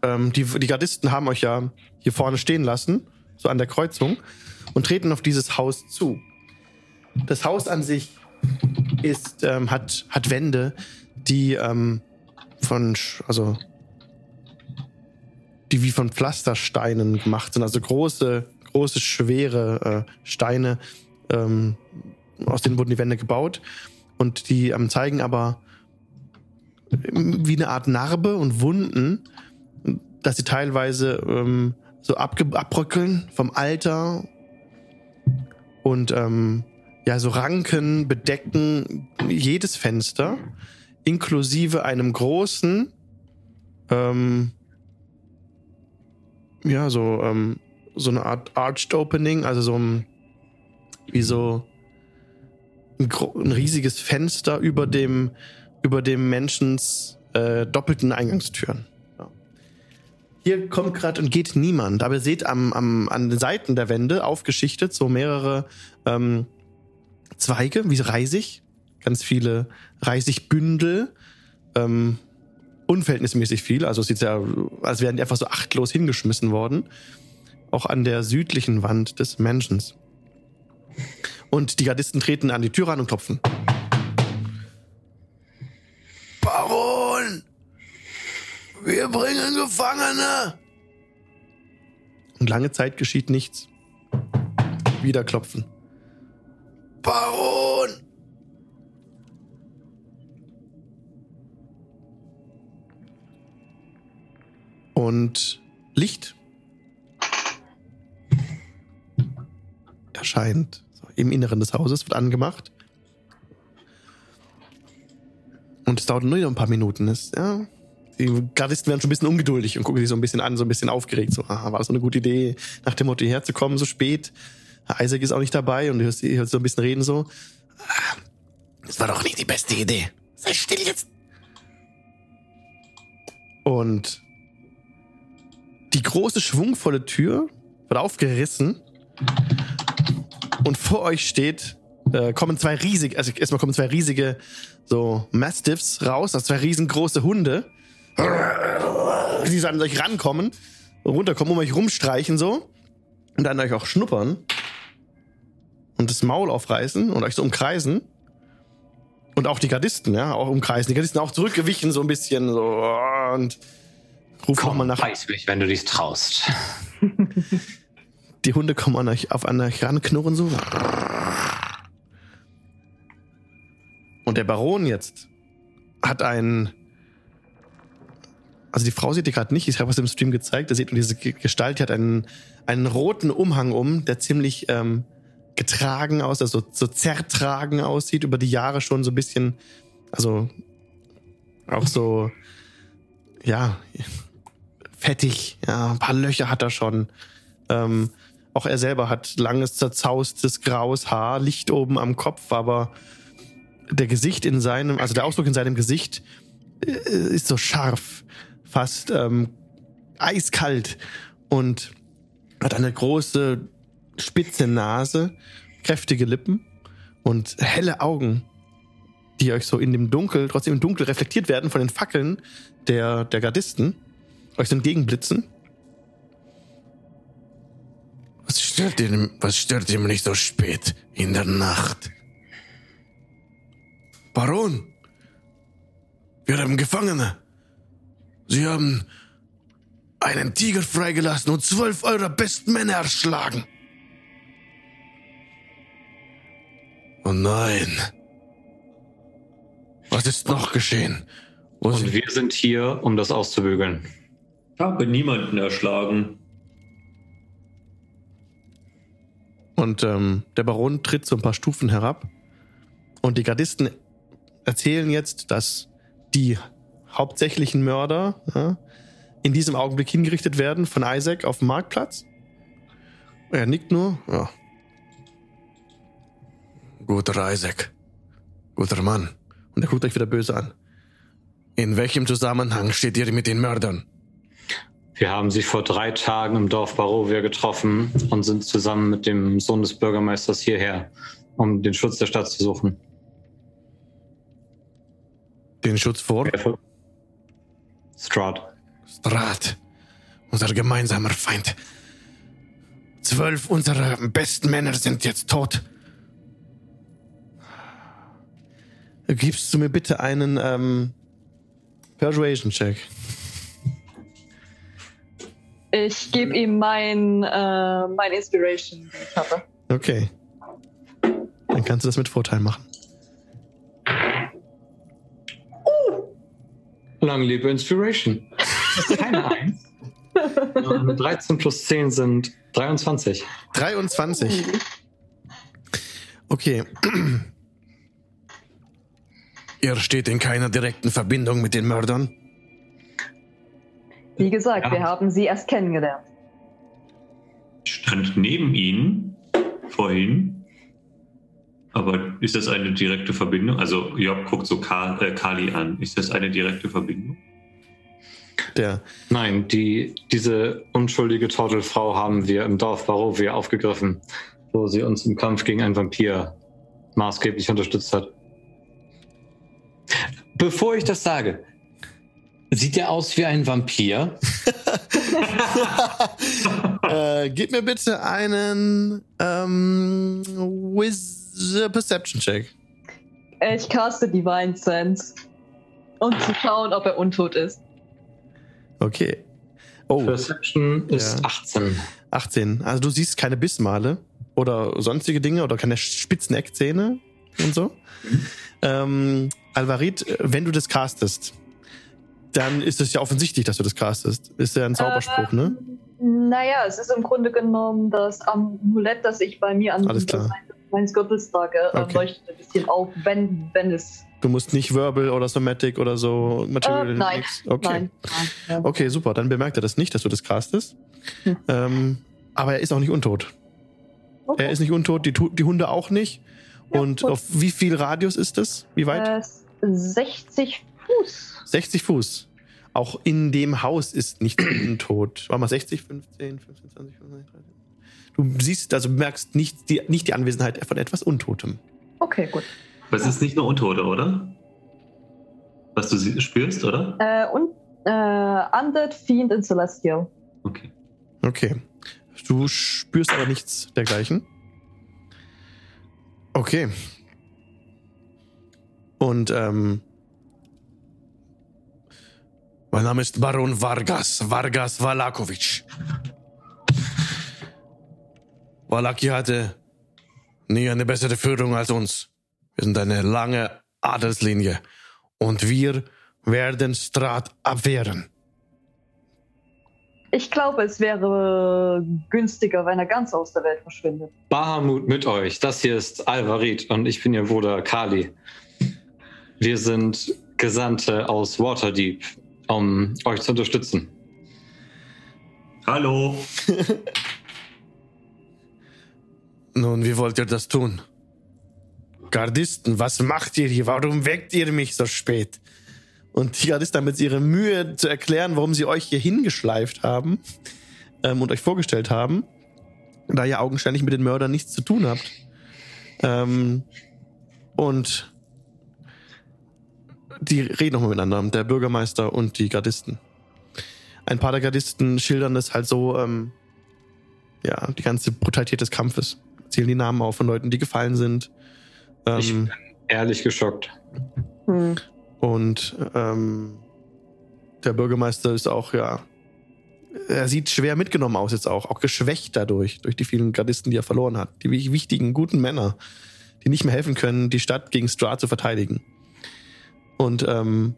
Ähm, die, die Gardisten haben euch ja hier vorne stehen lassen, so an der Kreuzung, und treten auf dieses Haus zu. Das Haus an sich ist, ähm, hat, hat Wände, die ähm, von, also die wie von Pflastersteinen gemacht sind, also große, große, schwere äh, Steine, ähm, aus denen wurden die Wände gebaut. Und die ähm, zeigen aber wie eine Art Narbe und Wunden dass sie teilweise ähm, so abbröckeln vom Alter und ähm, ja, so Ranken bedecken jedes Fenster, inklusive einem großen, ähm, ja, so, ähm, so eine Art Arched Opening, also so ein, wie so ein, ein riesiges Fenster über dem, über dem Menschens äh, doppelten Eingangstüren. Ja. Hier kommt gerade und geht niemand, aber ihr seht am, am, an den Seiten der Wände aufgeschichtet so mehrere ähm, Zweige, wie Reisig, ganz viele Reisigbündel, ähm, unverhältnismäßig viel, also es sieht ja, als wären die einfach so achtlos hingeschmissen worden, auch an der südlichen Wand des Menschens. Und die Gardisten treten an die Tür ran und klopfen. Baron! Wir bringen Gefangene! Und lange Zeit geschieht nichts. Wieder klopfen. Baron! Und Licht erscheint so, im Inneren des Hauses, wird angemacht. Und es dauert nur noch ein paar Minuten. Es, ja, die Gardisten werden schon ein bisschen ungeduldig und gucken sich so ein bisschen an, so ein bisschen aufgeregt. So, aha, war das so eine gute Idee, nach dem Motto hierher so spät? Herr Isaac ist auch nicht dabei und du hörst, hört so ein bisschen reden so. "Ah, Das war doch nicht die beste Idee. Sei still jetzt. Und die große, schwungvolle Tür wird aufgerissen und vor euch steht, äh, kommen zwei riesige, also erstmal kommen zwei riesige so Mastiffs raus, also zwei riesengroße Hunde, die so an euch rankommen, runterkommen, um euch rumstreichen so und an euch auch schnuppern und das Maul aufreißen und euch so umkreisen. Und auch die Gardisten, ja, auch umkreisen. Die Gardisten auch zurückgewichen so ein bisschen so und rufen nochmal nach. Beiß mich, wenn du dich traust. Die Hunde kommen an euch, auf an euch ran, knurren so. Und der Baron jetzt hat einen. Also die Frau seht ihr gerade nicht, ich habe es im Stream gezeigt, da seht ihr diese Ge- Gestalt, die hat einen, einen roten Umhang um, der ziemlich ähm, getragen aus, also so zertragen aussieht, über die Jahre schon so ein bisschen, also auch so, ja, fettig, ja, ein paar Löcher hat er schon. Ähm, auch er selber hat langes, zerzaustes, graues Haar, Licht oben am Kopf, aber der Gesicht in seinem, also der Ausdruck in seinem Gesicht äh, ist so scharf, fast ähm, eiskalt und hat eine große, spitze Nase, kräftige Lippen und helle Augen, die euch so in dem Dunkel, trotzdem im Dunkel reflektiert werden von den Fackeln der, der Gardisten, euch so entgegenblitzen. Stört ihr, was stört ihr nicht so spät in der Nacht? Baron, wir haben Gefangene. Sie haben einen Tiger freigelassen und zwölf eurer besten Männer erschlagen. Oh nein. Was ist noch geschehen? Wo Und sind wir sind hier, um das auszubügeln. Ich habe niemanden erschlagen. Und ähm, der Baron tritt so ein paar Stufen herab. Und die Gardisten erzählen jetzt, dass die hauptsächlichen Mörder ja, in diesem Augenblick hingerichtet werden von Isaac auf dem Marktplatz. Er nickt nur. Ja. Guter Isaac. Guter Mann. Und er guckt euch wieder böse an. In welchem Zusammenhang steht ihr mit den Mördern? Wir haben sie vor drei Tagen im Dorf Barovia getroffen und sind zusammen mit dem Sohn des Bürgermeisters hierher, um den Schutz der Stadt zu suchen. Den Schutz vor Strahd. Strat, unser gemeinsamer Feind. Zwölf unserer besten Männer sind jetzt tot. Gibst du mir bitte einen ähm, Persuasion-Check? Ich gebe ihm mein, äh, mein Inspiration, die ich habe. Okay. Dann kannst du das mit Vorteil machen. Lang lebe Inspiration. Das ist keine Eins. Äh, 13 plus 10 sind 23. 23. Okay. Ihr steht in keiner direkten Verbindung mit den Mördern. Wie gesagt, Ja. wir haben sie erst kennengelernt. Ich stand neben ihnen vorhin. Aber ist das eine direkte Verbindung? Also Job guckt so Ka äh, Kali an. Ist das eine direkte Verbindung? Der, Nein, die, diese unschuldige Tortelfrau haben wir im Dorf Barovia aufgegriffen, wo sie uns im Kampf gegen einen Vampir maßgeblich unterstützt hat. Bevor ich das sage, sieht er aus wie ein Vampir? äh, gib mir bitte einen ähm, Wiz Perception Check. Ich caste Divine Sense. Um zu schauen, ob er untot ist. Okay. Oh, Perception ist Ja. 18. 18. Also du siehst keine Bissmale oder sonstige Dinge oder keine spitzen Eckzähne und so. Ähm, Alvarit, wenn du das castest, dann ist es ja offensichtlich, dass du das castest. Ist ja ein Zauberspruch, ne? Naja, es ist im Grunde genommen das Amulett, das ich bei mir an Alles klar. meines Gürtels trage, äh, Okay. leuchtet ein bisschen auf, wenn, wenn es. Du musst nicht Verbal oder Somatic oder so Material. Äh, nein. Okay. Nein. nein. Okay, super. Dann bemerkt er das nicht, dass du das castest. Hm. Ähm, aber er ist auch nicht untot. Okay. Er ist nicht untot, die, die Hunde auch nicht. Ja, Und gut. auf wie viel Radius ist das? Wie weit? Äh, 60 Fuß. 60 Fuß. Auch in dem Haus ist nicht untot. War mal 60, 15, 15, 20, 25, 30. Du siehst, also merkst nicht die, nicht die Anwesenheit von etwas Untotem. Okay, gut. Aber es ist nicht nur Untote, oder? Was du sie- spürst, oder? Äh, und äh, Undead, Fiend und Celestial. Okay. Okay. Du spürst aber nichts dergleichen. Okay. Und ähm, mein Name ist Baron Vargas, Vargas Valakovic. Valaki hatte nie eine bessere Führung als uns. Wir sind eine lange Adelslinie und wir werden Strat abwehren. Ich glaube, es wäre günstiger, wenn er ganz aus der Welt verschwindet. Bahamut mit euch. Das hier ist Alvarit und ich bin ihr Bruder Kali. Wir sind Gesandte aus Waterdeep, um euch zu unterstützen. Hallo. Nun, wie wollt ihr das tun? Gardisten, was macht ihr hier? Warum weckt ihr mich so spät? Und die Gardisten haben jetzt ihre Mühe zu erklären, warum sie euch hier hingeschleift haben ähm, und euch vorgestellt haben, da ihr augenscheinlich mit den Mördern nichts zu tun habt. Ähm, und die reden nochmal miteinander, der Bürgermeister und die Gardisten. Ein paar der Gardisten schildern das halt so, ähm, ja, die ganze Brutalität des Kampfes. Zählen die Namen auf von Leuten, die gefallen sind. Ich Ähm, bin ehrlich geschockt. Hm. und ähm, der Bürgermeister ist auch, ja, er sieht schwer mitgenommen aus jetzt auch, auch geschwächt dadurch, durch die vielen Gardisten, die er verloren hat. Die wi- wichtigen, guten Männer, die nicht mehr helfen können, die Stadt gegen Strahd zu verteidigen. Und ähm,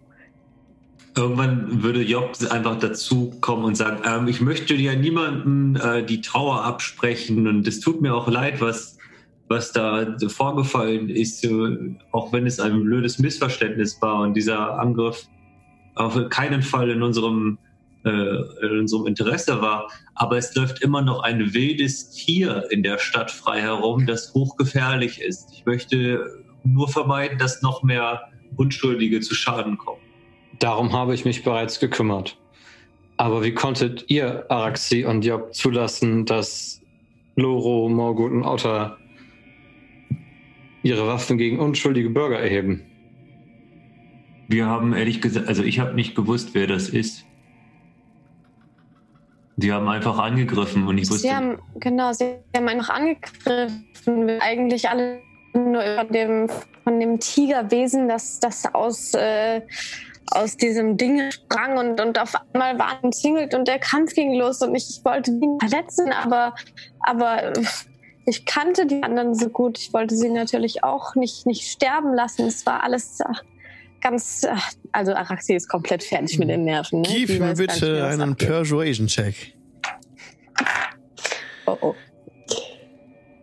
Irgendwann würde Job einfach dazu kommen und sagen, ähm, ich möchte ja niemandem äh, die Trauer absprechen und es tut mir auch leid, was, was da vorgefallen ist, äh, auch wenn es ein blödes Missverständnis war und dieser Angriff auf keinen Fall in unserem, äh, in unserem Interesse war. Aber es läuft immer noch ein wildes Tier in der Stadt frei herum, das hochgefährlich ist. Ich möchte nur vermeiden, dass noch mehr Unschuldige zu Schaden kommen. Darum habe ich mich bereits gekümmert. Aber wie konntet ihr, Araxi und Job, zulassen, dass Loro, Morgut und Otter ihre Waffen gegen unschuldige Bürger erheben? Wir haben ehrlich gesagt, also ich habe nicht gewusst, wer das ist. Die haben einfach angegriffen und ich wusste. Sie haben, genau, sie haben einfach angegriffen. Wir eigentlich alle nur über dem, von dem Tigerwesen, das, das aus, äh, aus diesem Ding sprang und, und auf einmal war ein Zingelt und der Kampf ging los und ich, ich wollte ihn verletzen, aber, aber äh, ich kannte die anderen so gut. Ich wollte sie natürlich auch nicht, nicht sterben lassen. Es war alles ach, ganz, ach, also Araxi ist komplett fertig mit den Nerven. Ne? Gib mir bitte einen. Persuasion-Check. Oh, oh.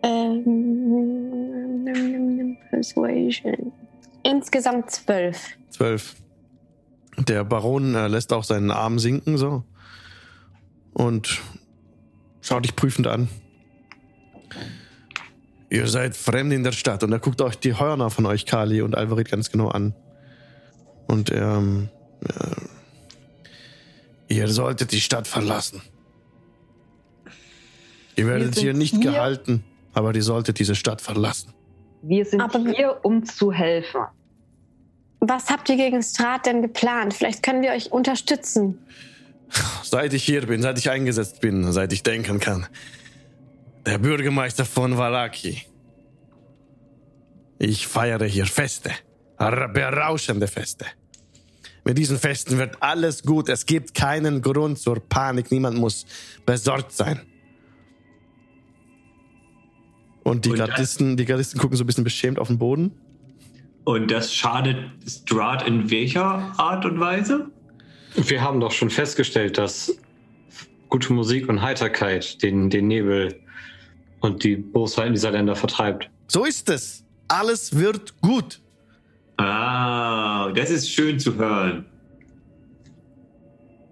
Ähm, Persuasion. Insgesamt zwölf. Zwölf. Der Baron äh, lässt auch seinen Arm sinken, so. Und schaut dich prüfend an. Ihr seid fremd in der Stadt. Und er guckt euch die Hörner von euch, Kali und Alvarit, ganz genau an. Und ähm, äh, ihr solltet die Stadt verlassen. Ihr werdet hier nicht hier- gehalten, aber ihr solltet diese Stadt verlassen. Wir sind Aber- hier, um zu helfen. Was habt ihr gegen Strat denn geplant? Vielleicht können wir euch unterstützen. Seit ich hier bin, seit ich eingesetzt bin, seit ich denken kann. Der Bürgermeister von Valaki. Ich feiere hier Feste. Berauschende Feste. Mit diesen Festen wird alles gut. Es gibt keinen Grund zur Panik. Niemand muss besorgt sein. Und die Und das- Gardisten, die Gardisten gucken so ein bisschen beschämt auf den Boden. Und das schadet Strahd in welcher Art und Weise? Wir haben doch schon festgestellt, dass gute Musik und Heiterkeit den, den Nebel und die Bosheiten dieser Länder vertreibt. So ist es. Alles wird gut. Ah, das ist schön zu hören.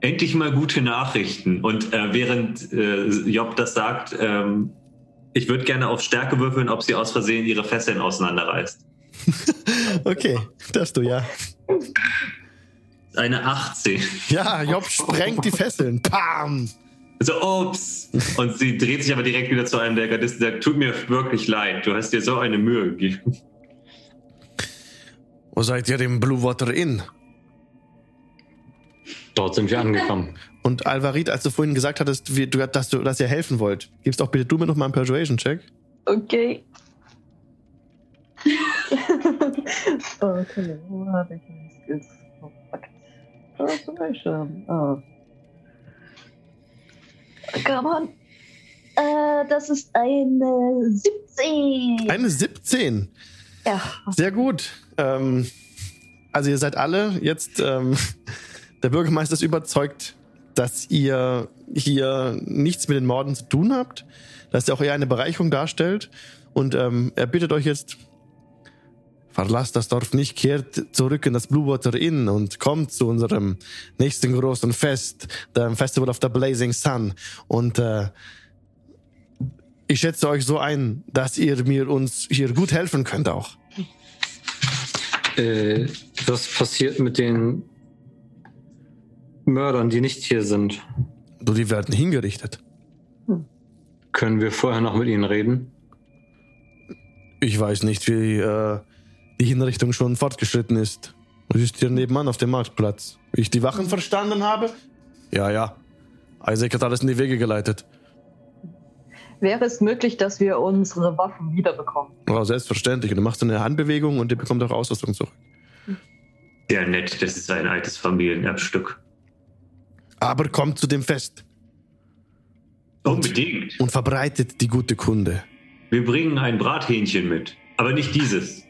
Endlich mal gute Nachrichten. Und äh, während äh, Job das sagt, ähm, ich würde gerne auf Stärke würfeln, ob sie aus Versehen ihre Fesseln auseinanderreißt. Okay, darfst du ja. Eine 18. Ja, Job sprengt die Fesseln. Pam! So, ups. Und sie dreht sich aber direkt wieder zu einem der Gardisten und sagt, tut mir wirklich leid, du hast dir so eine Mühe gegeben. Wo seid ihr im Blue Water Inn? Dort sind wir angekommen. Und Alvarit, als du vorhin gesagt hattest, wie, du, dass, du, dass ihr helfen wollt, gibst auch bitte du mir noch mal einen Persuasion-Check. Okay. okay, wo habe ich meine Skills? Oh, fuck. Persuasion. Oh. Come on. Äh, das ist eine 17. Eine 17. Ja. Sehr gut. Ähm, also ihr seid alle jetzt, ähm, der Bürgermeister ist überzeugt, dass ihr hier nichts mit den Morden zu tun habt, dass er auch eher eine Bereicherung darstellt. Und ähm, er bittet euch jetzt, verlasst das Dorf nicht, kehrt zurück in das Blue Water Inn und kommt zu unserem nächsten großen Fest, dem Festival of the Blazing Sun. Und äh, ich schätze euch so ein, dass ihr mir uns hier gut helfen könnt auch. Äh, was passiert mit den Mördern, die nicht hier sind? Du, die werden hingerichtet. Können wir vorher noch mit ihnen reden? Ich weiß nicht, wie äh, die Hinrichtung schon fortgeschritten ist. Es ist hier nebenan auf dem Marktplatz. Wie ich die Wachen verstanden habe? Ja, ja. Isaac hat alles in die Wege geleitet. Wäre es möglich, dass wir unsere Waffen wiederbekommen? Ja, selbstverständlich. Und du machst eine Handbewegung und ihr bekommt auch Ausrüstung zurück. Sehr nett, das ist ein altes Familienerbstück. Aber kommt zu dem Fest Unbedingt. und verbreitet die gute Kunde. Wir bringen ein Brathähnchen mit, aber nicht dieses.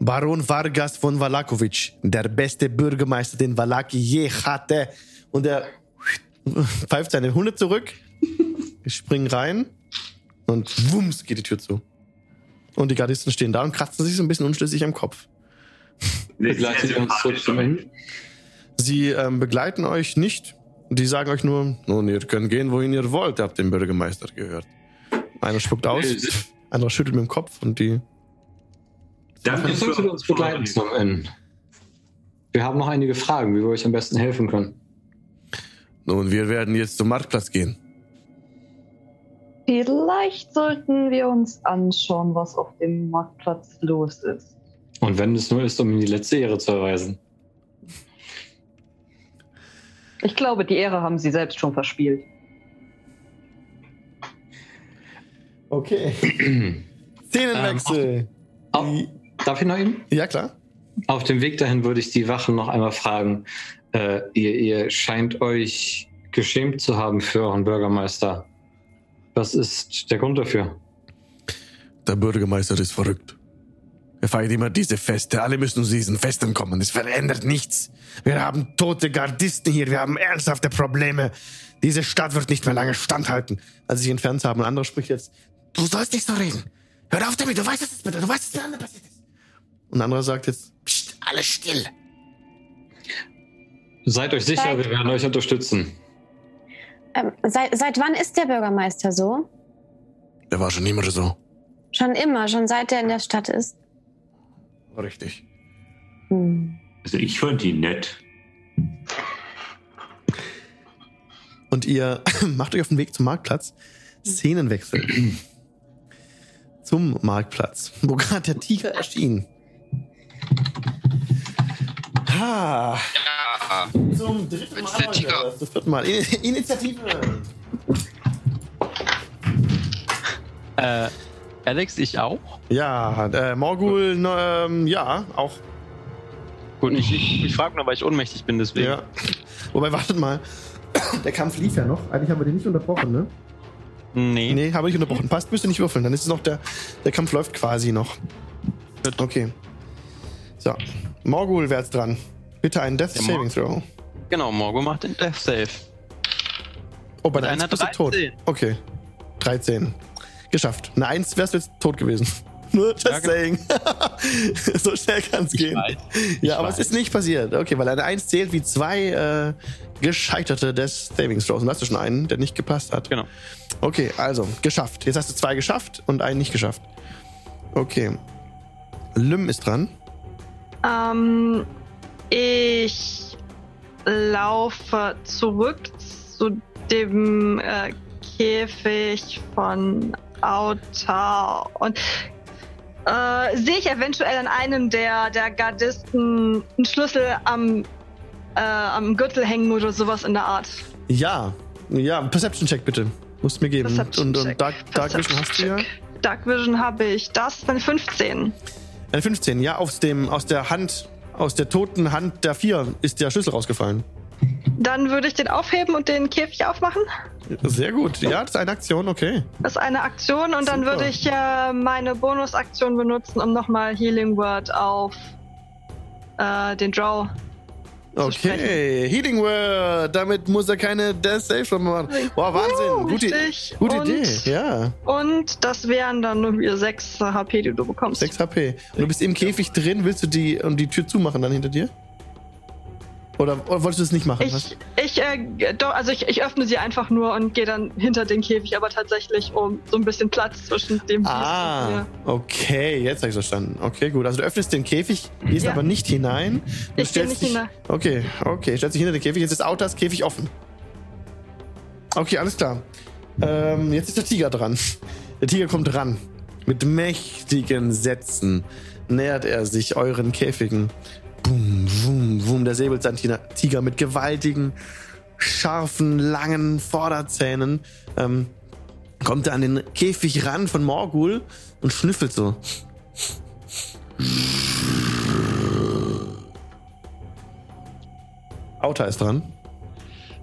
Baron Vargas von Valakovic, der beste Bürgermeister, den Valaki je hatte. Und er pfeift seine Hunde zurück, springen rein und wumms geht die Tür zu. Und die Gardisten stehen da und kratzen sich so ein bisschen unschlüssig am Kopf. Begleitet ihr uns zurück zum Inn? Sie ähm, begleiten euch nicht. Die sagen euch nur, nun, ihr könnt gehen, wohin ihr wollt. Ihr habt den Bürgermeister gehört. Einer spuckt aus, anderer schüttelt mit dem Kopf und die Danke Ihr solltet uns begleiten zum Inn. Wir haben noch einige Fragen, wie wir euch am besten helfen können. Nun, wir werden jetzt zum Marktplatz gehen. Vielleicht sollten wir uns anschauen, was auf dem Marktplatz los ist. Und wenn es nur ist, um ihm die letzte Ehre zu erweisen. Ich glaube, die Ehre haben sie selbst schon verspielt. Okay. Szenenwechsel. Au- Darf ich noch eben? ja, klar. Auf dem Weg dahin würde ich die Wachen noch einmal fragen. Äh, ihr, ihr scheint euch geschämt zu haben für euren Bürgermeister. Was ist der Grund dafür? Der Bürgermeister ist verrückt. Wir feiern immer diese Feste. Alle müssen zu diesen Festen kommen. Es verändert nichts. Wir haben tote Gardisten hier. Wir haben ernsthafte Probleme. Diese Stadt wird nicht mehr lange standhalten. Als sie sich entfernt haben, ein anderer spricht jetzt. Du sollst nicht so reden. Hör auf damit. Du weißt, was ist bitte. Du weißt, was miteinander passiert ist. Und ein anderer sagt jetzt, Psst, alles still. Seid euch sicher, Seid- wir werden euch unterstützen. Ähm, seit, seit wann ist der Bürgermeister so? Der war schon immer so. Schon immer, schon seit er in der Stadt ist. Richtig. Hm. Also ich fand ihn nett. Und ihr macht euch auf den Weg zum Marktplatz. Szenenwechsel. zum Marktplatz, wo gerade der Tiger erschien. Ha, Ja. zum dritten Mal der Tiger. das vierte Mal. In Initiative. Äh, Alex, ich auch? Ja, äh, Morgul, ne, ähm, ja, auch. Gut, ich, ich, ich frage nur, weil ich ohnmächtig bin, deswegen. Ja. Wobei, wartet mal. Der Kampf lief ja noch. Eigentlich haben wir den nicht unterbrochen, ne? Nee. Nee, habe ich unterbrochen. Passt, müsst ihr nicht würfeln. Dann ist es noch der, der Kampf läuft quasi noch. Okay. So. Morgul wär's dran. Bitte einen Death Saving Throw. Genau, Morgo macht den Death Save. Oh, bei der Mit 1 einer bist du tot. 13. Okay. 13. Geschafft. Eine 1 wärst du jetzt tot gewesen. Nur just Ja, saying. so schnell kann's Ich gehen. weiß. Ja, aber weiß. es ist nicht passiert. Okay, weil eine 1 zählt wie zwei äh, gescheiterte Death Saving Throws. Und hast du schon einen, der nicht gepasst hat. Genau. Okay, also, geschafft. Jetzt hast du zwei geschafft und einen nicht geschafft. Okay. Lym ist dran. Ähm, ich laufe zurück zu dem äh, Käfig von Auta und äh, sehe ich eventuell an einem der, der Gardisten einen Schlüssel am, äh, am Gürtel hängen oder sowas in der Art. Ja. Ja, Perception-Check bitte. Musst mir geben. Und und. Dark, Dark Vision hast du ja. Dark Vision habe ich. Das ist eine 15. Eine 15, ja, aus, dem, aus der Hand, aus der toten Hand der vier ist der Schlüssel rausgefallen. Dann würde ich den aufheben und den Käfig aufmachen. Sehr gut. Ja, das ist eine Aktion, okay. Das ist eine Aktion und dann Super. würde ich äh, meine Bonusaktion benutzen, um nochmal Healing Word auf äh, den Draw. Okay, Healing Word. Damit muss er keine Death Save schon machen. Boah, Wahnsinn. Uh, Gute, gute und, Idee, ja. Und das wären dann nur wieder 6 HP, die du bekommst. 6 HP. Und du bist im Käfig drin, willst du die und die Tür zumachen dann hinter dir? Oder, oder wolltest du es nicht machen? Was? Ich, ich, äh, doch, also ich, ich öffne sie einfach nur und gehe dann hinter den Käfig, aber tatsächlich um so ein bisschen Platz zwischen dem Ah, okay, jetzt habe ich verstanden. Okay, gut. Also du öffnest den Käfig, gehst Ja. aber nicht hinein. Du Ich geh stellst nicht dich, hinein. Okay, okay, stellst dich hinter den Käfig. Jetzt ist Autas Käfig offen. Okay, alles klar. Ähm, jetzt ist der Tiger dran. Der Tiger kommt ran. Mit mächtigen Sätzen nähert er sich euren Käfigen. Bum, bum, bum. Der Säbelzahntiger mit gewaltigen, scharfen, langen Vorderzähnen ähm, kommt er an den Käfig ran von Morgul und schnüffelt so. Auta ist dran.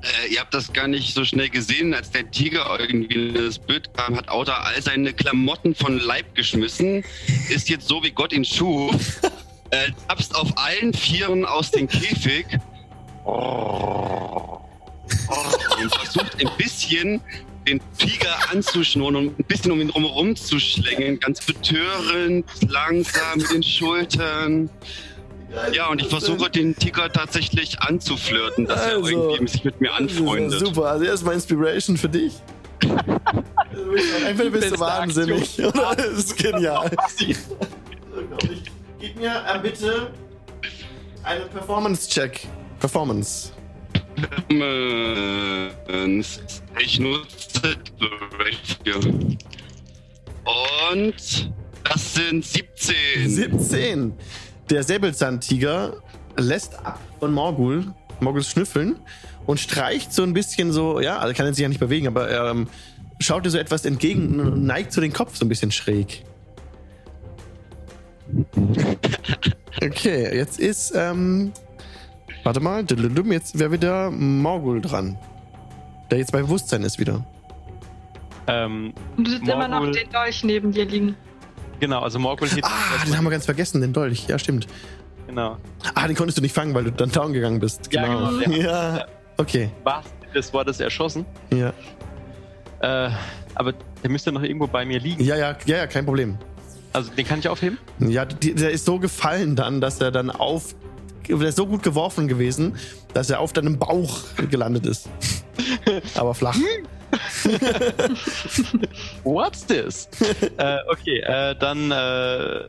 Äh, ihr habt das gar nicht so schnell gesehen, als der Tiger irgendwie in das Bild kam, hat Auta all seine Klamotten von Leib geschmissen, ist jetzt so wie Gott ihn schuf, äh, tapst auf allen Vieren aus dem Käfig und versucht ein bisschen den Tiger anzuschnurren und ein bisschen um ihn drumherum zu schlängeln, ganz betörend, langsam mit den Schultern. Ja, und ich versuche den Tiger tatsächlich anzuflirten, dass Also, er irgendwie sich mit mir anfreundet. Super, also erstmal Inspiration für dich. Einfach bist du wahnsinnig. Oder? Das ist genial. Gib mir äh, bitte einen Performance-Check. Performance. Ich nutze Inspiration. Und das sind 17. 17. Der Säbelzahntiger lässt ab von Morgul, Morguls Schnüffeln und streicht so ein bisschen so, ja, also kann er sich ja nicht bewegen, aber er ähm, schaut dir so etwas entgegen und neigt so den Kopf so ein bisschen schräg. Okay, jetzt ist, ähm, warte mal, jetzt wäre wieder Morgul dran. Der jetzt bei Bewusstsein ist wieder. Ähm, Und du siehst immer noch Morgul- den Dolch neben dir liegen. Genau, also Morgul hebt Ah, den haben wir ganz vergessen, den Dolch. Ja, stimmt. genau. Ah, den konntest du nicht fangen, weil du dann down gegangen bist. Ja, Genau. genau, Ja, okay. Was des Wortes erschossen. Ja. Äh, aber der müsste noch irgendwo bei mir liegen. Ja, ja, ja, ja, kein Problem. Also den kann ich aufheben? Ja, der ist so gefallen dann, dass er dann auf. Der ist so gut geworfen gewesen, dass er auf deinem Bauch gelandet ist. Aber flach. What's this? äh, okay, äh, dann äh,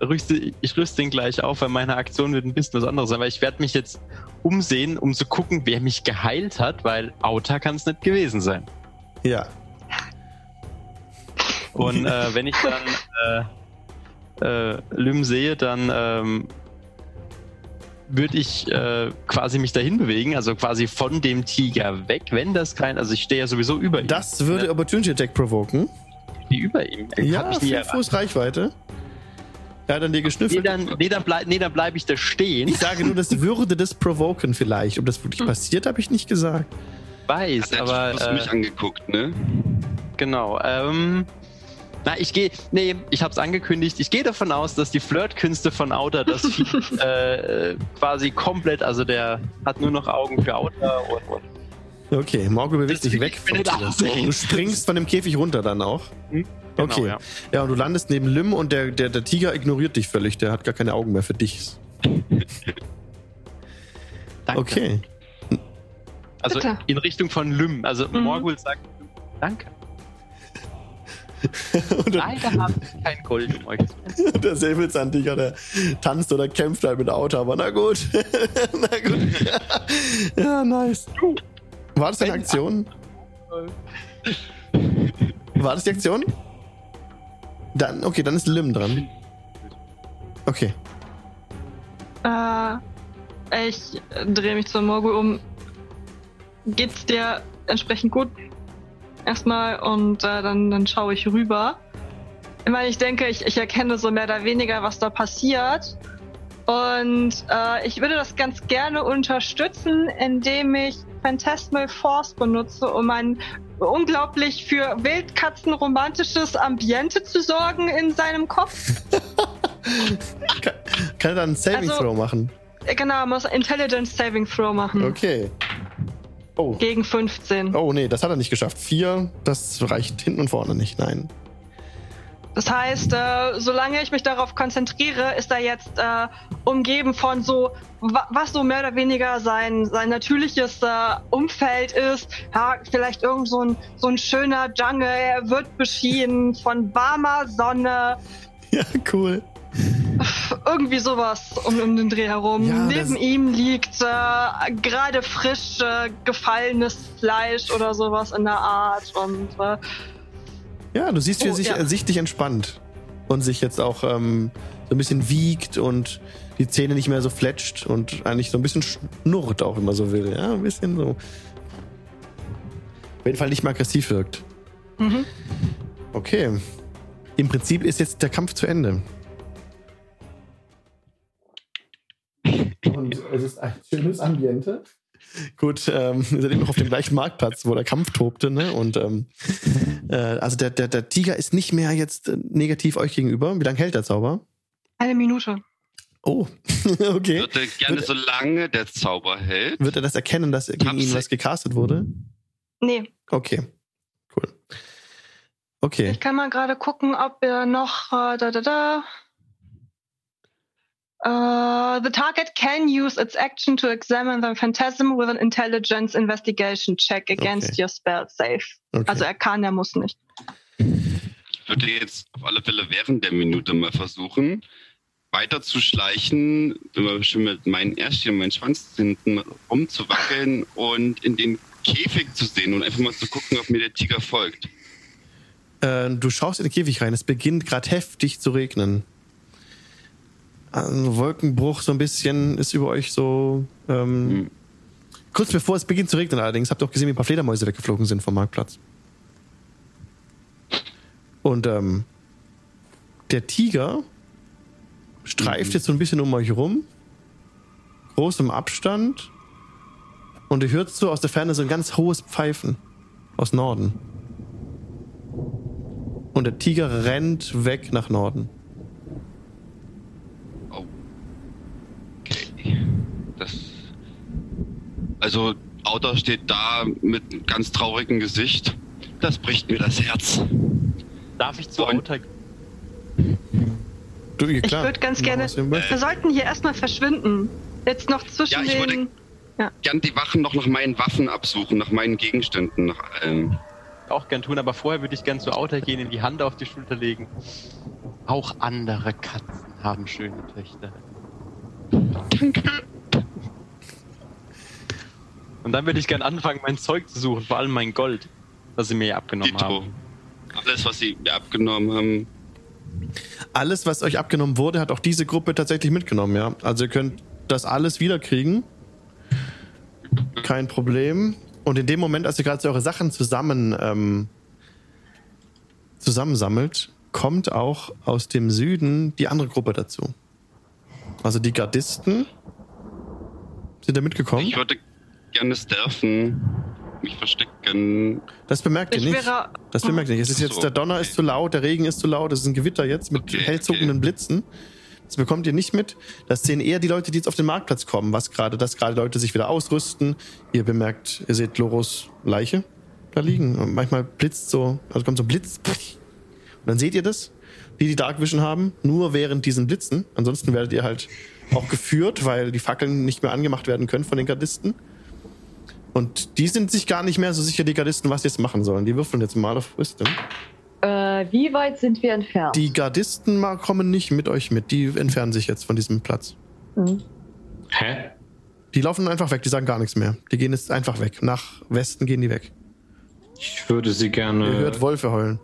rüste ich rüste ihn gleich auf, weil meine Aktion wird ein bisschen was anderes sein, weil ich werde mich jetzt umsehen, um zu gucken, wer mich geheilt hat, weil Auta kann es nicht gewesen sein. Ja. Und äh, wenn ich dann äh, äh, Lym sehe, dann ähm, würde ich äh, quasi mich dahin bewegen, also quasi von dem Tiger weg, wenn das kein, also ich stehe ja sowieso über ihm. Das würde Opportunity Attack provoken. Wie über ihm? Er Ja, hat mich nie fünf Fuß Reichweite. Er hat an dir Nee, geschnüffelt. dann, nee, dann, bleib, nee, dann bleib ich da stehen. Ich sage nur, das würde das provoken vielleicht. Ob das wirklich passiert, habe ich nicht gesagt. weiß, Hat aber aber, äh, mich angeguckt, ne? genau. Ähm, na, ich gehe, nee, ich habe es angekündigt. Ich gehe davon aus, dass die Flirtkünste von Outer das Vieh, äh, quasi komplett, also der hat nur noch Augen für Outer und, und Okay, Morgul bewegt sich weg. aussehen. Du springst von dem Käfig runter dann auch. Genau, Okay. ja. Ja, und du landest neben Lim und der, der, der Tiger ignoriert dich völlig. Der hat gar keine Augen mehr für dich. Danke. Okay. Also Bitte. in Richtung von Lym. Also Mhm. Morgul sagt Danke. und Leider habe ich kein Gold, um euch zu der Säbelzahntiger, der tanzt oder kämpft halt mit Auto, aber na gut. na gut. ja, nice. War das deine Aktion? War das die Aktion? Dann, okay, dann ist Lim dran. Okay. Äh, ich drehe mich zur Morgul um. Geht's dir entsprechend gut? Erstmal und äh, dann, dann schaue ich rüber. Ich meine, ich denke, ich, ich erkenne so mehr oder weniger, was da passiert. Und äh, ich würde das ganz gerne unterstützen, indem ich Phantasmal Force benutze, um ein unglaublich für Wildkatzen romantisches Ambiente zu sorgen in seinem Kopf. Kann, kann er dann einen Saving Also- Throw machen? Äh, Genau, muss Intelligence Saving Throw machen. Okay. Oh. Gegen 15. Oh nee, das hat er nicht geschafft. Vier, das reicht hinten und vorne nicht. Nein. Das heißt, äh, solange ich mich darauf konzentriere, ist er jetzt äh, umgeben von so, wa was so mehr oder weniger sein, sein natürliches äh, Umfeld ist. Ja, vielleicht irgend so ein, so ein schöner Jungle, er wird beschienen von warmer Sonne, Ja, cool. Irgendwie sowas um, um den Dreh herum. Ja, Neben ihm liegt äh, gerade frisch äh, gefallenes Fleisch oder sowas in der Art und äh, Ja, du siehst, wie er Oh, sich ja. sichtlich entspannt und sich jetzt auch ähm, so ein bisschen wiegt und die Zähne nicht mehr so fletscht und eigentlich so ein bisschen schnurrt auch immer so will. Ja, ein bisschen so. Auf jeden Fall nicht mehr aggressiv wirkt. mhm. Okay. Im Prinzip ist jetzt der Kampf zu Ende. Und es ist ein schönes Ambiente. Gut, ähm, wir sind immer noch auf dem gleichen Marktplatz, wo der Kampf tobte, ne? Und ähm, äh, also der, der, der Tiger ist nicht mehr jetzt äh, negativ euch gegenüber. Wie lange hält der Zauber? eine Minute. Oh, okay. Würde gerne, Wird- solange der Zauber hält. Wird er das erkennen, dass gegen ihn Hab's- was gecastet wurde? Nee, Okay. Cool. Okay. Ich kann mal gerade gucken, ob er noch äh, da da da. Uh, the target can use its action to examine the phantasm with an intelligence investigation check against Okay. your spell save. okay. Also er kann, er muss nicht. Ich würde jetzt auf alle Fälle während der Minute mal versuchen, weiter zu schleichen, immer schön mit meinen Ärschchen und meinen Schwanz hinten rumzuwackeln und in den Käfig zu sehen und einfach mal zu gucken, ob mir der Tiger folgt. Äh, du schaust in den Käfig rein. Es beginnt gerade heftig zu regnen. Ein Wolkenbruch so ein bisschen ist über euch so. Ähm, Hm. Kurz bevor es beginnt zu regnen allerdings, habt ihr auch gesehen, wie ein paar Fledermäuse weggeflogen sind vom Marktplatz. Und ähm, der Tiger streift jetzt so ein bisschen um euch rum. Großem Abstand. Und ihr hört so aus der Ferne so ein ganz hohes Pfeifen. Aus Norden. Und der Tiger rennt weg nach Norden. Also, Autor steht da mit ganz traurigem Gesicht. Das bricht mir das Herz. Darf ich zu Und- Auta Du, ja, Ich klar. würde ganz gerne. Wir sollten hier erstmal verschwinden. Jetzt noch zwischen Ja, ich den. Gern die Wachen noch nach meinen Waffen absuchen, nach meinen Gegenständen, nach allem. auch gern tun, aber vorher würde ich gern zu Auta gehen, in die Hand auf die Schulter legen. Auch andere Katzen haben schöne Töchter. Danke. Und dann würde ich gern anfangen, mein Zeug zu suchen, vor allem mein Gold, das sie mir abgenommen Dito. haben. Alles, was sie mir abgenommen haben. Alles, was euch abgenommen wurde, hat auch diese Gruppe tatsächlich mitgenommen, ja. Also ihr könnt das alles wiederkriegen. Kein Problem. Und in dem Moment, als ihr gerade so eure Sachen zusammen ähm, zusammensammelt, kommt auch aus dem Süden die andere Gruppe dazu. Also die Gardisten sind da mitgekommen. Ich würde gerne surfen, mich verstecken. Das bemerkt ihr Ich nicht. Das bemerkt ihr nicht. Es ist jetzt, der Donner ist zu laut, der Regen ist zu laut, es ist ein Gewitter jetzt mit Okay, hell zuckenden okay. Blitzen. Das bekommt ihr nicht mit. Das sehen eher die Leute, die jetzt auf den Marktplatz kommen, was gerade, dass gerade Leute sich wieder ausrüsten. Ihr bemerkt, ihr seht Loros Leiche da liegen. Und manchmal blitzt so, also kommt so ein Blitz. Und dann seht ihr das, die die Dark Vision haben, nur während diesen Blitzen. Ansonsten werdet ihr halt auch geführt, weil die Fackeln nicht mehr angemacht werden können von den Gardisten. Und die sind sich gar nicht mehr so sicher, die Gardisten, was sie jetzt machen sollen. Die würfeln jetzt mal auf Wisdom. Äh, wie weit sind wir entfernt? Die Gardisten mal kommen nicht mit euch mit. Die entfernen sich jetzt von diesem Platz. Hm. Hä? Die laufen einfach weg, die sagen gar nichts mehr. Die gehen jetzt einfach weg. Nach Westen gehen die weg. Ich würde sie Ihr gerne. hört Wölfe heulen.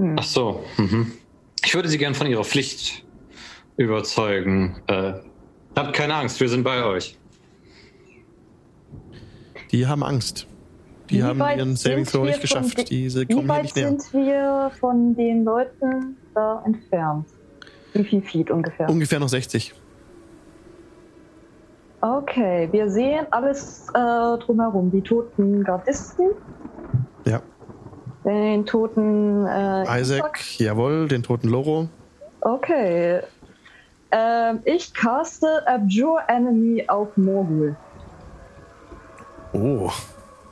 Hm. Ach so. Mhm. Ich würde sie gerne von ihrer Pflicht überzeugen. Äh, habt keine Angst, wir sind bei euch. Die haben Angst. Die Wie haben ihren Saving Throw nicht geschafft. Diese Wie kommen hier weit nicht näher. sind wir von den Leuten da entfernt? Wie viel Feet ungefähr? Ungefähr noch 60. Okay, wir sehen alles äh, drumherum. Die toten Gardisten. Den toten äh, Isaac, jawohl, den toten Loro. Okay. Ähm, ich caste Abjure Enemy auf Morgul. Oh.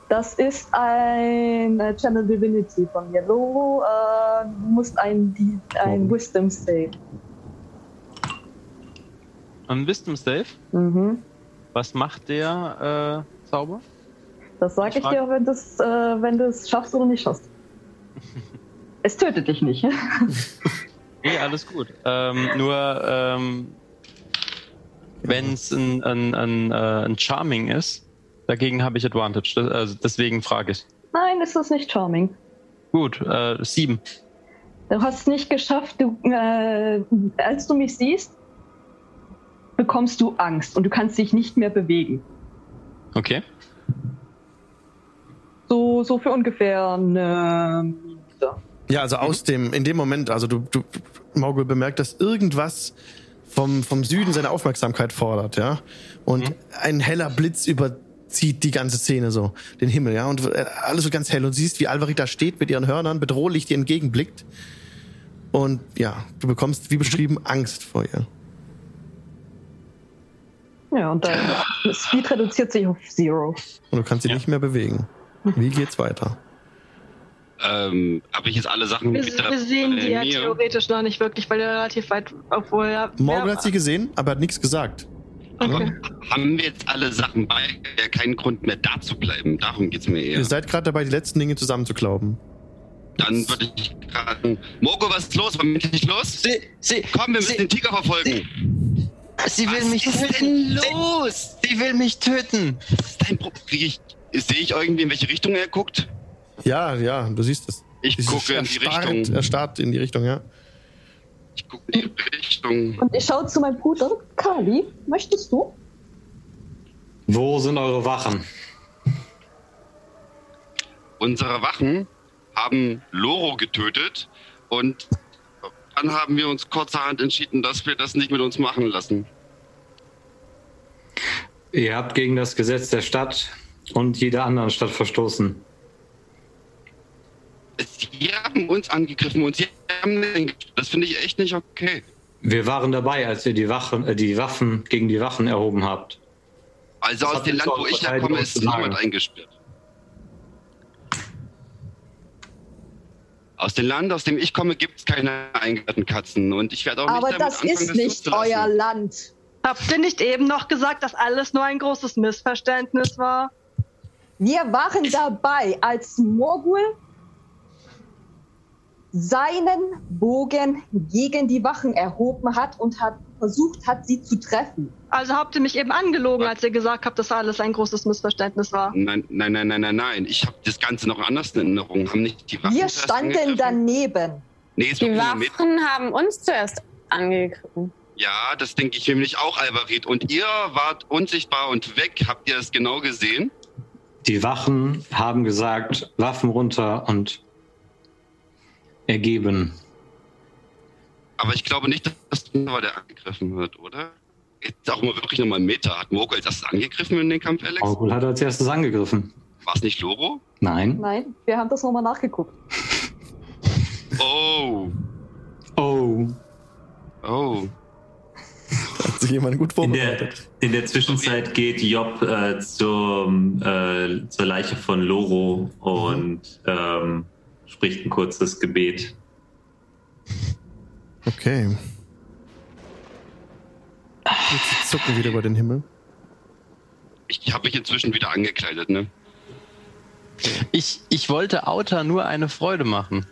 Das ist ein äh, Channel Divinity von mir. Loro äh, du musst ein, ein Oh. Wisdom Save. Ein Wisdom Save. Mhm. Was macht der äh, Zauber? Das sage Ich ich dir, wenn du es äh, wenn du es schaffst oder nicht schaffst. Es tötet dich nicht. Nee, alles gut. Ähm, nur ähm, wenn es ein, ein, ein, äh, ein Charming ist, dagegen habe ich Advantage. Das, also deswegen frage ich. Nein, ist das nicht charming. Gut, äh, sieben. Du hast es nicht geschafft. Du, äh, als du mich siehst, bekommst du Angst und du kannst dich nicht mehr bewegen. Okay. So, so für ungefähr eine. Ja, also aus dem, in dem Moment, also du, du Morgul bemerkt, dass irgendwas vom, vom Süden seine Aufmerksamkeit fordert, ja. Und ein heller Blitz überzieht die ganze Szene so, den Himmel, ja. Und äh, alles so ganz hell. Und du siehst, wie Alvarik da steht mit ihren Hörnern, bedrohlich dir entgegenblickt. Und ja, du bekommst, wie beschrieben, Angst vor ihr. Ja, und dein Speed reduziert sich auf Zero. Und du kannst sie nicht mehr bewegen. Wie geht's weiter? Ähm, habe ich jetzt alle Sachen Wir, wieder wir sehen die ja theoretisch noch nicht wirklich, weil die relativ weit, obwohl ja. Morgul ja, hat sie gesehen, aber hat nichts gesagt. Okay. Haben wir jetzt alle Sachen bei? Ja, keinen Grund mehr da zu bleiben. Darum geht's mir eher. Ihr seid gerade dabei, die letzten Dinge zusammenzuklauben. Dann würde ich gerade. Morgo, was ist los? Wollen wir nicht los? Sie, sie, Komm, wir müssen sie, den Tiger verfolgen. sie will Was mich ist töten. denn los? Sie, sie will mich töten. Was ist dein Problem? Ich, sehe ich irgendwie, in welche Richtung er guckt? Ja, ja, du siehst es. Ich Dieses gucke in die erstarrt- Richtung. Er starrt in die Richtung, ja. Ich gucke in die Richtung. Und ich schaue zu meinem Bruder. Kali, möchtest du? Wo sind eure Wachen? Unsere Wachen haben Loro getötet und dann haben wir uns kurzerhand entschieden, dass wir das nicht mit uns machen lassen. Ihr habt gegen das Gesetz der Stadt und jeder anderen Stadt verstoßen. Sie haben uns angegriffen und sie haben den- das finde ich echt nicht okay. Wir waren dabei, als ihr die, Wachen, äh, die Waffen gegen die Wachen erhoben habt. Also Das aus dem Land, wo ich herkomme, ist niemand eingesperrt. Aus dem Land, aus dem ich komme, gibt es keine eingesperrten Katzen. Und ich werde auch Aber nicht damit das anfangen, ist das nicht euer Land. Habt ihr nicht eben noch gesagt, dass alles nur ein großes Missverständnis war? Wir waren dabei, als Morgul seinen Bogen gegen die Wachen erhoben hat und hat versucht hat, sie zu treffen. Also habt ihr mich eben angelogen, als ihr gesagt habt, dass alles ein großes Missverständnis war. Nein, nein, nein, nein, nein, nein. Ich habe das Ganze noch anders in Erinnerung. Haben nicht die Waffen Wir standen daneben. Nee, Die. Waffen haben uns zuerst angegriffen. Ja, das denke ich nämlich auch, Alvarit. Und ihr wart unsichtbar und weg. Habt ihr das genau gesehen? Die Wachen haben gesagt, Waffen runter und ergeben. Aber ich glaube nicht, dass war der angegriffen wird, oder? Jetzt auch mal wirklich nochmal einen Meter. Hat als erstes angegriffen in den Kampf, Alex? Morgul hat als erstes angegriffen. War es nicht Loro? Nein. Nein, wir haben das nochmal nachgeguckt. Oh, Oh. oh. Hat sich jemand gut In der, vorbereitet. in der Zwischenzeit geht Job äh, zum, äh, zur Leiche von Loro und ähm, spricht ein kurzes Gebet. Okay. Jetzt zucken wieder über den Himmel. Ich habe mich inzwischen wieder angekleidet, ne? Ich, ich wollte Auta nur eine Freude machen.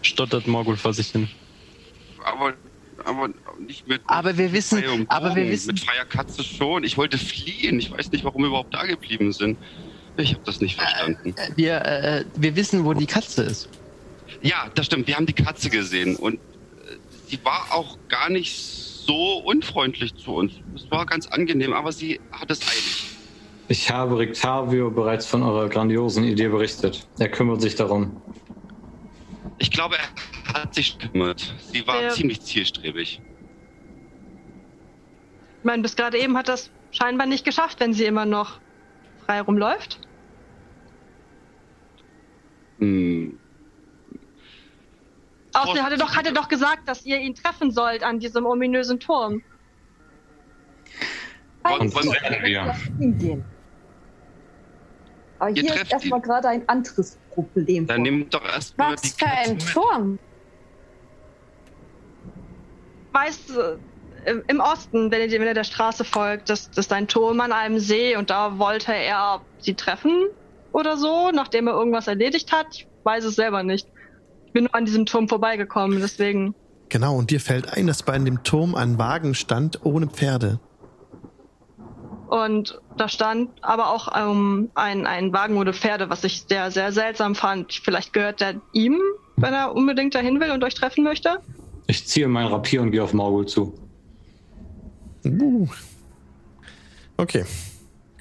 Stottert Morgul vor sich hin. Aber, aber nicht mit. Aber wir wissen, aber wir wissen, Mit freier Katze schon. Ich wollte fliehen. Ich weiß nicht, warum wir überhaupt da geblieben sind. Ich habe das nicht verstanden. wir, äh, wir wissen, wo die Katze ist. Ja, das stimmt. Wir haben die Katze gesehen und äh, sie war auch gar nicht so unfreundlich zu uns. Es war ganz angenehm, aber sie hat es eilig. Ich habe Rictavio bereits von eurer grandiosen Idee berichtet. Er kümmert sich darum. Ich glaube, er hat sich gekümmert. Sie war Ja. ziemlich zielstrebig. Ich meine, bis gerade eben hat das scheinbar nicht geschafft, wenn sie immer noch frei rumläuft. Hm. Außerdem hat er doch, hat er doch gesagt, dass ihr ihn treffen sollt an diesem ominösen Turm. Und wann werden wir? Lass ihn gehen. Aber Ihr hier ist erstmal gerade ein anderes Problem. Dann vor. nehmt doch erstmal Was die für ein. Turm. Weißt du, im, im Osten, wenn ihr, wenn ihr der Straße folgt, das, das ist ein Turm an einem See und da wollte er sie treffen oder so, nachdem er irgendwas erledigt hat. Ich weiß es selber nicht. Ich bin nur an diesem Turm vorbeigekommen, deswegen. Genau, und dir fällt ein, dass bei dem Turm ein Wagen stand ohne Pferde. Und da stand aber auch ähm, ein, ein Wagen ohne Pferde, was ich sehr, sehr seltsam fand. Vielleicht gehört der ihm, wenn er unbedingt dahin will und euch treffen möchte. Ich ziehe mein Rapier und gehe auf Morgul zu. Uh. Okay.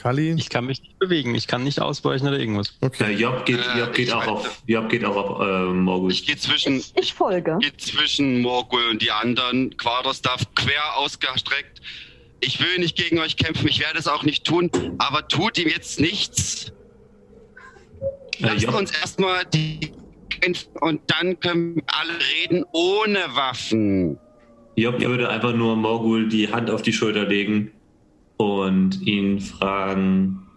Kali, Ich kann mich nicht bewegen, ich kann nicht ausweichen oder irgendwas. Äh, okay. Job geht, Äh, Job geht ich auch auf, Job geht auch auf äh, Morgul. Ich gehe zwischen, Ich, ich folge. geht zwischen Morgul und die anderen. Quaderstaff quer ausgestreckt. Ich will nicht gegen euch kämpfen, ich werde es auch nicht tun, aber tut ihm jetzt nichts. Äh, Lasst uns erstmal die kämpfen und dann können wir alle reden ohne Waffen. Job würde einfach nur Morgul die Hand auf die Schulter legen und ihn fragen,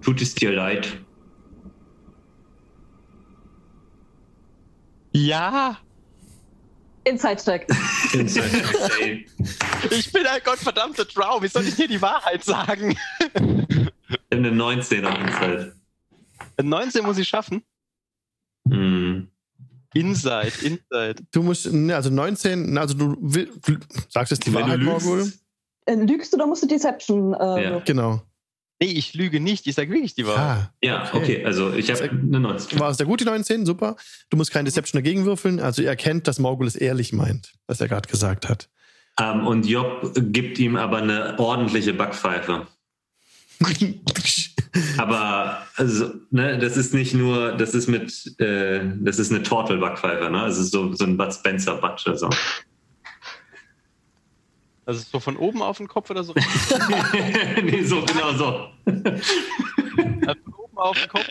tut es dir leid? Ja, Inside-Check. Inside ich bin ein gottverdammter Drow, wie soll ich dir die Wahrheit sagen? Eine 19 auf Inside. 19 muss ich schaffen. Hm. Inside, Inside. Du musst, ne, also 19, also du sagst jetzt die Wenn du Wahrheit, lügst, Morgul? Äh, Lügst du, dann musst du Deception. Äh, Ja. Genau. Nee, ich lüge nicht, ich sag wirklich die Wahrheit. Ah, Ja, okay, also ich habe eine 19. war es der gut, die 19? Super. Du musst kein Deception dagegen würfeln. Also ihr erkennt, dass Morgul es ehrlich meint, was er gerade gesagt hat. Ähm, und Job gibt ihm aber eine ordentliche Backpfeife. Aber also, ne, das ist nicht nur, das ist mit, äh, das ist eine Tortelbackpfeife, ne? Also so, so ein Bud Spencer Batsch. Also. Also so von oben auf den Kopf oder so? nee, so, genau so. Also von oben auf den Kopf?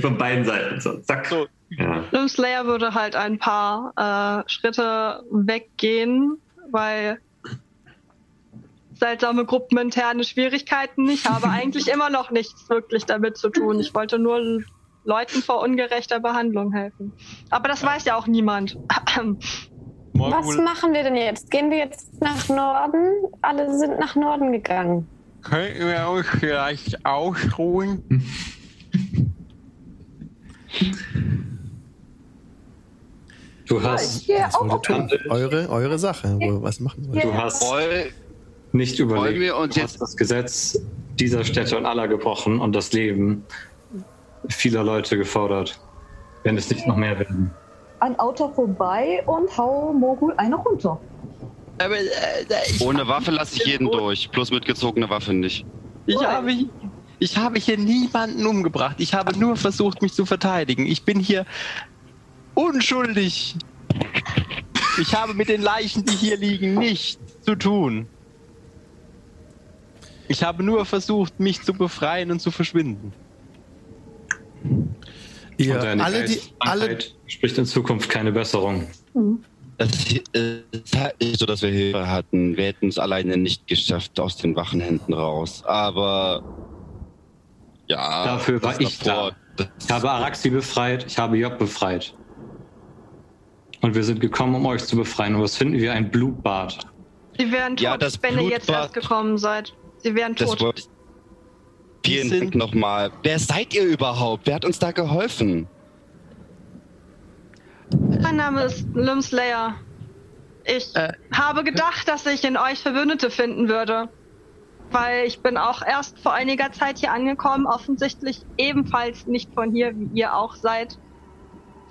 Von beiden Seiten. So, zack. So. Ja. Lim Slayer würde halt ein paar äh, Schritte weggehen, weil seltsame gruppeninterne Schwierigkeiten. Ich habe eigentlich immer noch nichts wirklich damit zu tun. Ich wollte nur Leuten vor ungerechter Behandlung helfen. Aber das weiß ja auch niemand. Was machen wir denn jetzt? Gehen wir jetzt nach Norden? Alle sind nach Norden gegangen. Könnten wir uns vielleicht ausruhen? Du hast, Ja? Eure, eure Sache. Wo- Was machen ihr? du hast nicht überlegt. wir uns du hast jetzt das Gesetz dieser Städte und aller gebrochen und das Leben vieler Leute gefordert. Wenn es nicht noch mehr werden. An Auto vorbei und hau Mogul eine runter. Aber, äh, ohne Waffe lasse ich jeden durch, plus mit gezogener Waffe nicht. ich, habe, ich habe hier niemanden umgebracht. Ich habe nur versucht, mich zu verteidigen. Ich bin hier unschuldig. Ich habe mit den Leichen, die hier liegen, nichts zu tun. Ich habe nur versucht, mich zu befreien und zu verschwinden. Ihr und deine alle, die, alle, spricht in Zukunft keine Besserung. Es ist halt nicht so, dass wir Hilfe hatten. Wir hätten es alleine nicht geschafft aus den wachen Händen raus. Aber ja, Dafür war das ich davor, da. Ich habe Araxi befreit, ich habe Job befreit. Und wir sind gekommen, um euch zu befreien. Und was finden wir? Ein Blutbad. Sie wären tot, Ja, das wenn ihr jetzt Blutbad- erst gekommen seid. Sie wären Das tot. wollte ich. Vielen Dank sind- nochmal. Wer seid ihr überhaupt? Wer hat uns da geholfen? Mein Name ist Lim Slayer. Ich Äh, habe gedacht, dass ich in euch Verbündete finden würde. Weil ich bin auch erst vor einiger Zeit hier angekommen, offensichtlich ebenfalls nicht von hier, wie ihr auch seid.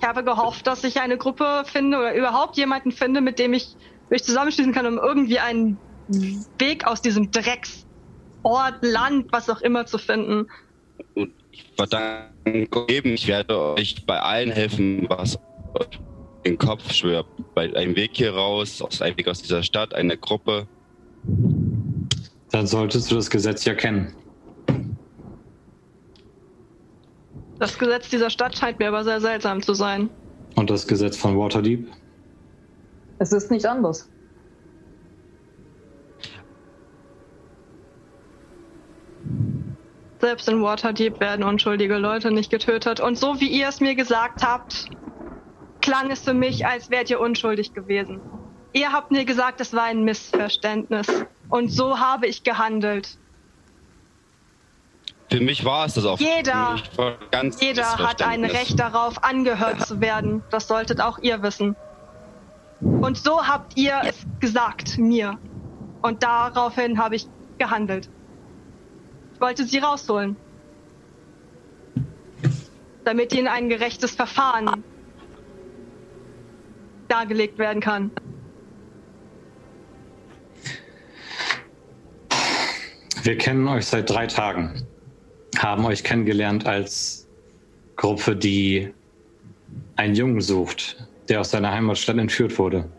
Ich habe gehofft, dass ich eine Gruppe finde oder überhaupt jemanden finde, mit dem ich mich zusammenschließen kann, um irgendwie einen Weg aus diesem Drecksort, Land, was auch immer zu finden. Und ich verdanke eben, ich werde euch bei allen helfen, was euch den Kopf schwört. Bei einem Weg hier raus, aus einem Weg aus dieser Stadt, eine Gruppe. Dann solltest du das Gesetz ja kennen. Das Gesetz dieser Stadt scheint mir aber sehr seltsam zu sein. Und das Gesetz von Waterdeep. Es ist nicht anders. Selbst in Waterdeep werden unschuldige Leute nicht getötet. Und so wie ihr es mir gesagt habt, klang es für mich, als wärt ihr unschuldig gewesen. Ihr habt mir gesagt, es war ein Missverständnis. Und so habe ich gehandelt. Für mich war es das auch. Jeder- Jeder hat ein. Recht darauf, angehört zu werden. Das solltet auch ihr wissen. Und so habt ihr es gesagt, mir. Und daraufhin habe ich gehandelt. Wollte sie rausholen. Damit ihnen ein gerechtes Verfahren dargelegt werden kann. Wir kennen euch seit drei Tagen. Haben euch kennengelernt als Gruppe, die einen Jungen sucht, der aus seiner Heimatstadt entführt wurde.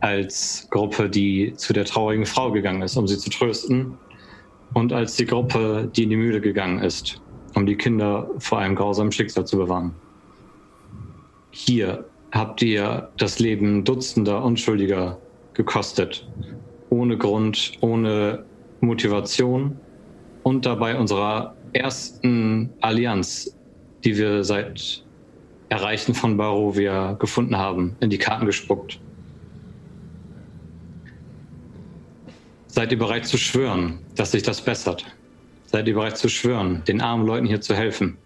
Als Gruppe, die zu der traurigen Frau gegangen ist, um sie zu trösten. Und als die Gruppe, die in die Mühle gegangen ist, um die Kinder vor einem grausamen Schicksal zu bewahren. Hier habt ihr das Leben Dutzender Unschuldiger gekostet. Ohne Grund, ohne Motivation und dabei unserer ersten Allianz, die wir seit Erreichen von Barovia gefunden haben, in die Karten gespuckt. Seid ihr bereit zu schwören, dass sich das bessert? Seid ihr bereit zu schwören, den armen Leuten hier zu helfen?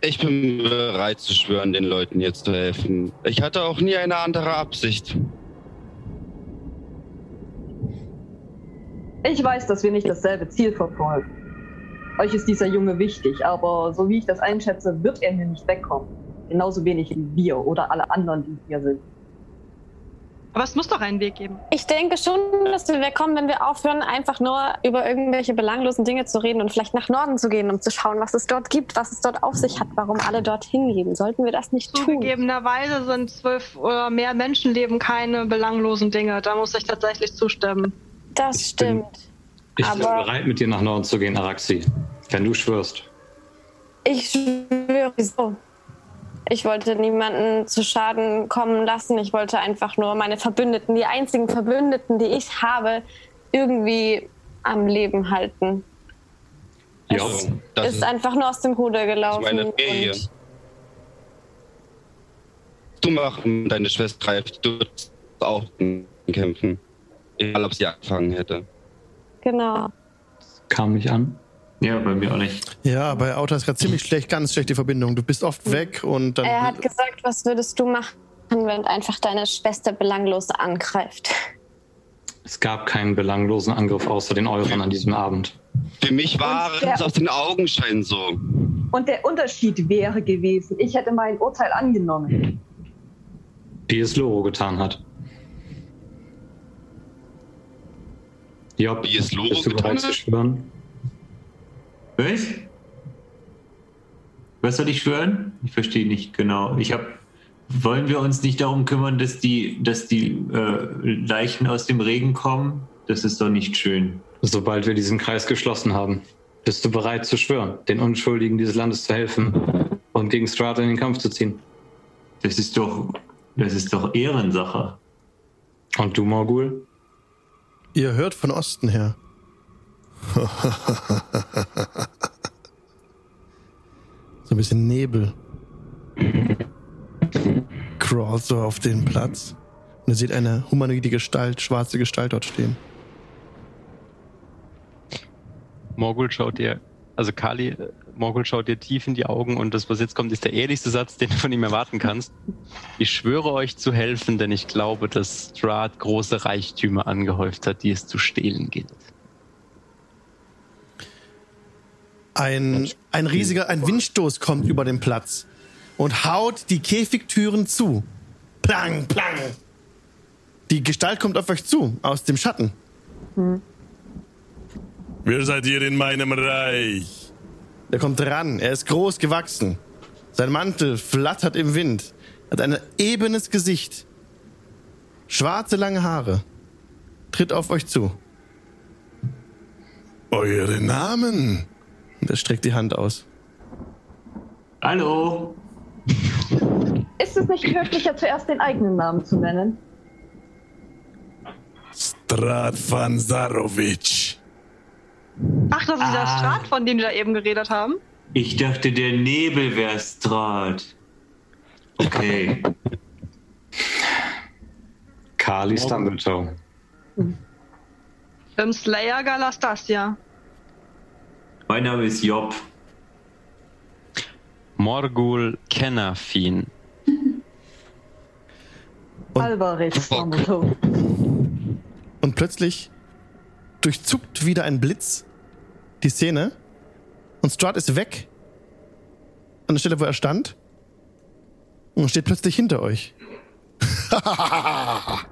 Ich bin bereit zu schwören, den Leuten jetzt zu helfen. Ich hatte auch nie eine andere Absicht. Ich weiß, dass wir nicht dasselbe Ziel verfolgen. Euch ist dieser Junge wichtig, aber so wie ich das einschätze, wird er hier nicht wegkommen. Genauso wenig wie wir oder alle anderen, die hier sind. Aber es muss doch einen Weg geben. Ich denke schon, dass wir wegkommen, wenn wir aufhören, einfach nur über irgendwelche belanglosen Dinge zu reden und vielleicht nach Norden zu gehen, um zu schauen, was es dort gibt, was es dort auf sich hat, warum alle dorthin gehen. Sollten wir das nicht tun? Zugegebenerweise sind zwölf oder mehr Menschenleben keine belanglosen Dinge. Da muss ich tatsächlich zustimmen. Das Ich bin- stimmt. Ich bin bereit, mit dir nach Norden zu gehen, Araxi. Wenn du schwörst. Ich schwöre so. Ich wollte niemanden zu Schaden kommen lassen. Ich wollte einfach nur meine Verbündeten, die einzigen Verbündeten, die ich habe, irgendwie am Leben halten. Ja, Es das ist einfach nur aus dem Ruder gelaufen. meine Ferie. und du machen, deine Schwester greift, du würdest auch kämpfen. Egal, ob sie angefangen hätte. genau. Kam nicht an. Ja, bei mir auch nicht. Ja, bei Auto ist gerade ziemlich schlecht, ganz schlechte Verbindung. Du bist oft weg und dann. Er hat gesagt, was würdest du machen, wenn einfach deine Schwester belanglos angreift? Es gab keinen belanglosen Angriff außer den euren an diesem Abend. Für mich war es aus den Augenschein so. Und der Unterschied wäre gewesen, ich hätte mein Urteil angenommen. Wie es Loro getan hat. Job, Wie es Loro bist du getan bereit zu hat? schwören? Was? Was soll ich schwören? Ich verstehe nicht genau. Ich habe. Wollen wir uns nicht darum kümmern, dass die, dass die äh, Leichen aus dem Regen kommen? Das ist doch nicht schön. Sobald wir diesen Kreis geschlossen haben, bist du bereit zu schwören, den Unschuldigen dieses Landes zu helfen und gegen Strata in den Kampf zu ziehen. Das ist doch, das ist doch Ehrensache. Und du, Morgul? Ihr hört von Osten her. so ein bisschen Nebel. Crawlt so auf den Platz. Und ihr seht eine humanoide Gestalt, schwarze Gestalt dort stehen. Morgul schaut dir, also Kali, äh, Morgul schaut dir tief in die Augen und das, was jetzt kommt, ist der ehrlichste Satz, den du von ihm erwarten kannst. Ich schwöre euch zu helfen, denn ich glaube, dass Strahd große Reichtümer angehäuft hat, die es zu stehlen gilt. Ein, ein riesiger, ein Windstoß kommt über den Platz und haut die Käfigtüren zu. Plang, plang. Die Gestalt kommt auf euch zu, aus dem Schatten. Wer seid ihr in meinem Reich? Der kommt ran, er ist groß gewachsen. Sein Mantel flattert im Wind, hat ein ebenes Gesicht, schwarze lange Haare, tritt auf euch zu. Eure Namen? Und er streckt die Hand aus. Hallo? Ist es nicht höflicher, zuerst den eigenen Namen zu nennen? Stratvan Zarovic. Ach, das ist der Ah. Strat, von dem die da eben geredet haben. Ich dachte, der Nebel wäre Strat. Okay. Kali Stumbletone. Im Slayer Galastasia. Mein Name ist Job. Morgul Kennafin. Alvarez. Samuto. Und plötzlich durchzuckt wieder ein Blitz die Szene und Strahd ist weg an der Stelle, wo er stand und steht plötzlich hinter euch.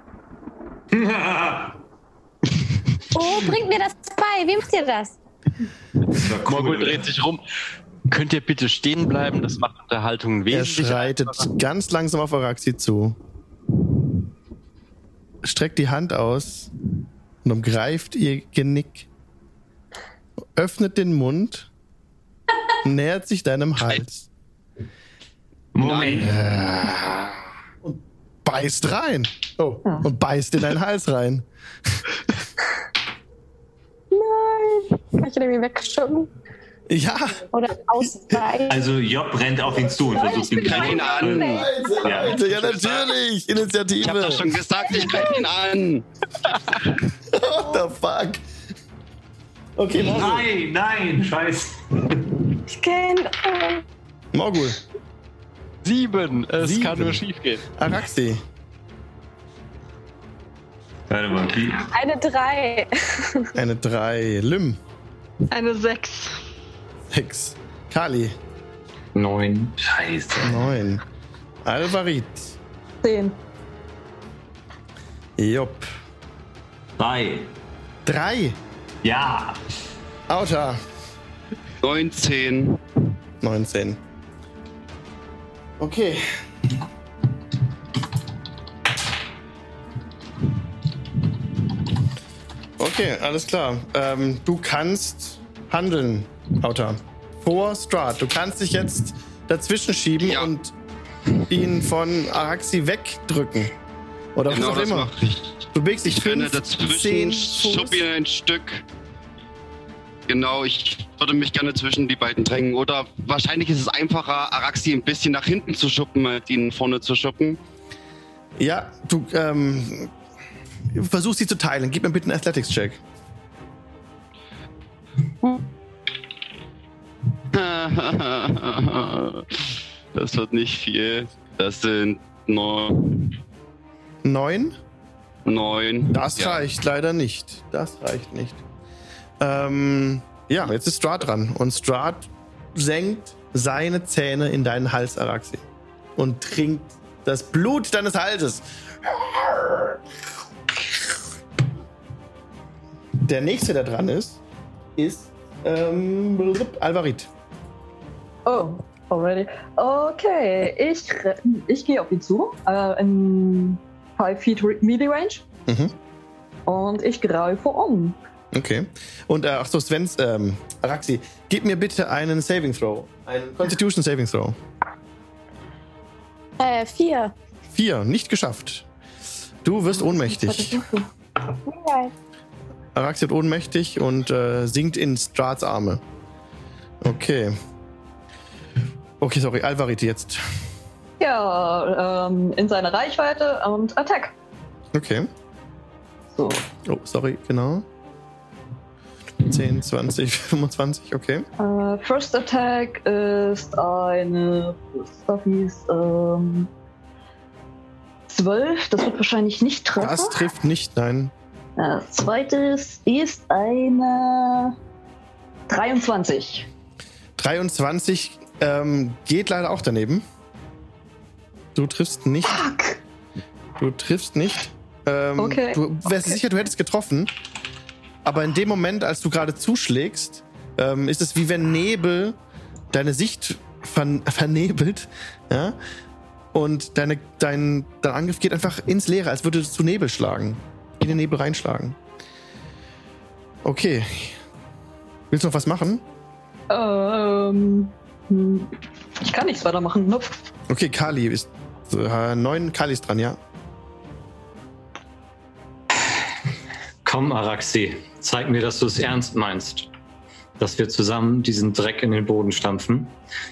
Oh, bringt mir das bei. Wie macht ihr das? War Morgul dreht sich rum. Könnt ihr bitte stehen bleiben? Das macht Unterhaltung Er wesentlich schreitet einfacher. ganz langsam auf Araxi zu, streckt die Hand aus und umgreift ihr Genick, öffnet den Mund, nähert sich deinem Hals, Moment. beißt rein. Oh, und beißt in deinen Hals rein. Kann ich ihn irgendwie wegschuppen? Ja, Oder ausweichen? Also Job rennt auf ihn zu und versucht ihn Greif ihn an! Ja. ja natürlich, Initiative. Ich hab doch schon gesagt, ich greife ihn an! What the fuck? Okay, Morgul. Nein, nein, scheiße. Ich kenn. Morgul. Sieben! Es Sieben. kann nur schief gehen. Araxi. Warte mal, wie? Eine drei. Eine 3. Lim. Eine 6. 6. Kali. Neun. Scheiße. 9. Alvarit. Zehn. Job. Drei. 3. Ja. Auta. 19. 19. Okay. Okay, alles klar. Ähm, du kannst handeln, Auta. Vor Strat. Du kannst dich jetzt dazwischen schieben Ja. und ihn von Araxi wegdrücken. Oder genau was auch immer. Du bewegst dich Ich renne 5, dazwischen, 10 schub Fuß. ihn ein Stück. Genau, ich würde mich gerne zwischen die beiden drängen. Oder wahrscheinlich ist es einfacher, Araxi ein bisschen nach hinten zu schuppen, als ihn vorne zu schuppen. Ja, du ähm, versuchst sie zu teilen. Gib mir bitte einen Athletics-Check. Das wird nicht viel. Das sind nur Neun? neun. Das Ja. reicht leider nicht. Das reicht nicht. Ähm, ja, jetzt ist Strahd dran. Und Strahd senkt seine Zähne in deinen Hals, Araxi. Und trinkt das Blut deines Halses. Der nächste, der dran ist, ist ähm, Alvarit. Oh, already. Okay, ich, ich gehe auf ihn zu. Äh, in 5 Feet Melee Range. Mhm. Und ich greife um. Okay. Und äh, ach so, Svens, ähm, Araxi, gib mir bitte einen Saving Throw. Einen Constitution Saving Throw. Äh, vier. Vier, nicht geschafft. Du wirst ohnmächtig. Ja. Araxi wird ohnmächtig und äh, sinkt in Strats Arme. Okay. Okay, sorry, Alvarit jetzt. Ja, ähm, in seine Reichweite und Attack. Okay. So. Oh, sorry, genau. 10, 20, 25, okay. Äh, First Attack ist eine Stuffies, ähm, 12. Das wird wahrscheinlich nicht treffen. Das trifft nicht, nein. Äh, zweites ist eine 23. 23 ähm, geht leider auch daneben. Du triffst nicht. Fuck! Du triffst nicht. Ähm, Okay. Du wärst Okay. sicher, du hättest getroffen. Aber in dem Moment, als du gerade zuschlägst, ähm, ist es wie wenn Nebel deine Sicht vern vernebelt. Ja? Und deine, dein, dein Angriff geht einfach ins Leere, als würde es zu Nebel schlagen. In den Nebel reinschlagen. Okay. Willst du noch was machen? Ähm, hm, ich kann nichts weitermachen. Nope. Okay, Kali ist. Äh, neun Kali ist dran, ja. Komm, Araxi, zeig mir, dass du es ernst meinst. Dass wir zusammen diesen Dreck in den Boden stampfen.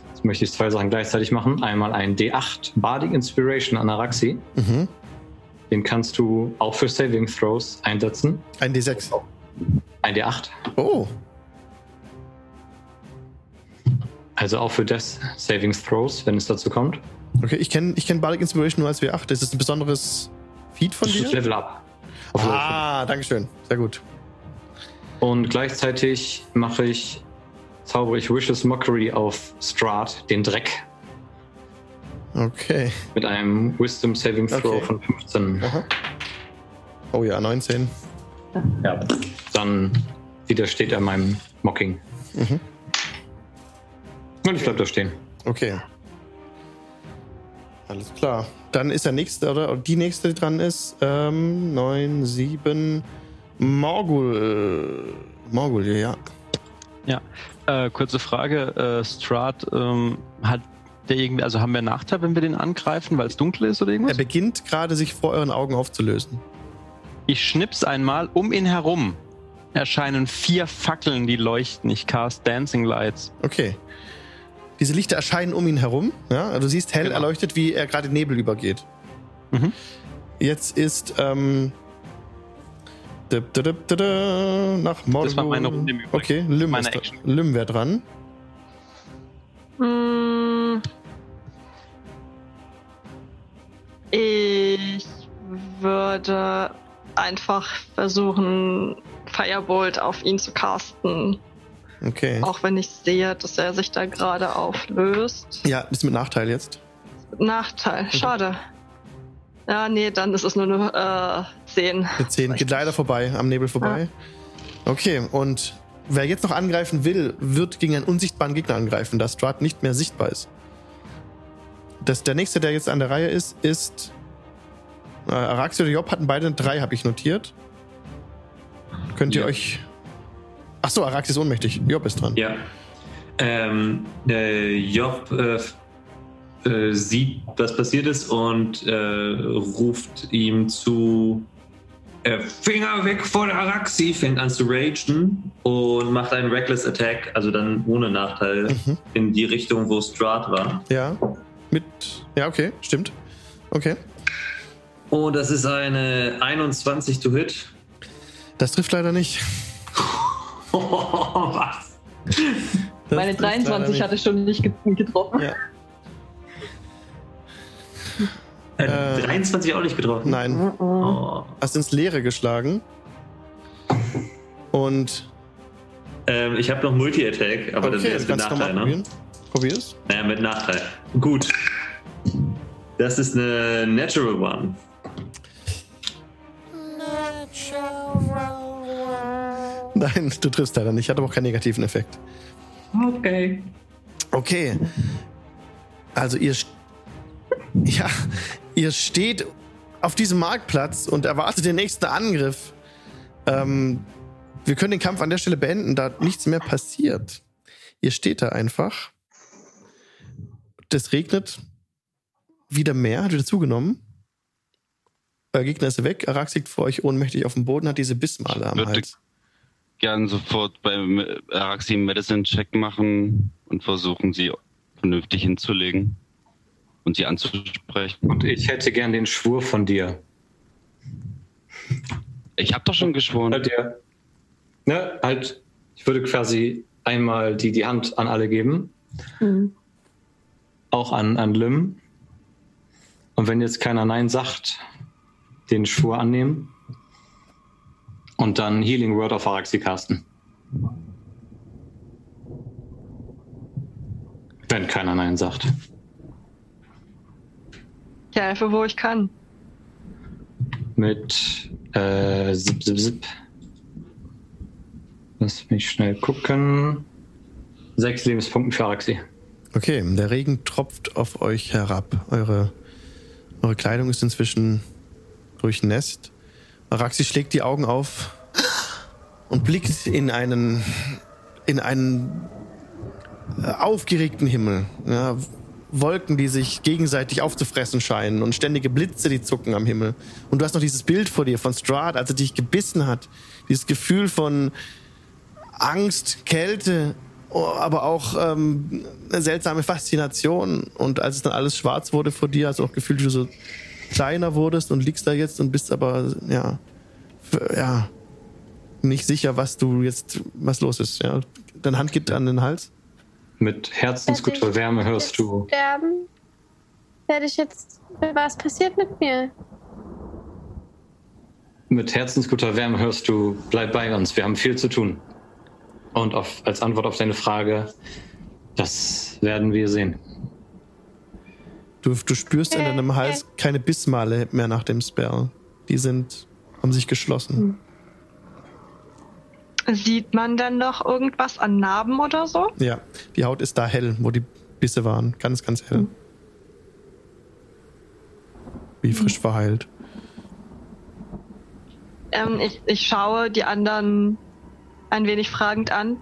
Jetzt möchte ich zwei Sachen gleichzeitig machen. Einmal ein D8 Bardic Inspiration an Araxi. Mhm. Den kannst du auch für Saving Throws einsetzen. Ein D6. Ein D8. Oh, Also auch für Death Saving Throws, wenn es dazu kommt. okay. Ich kenne ich kenn Bardic Inspiration nur als W8. Ist das ein besonderes Feed von Das ist dir? Level Up. Ah, Dankeschön. Sehr gut. Und gleichzeitig mache ich, zaubere ich Wishes Mockery auf Strahd, den Dreck, Okay. mit einem Wisdom Saving Throw Okay. von 15. Aha. Oh ja, 19. Ja. Dann widersteht er meinem Mocking. Mhm. Und ich bleib da stehen. Okay. Alles klar. Dann ist der nächste, oder? Die nächste, die dran ist, ähm, 9, 7, Morgul. Morgul, ja. Äh, kurze Frage, äh, Strahd, ähm, hat der irgendwie, also haben wir einen Nachteil, wenn wir den angreifen, weil es dunkel ist oder Er irgendwas? beginnt gerade sich vor euren Augen aufzulösen. Ich schnips einmal um ihn herum. Erscheinen vier Fackeln, die leuchten. Ich cast Dancing Lights. Okay. Diese Lichter erscheinen um ihn herum. Ja? Also du siehst hell Genau. erleuchtet, wie er gerade in Nebel übergeht. Mhm. Jetzt ist ähm, nach Morgul. Das war meine Runde im Übrigen. Okay, Meine Action. dran. Lym wäre dran. Mm. Ich würde einfach versuchen, Firebolt auf ihn zu casten. Okay. Auch wenn ich sehe, dass er sich da gerade auflöst. Ja, ist mit Nachteil jetzt. Nachteil, schade. Ja, nee, dann ist es nur eine äh, 10. Eine 10 geht leider vorbei, am Nebel vorbei. Okay, und wer jetzt noch angreifen will, wird gegen einen unsichtbaren Gegner angreifen, da Strahd nicht mehr sichtbar ist. Das, der nächste, der jetzt an der Reihe ist, ist. Äh, Araxi oder Job hatten beide 3, habe ich notiert. Könnt ihr Ja. euch. Achso, Araxi ist ohnmächtig. Job ist dran. Ja. Ähm, äh, Job äh, äh, sieht, was passiert ist und äh, ruft ihm zu äh, Finger weg von Araxi, fängt an zu ragen und macht einen Reckless Attack, also dann ohne Nachteil, Mhm. in die Richtung, wo Strahd war. Ja. Mit. Ja, okay, stimmt. Okay. Und das ist eine 21 to hit. Das trifft leider nicht. was? Das Meine trifft leider 23 nicht. hatte schon nicht get- getroffen. Ja. Äh, Äh, 23 auch nicht getroffen? Nein. Oh. Hast ins Leere geschlagen. Und. Ähm, ich habe noch Multi-Attack, aber das okay, wäre jetzt Nachteil, ne? Probier's. Naja, mit Nachteil. Gut. Das ist eine Natural One. Nein, du triffst leider nicht. Hat aber auch keinen negativen Effekt. Okay. Okay. Also ihr, ja, ihr steht auf diesem Marktplatz und erwartet den nächsten Angriff. Ähm, wir können den Kampf an der Stelle beenden, da nichts mehr passiert. Ihr steht da einfach. Das regnet wieder mehr, hat wieder zugenommen. Euer Gegner ist weg. Arax liegt vor euch ohnmächtig auf dem Boden, hat diese Bissmale am Würde Hals. gern sofort beim Araxi einen Medicine-Check machen und versuchen, sie vernünftig hinzulegen und sie anzusprechen. Und ich hätte gern den Schwur von dir. Ich habe doch schon geschworen. Halt dir. Ne, halt, ich würde quasi einmal die, die Hand an alle geben. Mhm. Auch an, an Lim. Und wenn jetzt keiner Nein sagt, den Schwur annehmen. Und dann Healing Word auf Araxi casten. Wenn keiner Nein sagt. Ich helfe, wo ich kann. Mit äh, zip, zip, zip. Lass mich schnell gucken. Sechs Lebenspunkte für Araxi. Okay, der Regen tropft auf euch herab. Eure, eure Kleidung ist inzwischen durchnässt. Araxi schlägt die Augen auf und blickt in einen, in einen äh, aufgeregten Himmel. Ja, Wolken, die sich gegenseitig aufzufressen scheinen und ständige Blitze, die zucken am Himmel. Und du hast noch dieses Bild vor dir von Strahd, als er dich gebissen hat. Dieses Gefühl von Angst, Kälte, aber auch ähm, eine seltsame Faszination. Und als es dann alles schwarz wurde vor dir, hast du auch gefühlt, wie du so kleiner wurdest und liegst da jetzt und bist aber, ja, ja, nicht sicher, was du jetzt, was los ist. Ja. Deine Hand geht an den Hals. Mit herzensguter Wärme hörst du. Sterben? Werde ich jetzt. Was passiert mit mir? Mit herzensguter Wärme hörst du, bleib bei uns, wir haben viel zu tun. Und auf, als Antwort auf deine Frage, das werden wir sehen. Du, du spürst in deinem Hals keine Bissmale mehr nach dem Spell. Die sind, haben sich geschlossen. Sieht man denn noch irgendwas an Narben oder so? Ja, die Haut ist da hell, wo die Bisse waren. Ganz, ganz hell. Wie frisch verheilt. Ähm, ich, ich schaue die anderen ein wenig fragend an.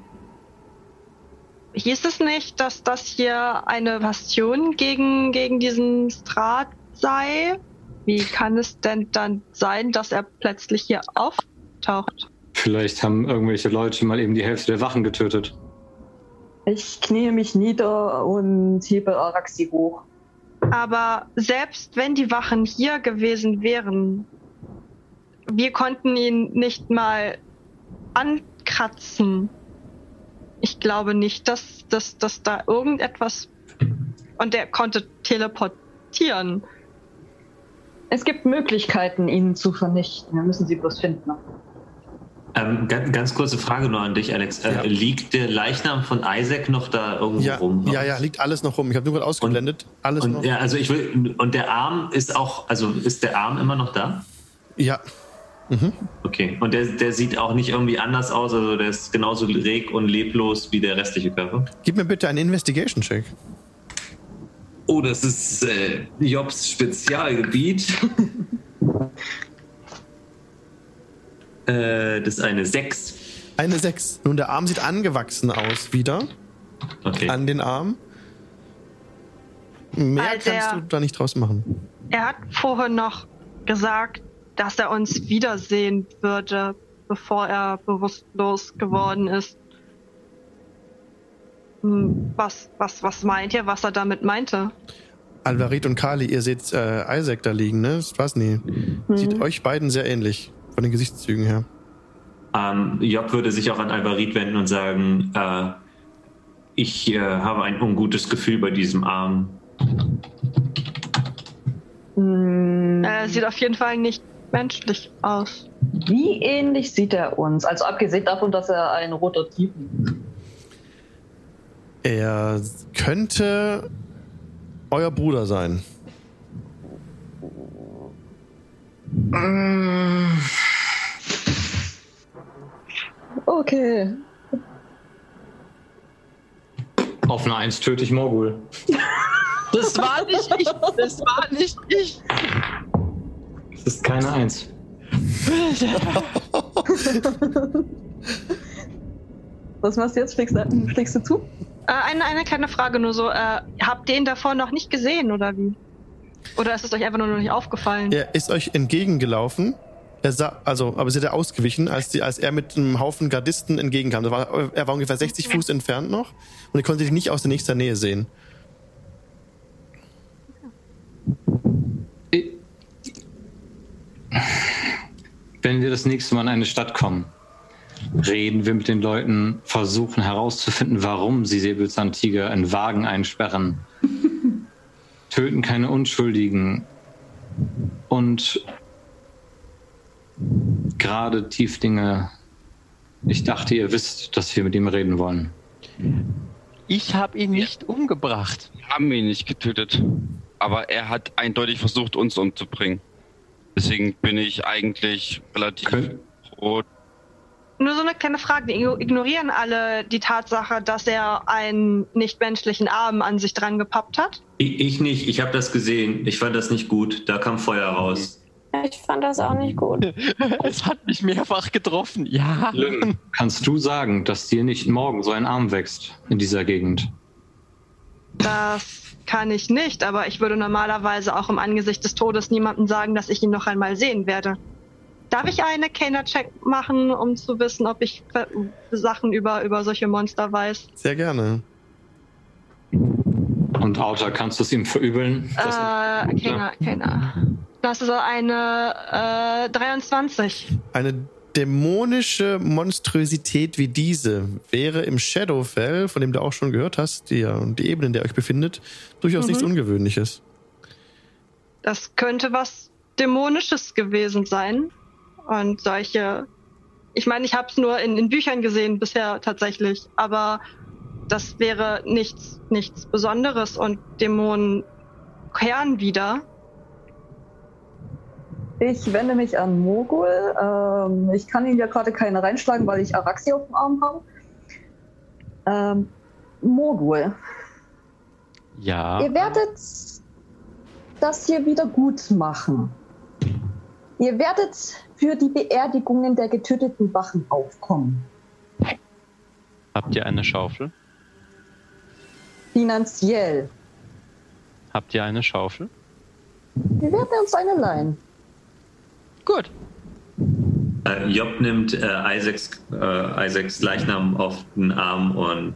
Hieß es nicht, dass das hier eine Bastion gegen, gegen diesen Strat sei? Wie kann es denn dann sein, dass er plötzlich hier auftaucht? Vielleicht haben irgendwelche Leute mal eben die Hälfte der Wachen getötet. Ich knie mich nieder und hebe Araxi hoch. Aber selbst wenn die Wachen hier gewesen wären, wir konnten ihn nicht mal ankratzen. Ich glaube nicht, dass, dass, dass da irgendetwas. Und er konnte teleportieren. Es gibt Möglichkeiten, ihn zu vernichten. Wir müssen sie bloß finden. Ähm, ganz, ganz kurze Frage nur an dich, Alex. Äh, Ja. Liegt der Leichnam von Isaac noch da irgendwo Ja, rum? ja, ja, liegt alles noch rum. Ich habe nur gerade ausgeblendet. alles noch. Und, ja, also ich will. Und der Arm ist auch. Also ist der Arm immer noch da? ja, Okay. Und der, der sieht auch nicht irgendwie anders aus. Also der ist genauso reg und leblos wie der restliche Körper. gib mir bitte einen Investigation-Check. Oh, das ist äh, Jobs Spezialgebiet. äh, das ist eine 6. Eine 6. Nun, der Arm sieht angewachsen aus wieder. Okay. An den Arm. Mehr Weil kannst der- du da nicht draus machen. Er hat vorhin noch gesagt, dass er uns wiedersehen würde, bevor er bewusstlos geworden ist. Hm, Was, was, was meint ihr, was er damit meinte? Alvarit und Kali, ihr seht äh, Isaac da liegen, ne? Das war's nie. Sieht euch beiden sehr ähnlich, von den Gesichtszügen her. Ähm, Job würde sich auch an Alvarit wenden und sagen, äh, ich äh, habe ein ungutes Gefühl bei diesem Arm. Hm, Er sieht auf jeden Fall nicht menschlich aus. wie ähnlich sieht er uns? Also abgesehen davon, dass er ein roter Typen Er könnte euer Bruder sein. Okay. Auf eine Eins töte ich Morgul. Das war nicht ich. Das war nicht ich. Das ist keine Eins. Was machst du jetzt? Schlägst du, schlägst du zu? Äh, eine, eine kleine Frage nur so. Äh, habt ihr ihn davor noch nicht gesehen oder wie? Oder ist es euch einfach nur noch nicht aufgefallen? Er ist euch entgegengelaufen. Er sah, also, aber sie hat er ausgewichen, als, die, als er mit einem Haufen Gardisten entgegenkam. War, er war ungefähr 60 Fuß entfernt noch und ihr konntet ihn nicht aus der nächsten Nähe sehen. Wenn wir das nächste Mal in eine Stadt kommen, reden wir mit den Leuten, versuchen herauszufinden, warum sie Säbelzahntiger in Wagen einsperren, töten keine Unschuldigen und gerade Tiefdinge. Ich dachte, ihr wisst, dass wir mit ihm reden wollen. Ich habe ihn nicht umgebracht. Wir haben ihn nicht getötet. Aber er hat eindeutig versucht, uns umzubringen. Deswegen bin ich eigentlich relativ Könnt- froh. Nur so eine kleine Frage. Die igno- ignorieren alle die Tatsache, dass er einen nichtmenschlichen Arm an sich dran gepappt hat? Ich, ich nicht, ich habe das gesehen. Ich fand das nicht gut. Da kam Feuer raus. Ich fand das auch nicht gut. Es hat mich mehrfach getroffen. Ja. Kannst du sagen, dass dir nicht morgen so ein Arm wächst in dieser Gegend? Das kann ich nicht, aber ich würde normalerweise auch im Angesicht des Todes niemandem sagen, dass ich ihn noch einmal sehen werde. Darf ich eine Kenner-Check machen, um zu wissen, ob ich äh, Sachen über, über solche Monster weiß? Sehr gerne. Und Autor, kannst du es ihm verübeln? Äh, Kenner, Kenner. Das ist eine äh, 23. Eine dämonische Monstrosität wie diese wäre im Shadowfell, von dem du auch schon gehört hast, die, die Ebene, in der ihr euch befindet, durchaus Mhm. nichts Ungewöhnliches. Das könnte was Dämonisches gewesen sein. Und solche. Ich meine, ich habe es nur in, in Büchern gesehen bisher tatsächlich, aber das wäre nichts, nichts Besonderes und Dämonen kehren wieder. Ich wende mich an Mogul. Ähm, ich kann ihn ja gerade keine reinschlagen, weil ich Araxi auf dem Arm habe. Ähm, Mogul, Ja. ihr werdet das hier wieder gut machen. Ihr werdet für die Beerdigungen der getöteten Wachen aufkommen. Habt ihr eine Schaufel? Finanziell. Habt ihr eine Schaufel? Wir werden uns eine leihen. Gut. Äh, Job nimmt äh, Isaacs, äh, Isaacs Leichnam auf den Arm und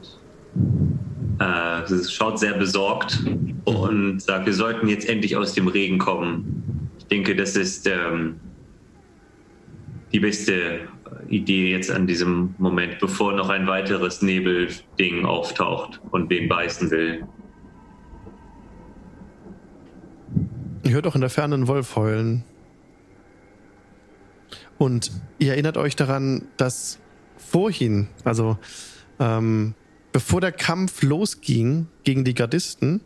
äh, schaut sehr besorgt und sagt, wir sollten jetzt endlich aus dem Regen kommen. Ich denke, das ist ähm, die beste Idee jetzt an diesem Moment, bevor noch ein weiteres Nebelding auftaucht und wen beißen will. Ihr hört auch in der Ferne einen Wolf heulen. Und ihr erinnert euch daran, dass vorhin, also ähm, bevor der Kampf losging gegen die Gardisten,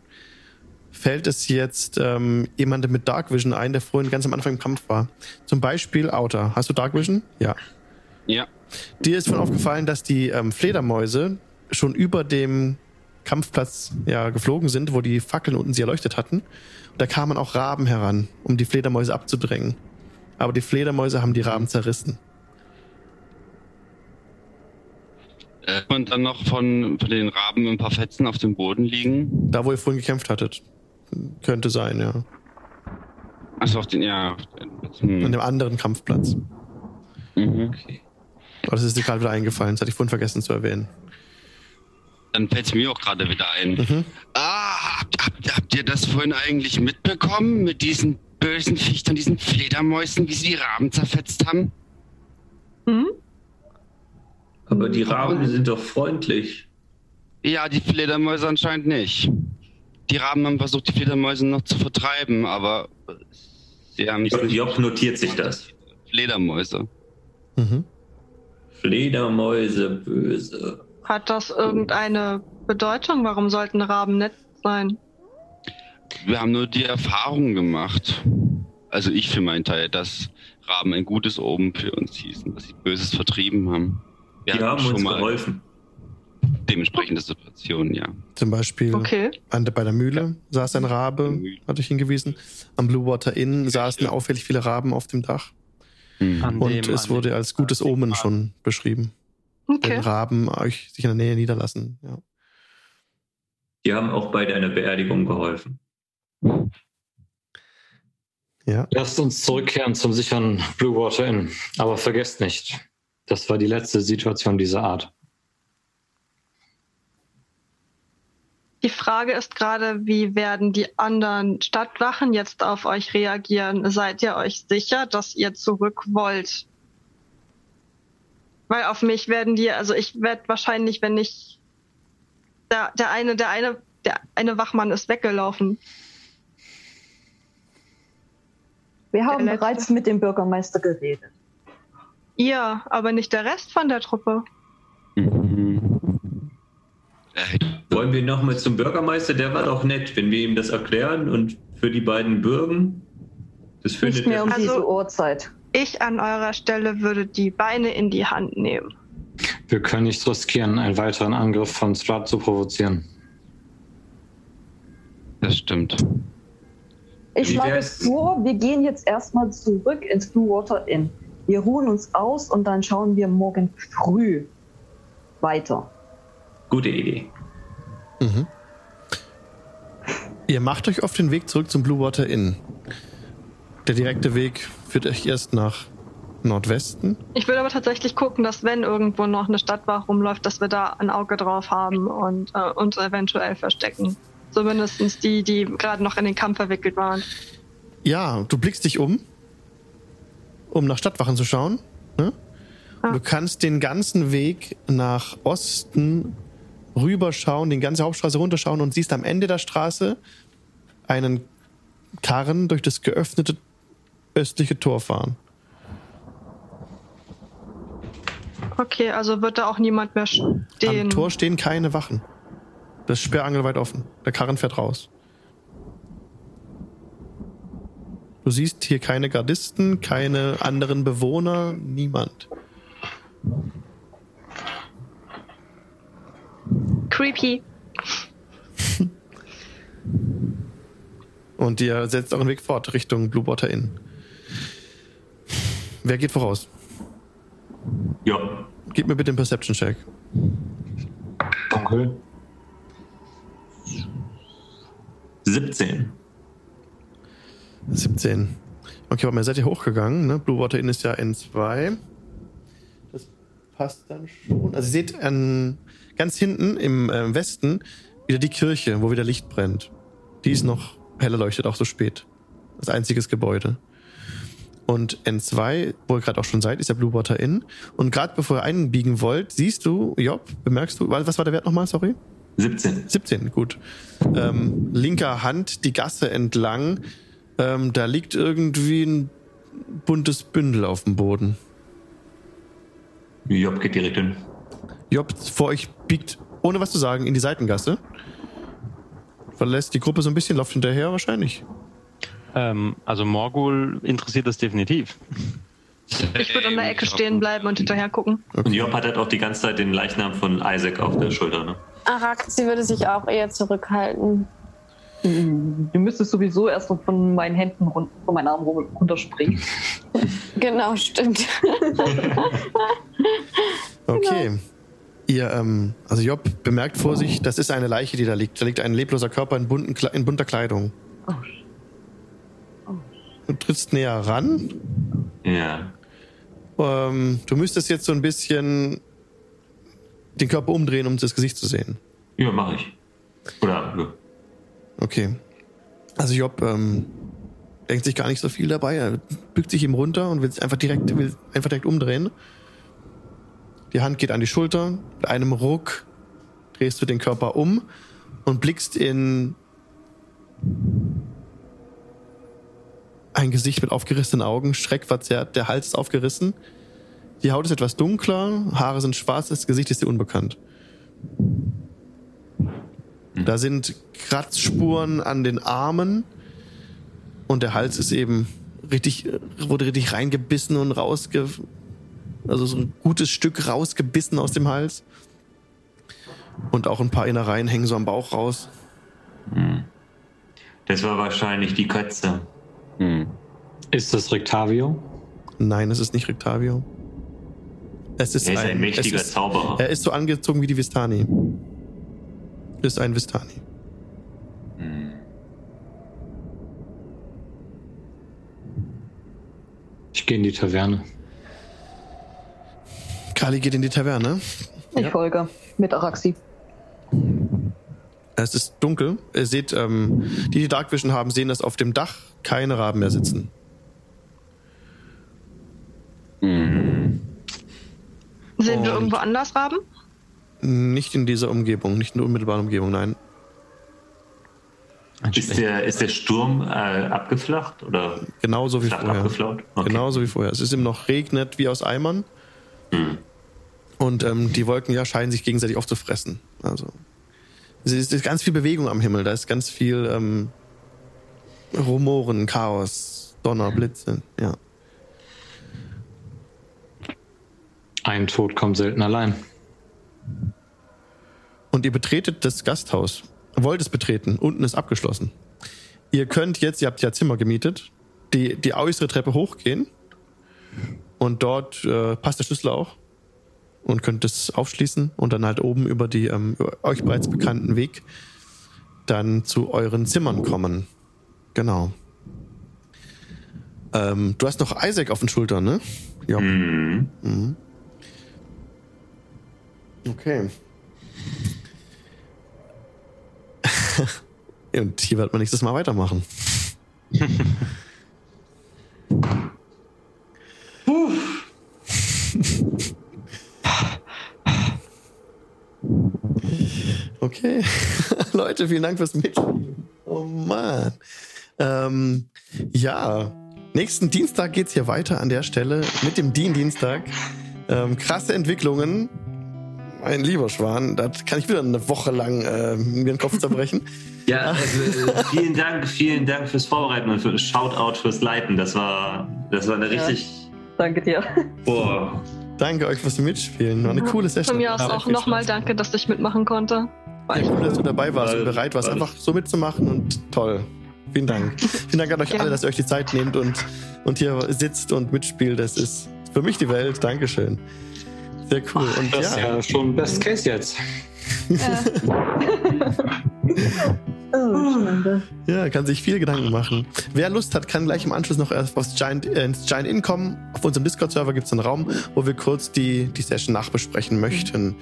fällt es jetzt ähm, jemandem mit Dark Vision ein, der vorhin ganz am Anfang im Kampf war. Zum Beispiel Outer. Hast du Dark Vision? Ja. Ja. Dir ist von aufgefallen, dass die ähm, Fledermäuse schon über dem Kampfplatz ja, geflogen sind, wo die Fackeln unten sie erleuchtet hatten. Und da kamen auch Raben heran, um die Fledermäuse abzudrängen. Aber die Fledermäuse haben die Raben zerrissen. Äh, und dann noch von, von den Raben ein paar Fetzen auf dem Boden liegen. Da, wo ihr vorhin gekämpft hattet. könnte sein, ja. Also auf den, ja. auf den- An Hm. dem anderen Kampfplatz. Mhm. Aber das ist dir gerade wieder eingefallen. Das hatte ich vorhin vergessen zu erwähnen. Dann fällt es mir auch gerade wieder ein. Mhm. Ah, habt, habt, habt ihr das vorhin eigentlich mitbekommen mit diesen bösen Viechern, diesen Fledermäusen, wie sie die Raben zerfetzt haben? Hm? Aber die Raben die sind doch freundlich. Ja, die Fledermäuse anscheinend nicht. Die Raben haben versucht, die Fledermäuse noch zu vertreiben, aber sie haben Job, Job notiert sich das. Fledermäuse. Mhm. Fledermäuse, böse. Hat das irgendeine Bedeutung? Warum sollten Raben nett sein? Wir haben nur die Erfahrung gemacht. Also ich für meinen Teil, dass Raben ein gutes Oben für uns hießen, dass sie Böses vertrieben haben. Wir Die haben uns geholfen. dementsprechende Situationen, ja. Zum Beispiel Okay. an bei der Mühle saß ein Rabe, hatte ich hingewiesen. Am Blue Water Inn saßen auffällig viele Raben auf dem Dach. Hm. An Und dem- es wurde als gutes Omen schon beschrieben. Wenn Okay. Raben euch sich in der Nähe niederlassen. Ja. Die haben auch bei deiner Beerdigung geholfen. Ja. Lasst uns zurückkehren zum sicheren Blue Water Inn. Aber vergesst nicht, das war die letzte Situation dieser Art. Die Frage ist gerade, wie werden die anderen Stadtwachen jetzt auf euch reagieren? Seid ihr euch sicher, dass ihr zurück wollt? Weil auf mich werden die, also ich werde wahrscheinlich, wenn ich der, der eine, der eine, der eine Wachmann ist weggelaufen. Wir haben letzte. bereits mit dem Bürgermeister geredet. Ihr, aber nicht der Rest von der Truppe. Mhm. Äh, Wollen wir nochmal zum Bürgermeister? Der war doch nett, wenn wir ihm das erklären und für die beiden Bürgen. Das findet Nicht mehr um. Also- diese Uhrzeit. Ich an eurer Stelle würde die Beine in die Hand nehmen. Wir können nicht riskieren, einen weiteren Angriff von Strahd zu provozieren. Das stimmt. Ich schlage wär's- vor, wir gehen jetzt erstmal zurück ins Blue Water Inn. Wir ruhen uns aus und dann schauen wir morgen früh weiter. Gute Idee. Mhm. Ihr macht euch auf den Weg zurück zum Blue Water Inn. Der direkte Weg führt euch erst nach Nordwesten. Ich würde aber tatsächlich gucken, dass wenn irgendwo noch eine Stadtwache rumläuft, dass wir da ein Auge drauf haben und äh, uns eventuell verstecken. Zumindest die, die gerade noch in den Kampf verwickelt waren. Ja, du blickst dich um, um nach Stadtwachen zu schauen. Ne? Ah. Du kannst den ganzen Weg nach Osten rüberschauen, die ganze Hauptstraße runterschauen und siehst am Ende der Straße einen Karren durch das geöffnete östliche Tor fahren. Okay, also wird da auch niemand mehr Am stehen. Tor stehen keine Wachen. Das ist sperrangelweit offen. Der Karren fährt raus. Du siehst hier keine Gardisten, keine anderen Bewohner, niemand. Creepy. Und ihr setzt euren Weg fort Richtung Blue Water Inn. Wer geht voraus? Ja. Gib mir bitte einen Perception-Check. Dunkel. 17. 17. Okay, warte mal, seid ihr hochgegangen, ne? Blue Water Inn ist ja N2. Das passt dann schon. Also ihr seht an, ganz hinten im äh, Westen wieder die Kirche, wo wieder Licht brennt. Die ist noch heller leuchtet, auch so spät. Das einziges Gebäude. Und N2, wo ihr gerade auch schon seid, ist der Blue Water Inn. Und gerade bevor ihr einbiegen wollt, siehst du, Job, bemerkst du, was war der Wert nochmal, sorry? 17. 17, gut. Ähm, linker Hand die Gasse entlang. Ähm, da liegt irgendwie ein buntes Bündel auf dem Boden. Job geht direkt hin. Job vor euch biegt, ohne was zu sagen, in die Seitengasse. Verlässt die Gruppe so ein bisschen, läuft hinterher wahrscheinlich. Ähm, also Morgul interessiert das definitiv. Ich würde an der Ecke stehen bleiben und hinterher gucken. Und Job hat halt auch die ganze Zeit den Leichnam von Isaac auf der Schulter, ne? Araxi würde sich auch eher zurückhalten. Du müsstest sowieso erst noch von meinen Händen run von meinen Armen runterspringen. Genau, stimmt. Okay. Ihr, ähm, also Job bemerkt vor sich, das ist eine Leiche, die da liegt. Da liegt ein lebloser Körper in, bunten, in bunter Kleidung. Oh. Du trittst näher ran. Ja. Ähm, du müsstest jetzt so ein bisschen den Körper umdrehen, um das Gesicht zu sehen. Ja, mache ich. Oder, ja. Okay. Also Job ähm, denkt sich gar nicht so viel dabei. Er bückt sich ihm runter und will sich einfach direkt, will einfach direkt umdrehen. Die Hand geht an die Schulter. Mit einem Ruck drehst du den Körper um und blickst in ein Gesicht mit aufgerissenen Augen, schreckverzerrt, der Hals ist aufgerissen. Die Haut ist etwas dunkler, Haare sind schwarz, das Gesicht ist dir unbekannt. Da sind Kratzspuren an den Armen und der Hals ist eben richtig, wurde richtig reingebissen und rausge, also so ein gutes Stück rausgebissen aus dem Hals. Und auch ein paar Innereien hängen so am Bauch raus. Das war wahrscheinlich die Katze. Hm. Ist das Rectavio? Nein, es ist nicht Rectavio. Es ist Er ist ein mächtiger es ist, Zauberer. Er ist so angezogen wie die Vistani. Ist ein Vistani. Hm. Ich gehe in die Taverne. Kali geht in die Taverne. Ich folge mit Araxi. Es ist dunkel. Ihr seht, ähm, die, die Dark Vision haben, sehen, dass auf dem Dach keine Raben mehr sitzen. Sehen wir irgendwo anders Raben? Nicht in dieser Umgebung, nicht in der unmittelbaren Umgebung, nein. Ist der, ist der Sturm äh, abgeflacht oder Genauso wie vorher. abgeflaut? Okay. Genauso wie vorher. Es ist immer noch regnet wie aus Eimern. Und ähm, die Wolken ja scheinen sich gegenseitig aufzufressen. Also es ist, es ist ganz viel Bewegung am Himmel. Da ist ganz viel ähm, Rumoren, Chaos, Donner, Blitze. Ja. Ein Tod kommt selten allein. Und ihr betretet das Gasthaus. Wollt es betreten. Unten ist abgeschlossen. Ihr könnt jetzt, ihr habt ja Zimmer gemietet, die, die äußere Treppe hochgehen. Und dort äh, passt der Schlüssel auch. Und könnt es aufschließen und dann halt oben über die ähm, über euch bereits bekannten Weg dann zu euren Zimmern kommen. Genau. Ähm, du hast noch Isaac auf den Schultern, ne? Ja. Mhm. Mhm. Okay. Und hier wird man nächstes Mal weitermachen. Okay. Leute, vielen Dank fürs Mitspielen. Oh Mann. Ähm, ja, nächsten Dienstag geht's hier weiter an der Stelle mit dem Dean-Dienstag. Ähm, krasse Entwicklungen. Mein lieber Schwan, da kann ich wieder eine Woche lang äh, mir den Kopf zerbrechen. Ja, also, äh, vielen Dank, vielen Dank fürs Vorbereiten und für das Shoutout fürs Leiten. Das war, das war eine Ja. richtig. Danke dir. Boah. Danke euch fürs Mitspielen. War eine coole Session. Von mir aus Ja, auch nochmal danke, dass ich mitmachen konnte. Ja, cool, dass du dabei warst und bereit warst, einfach so mitzumachen und toll. Vielen Dank. Vielen Dank an euch alle, dass ihr euch die Zeit nehmt und, und hier sitzt und mitspielt. Das ist für mich die Welt. Dankeschön. Sehr cool. Und Das ist ja, ja schon Best Case jetzt. Oh, Schande. ja, kann sich viel Gedanken machen. Wer Lust hat, kann gleich im Anschluss noch erst aufs Giant, äh, ins Giant Inn kommen. Auf unserem Discord-Server gibt es einen Raum, wo wir kurz die, die Session nachbesprechen möchten.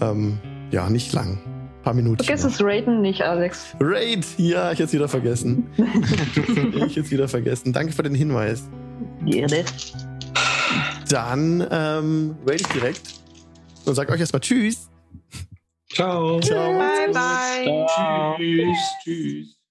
Ähm, ja, nicht lang. Ein paar Minuten. Vergiss das Raiden nicht, Alex. Raid! Ja, ich hätte es wieder vergessen. ich hätte es wieder vergessen. Danke für den Hinweis. Gerne. Dann ähm, raid ich direkt und sag euch erstmal Tschüss. Ciao. Ciao. Bye, bye. Tschüss, tschüss.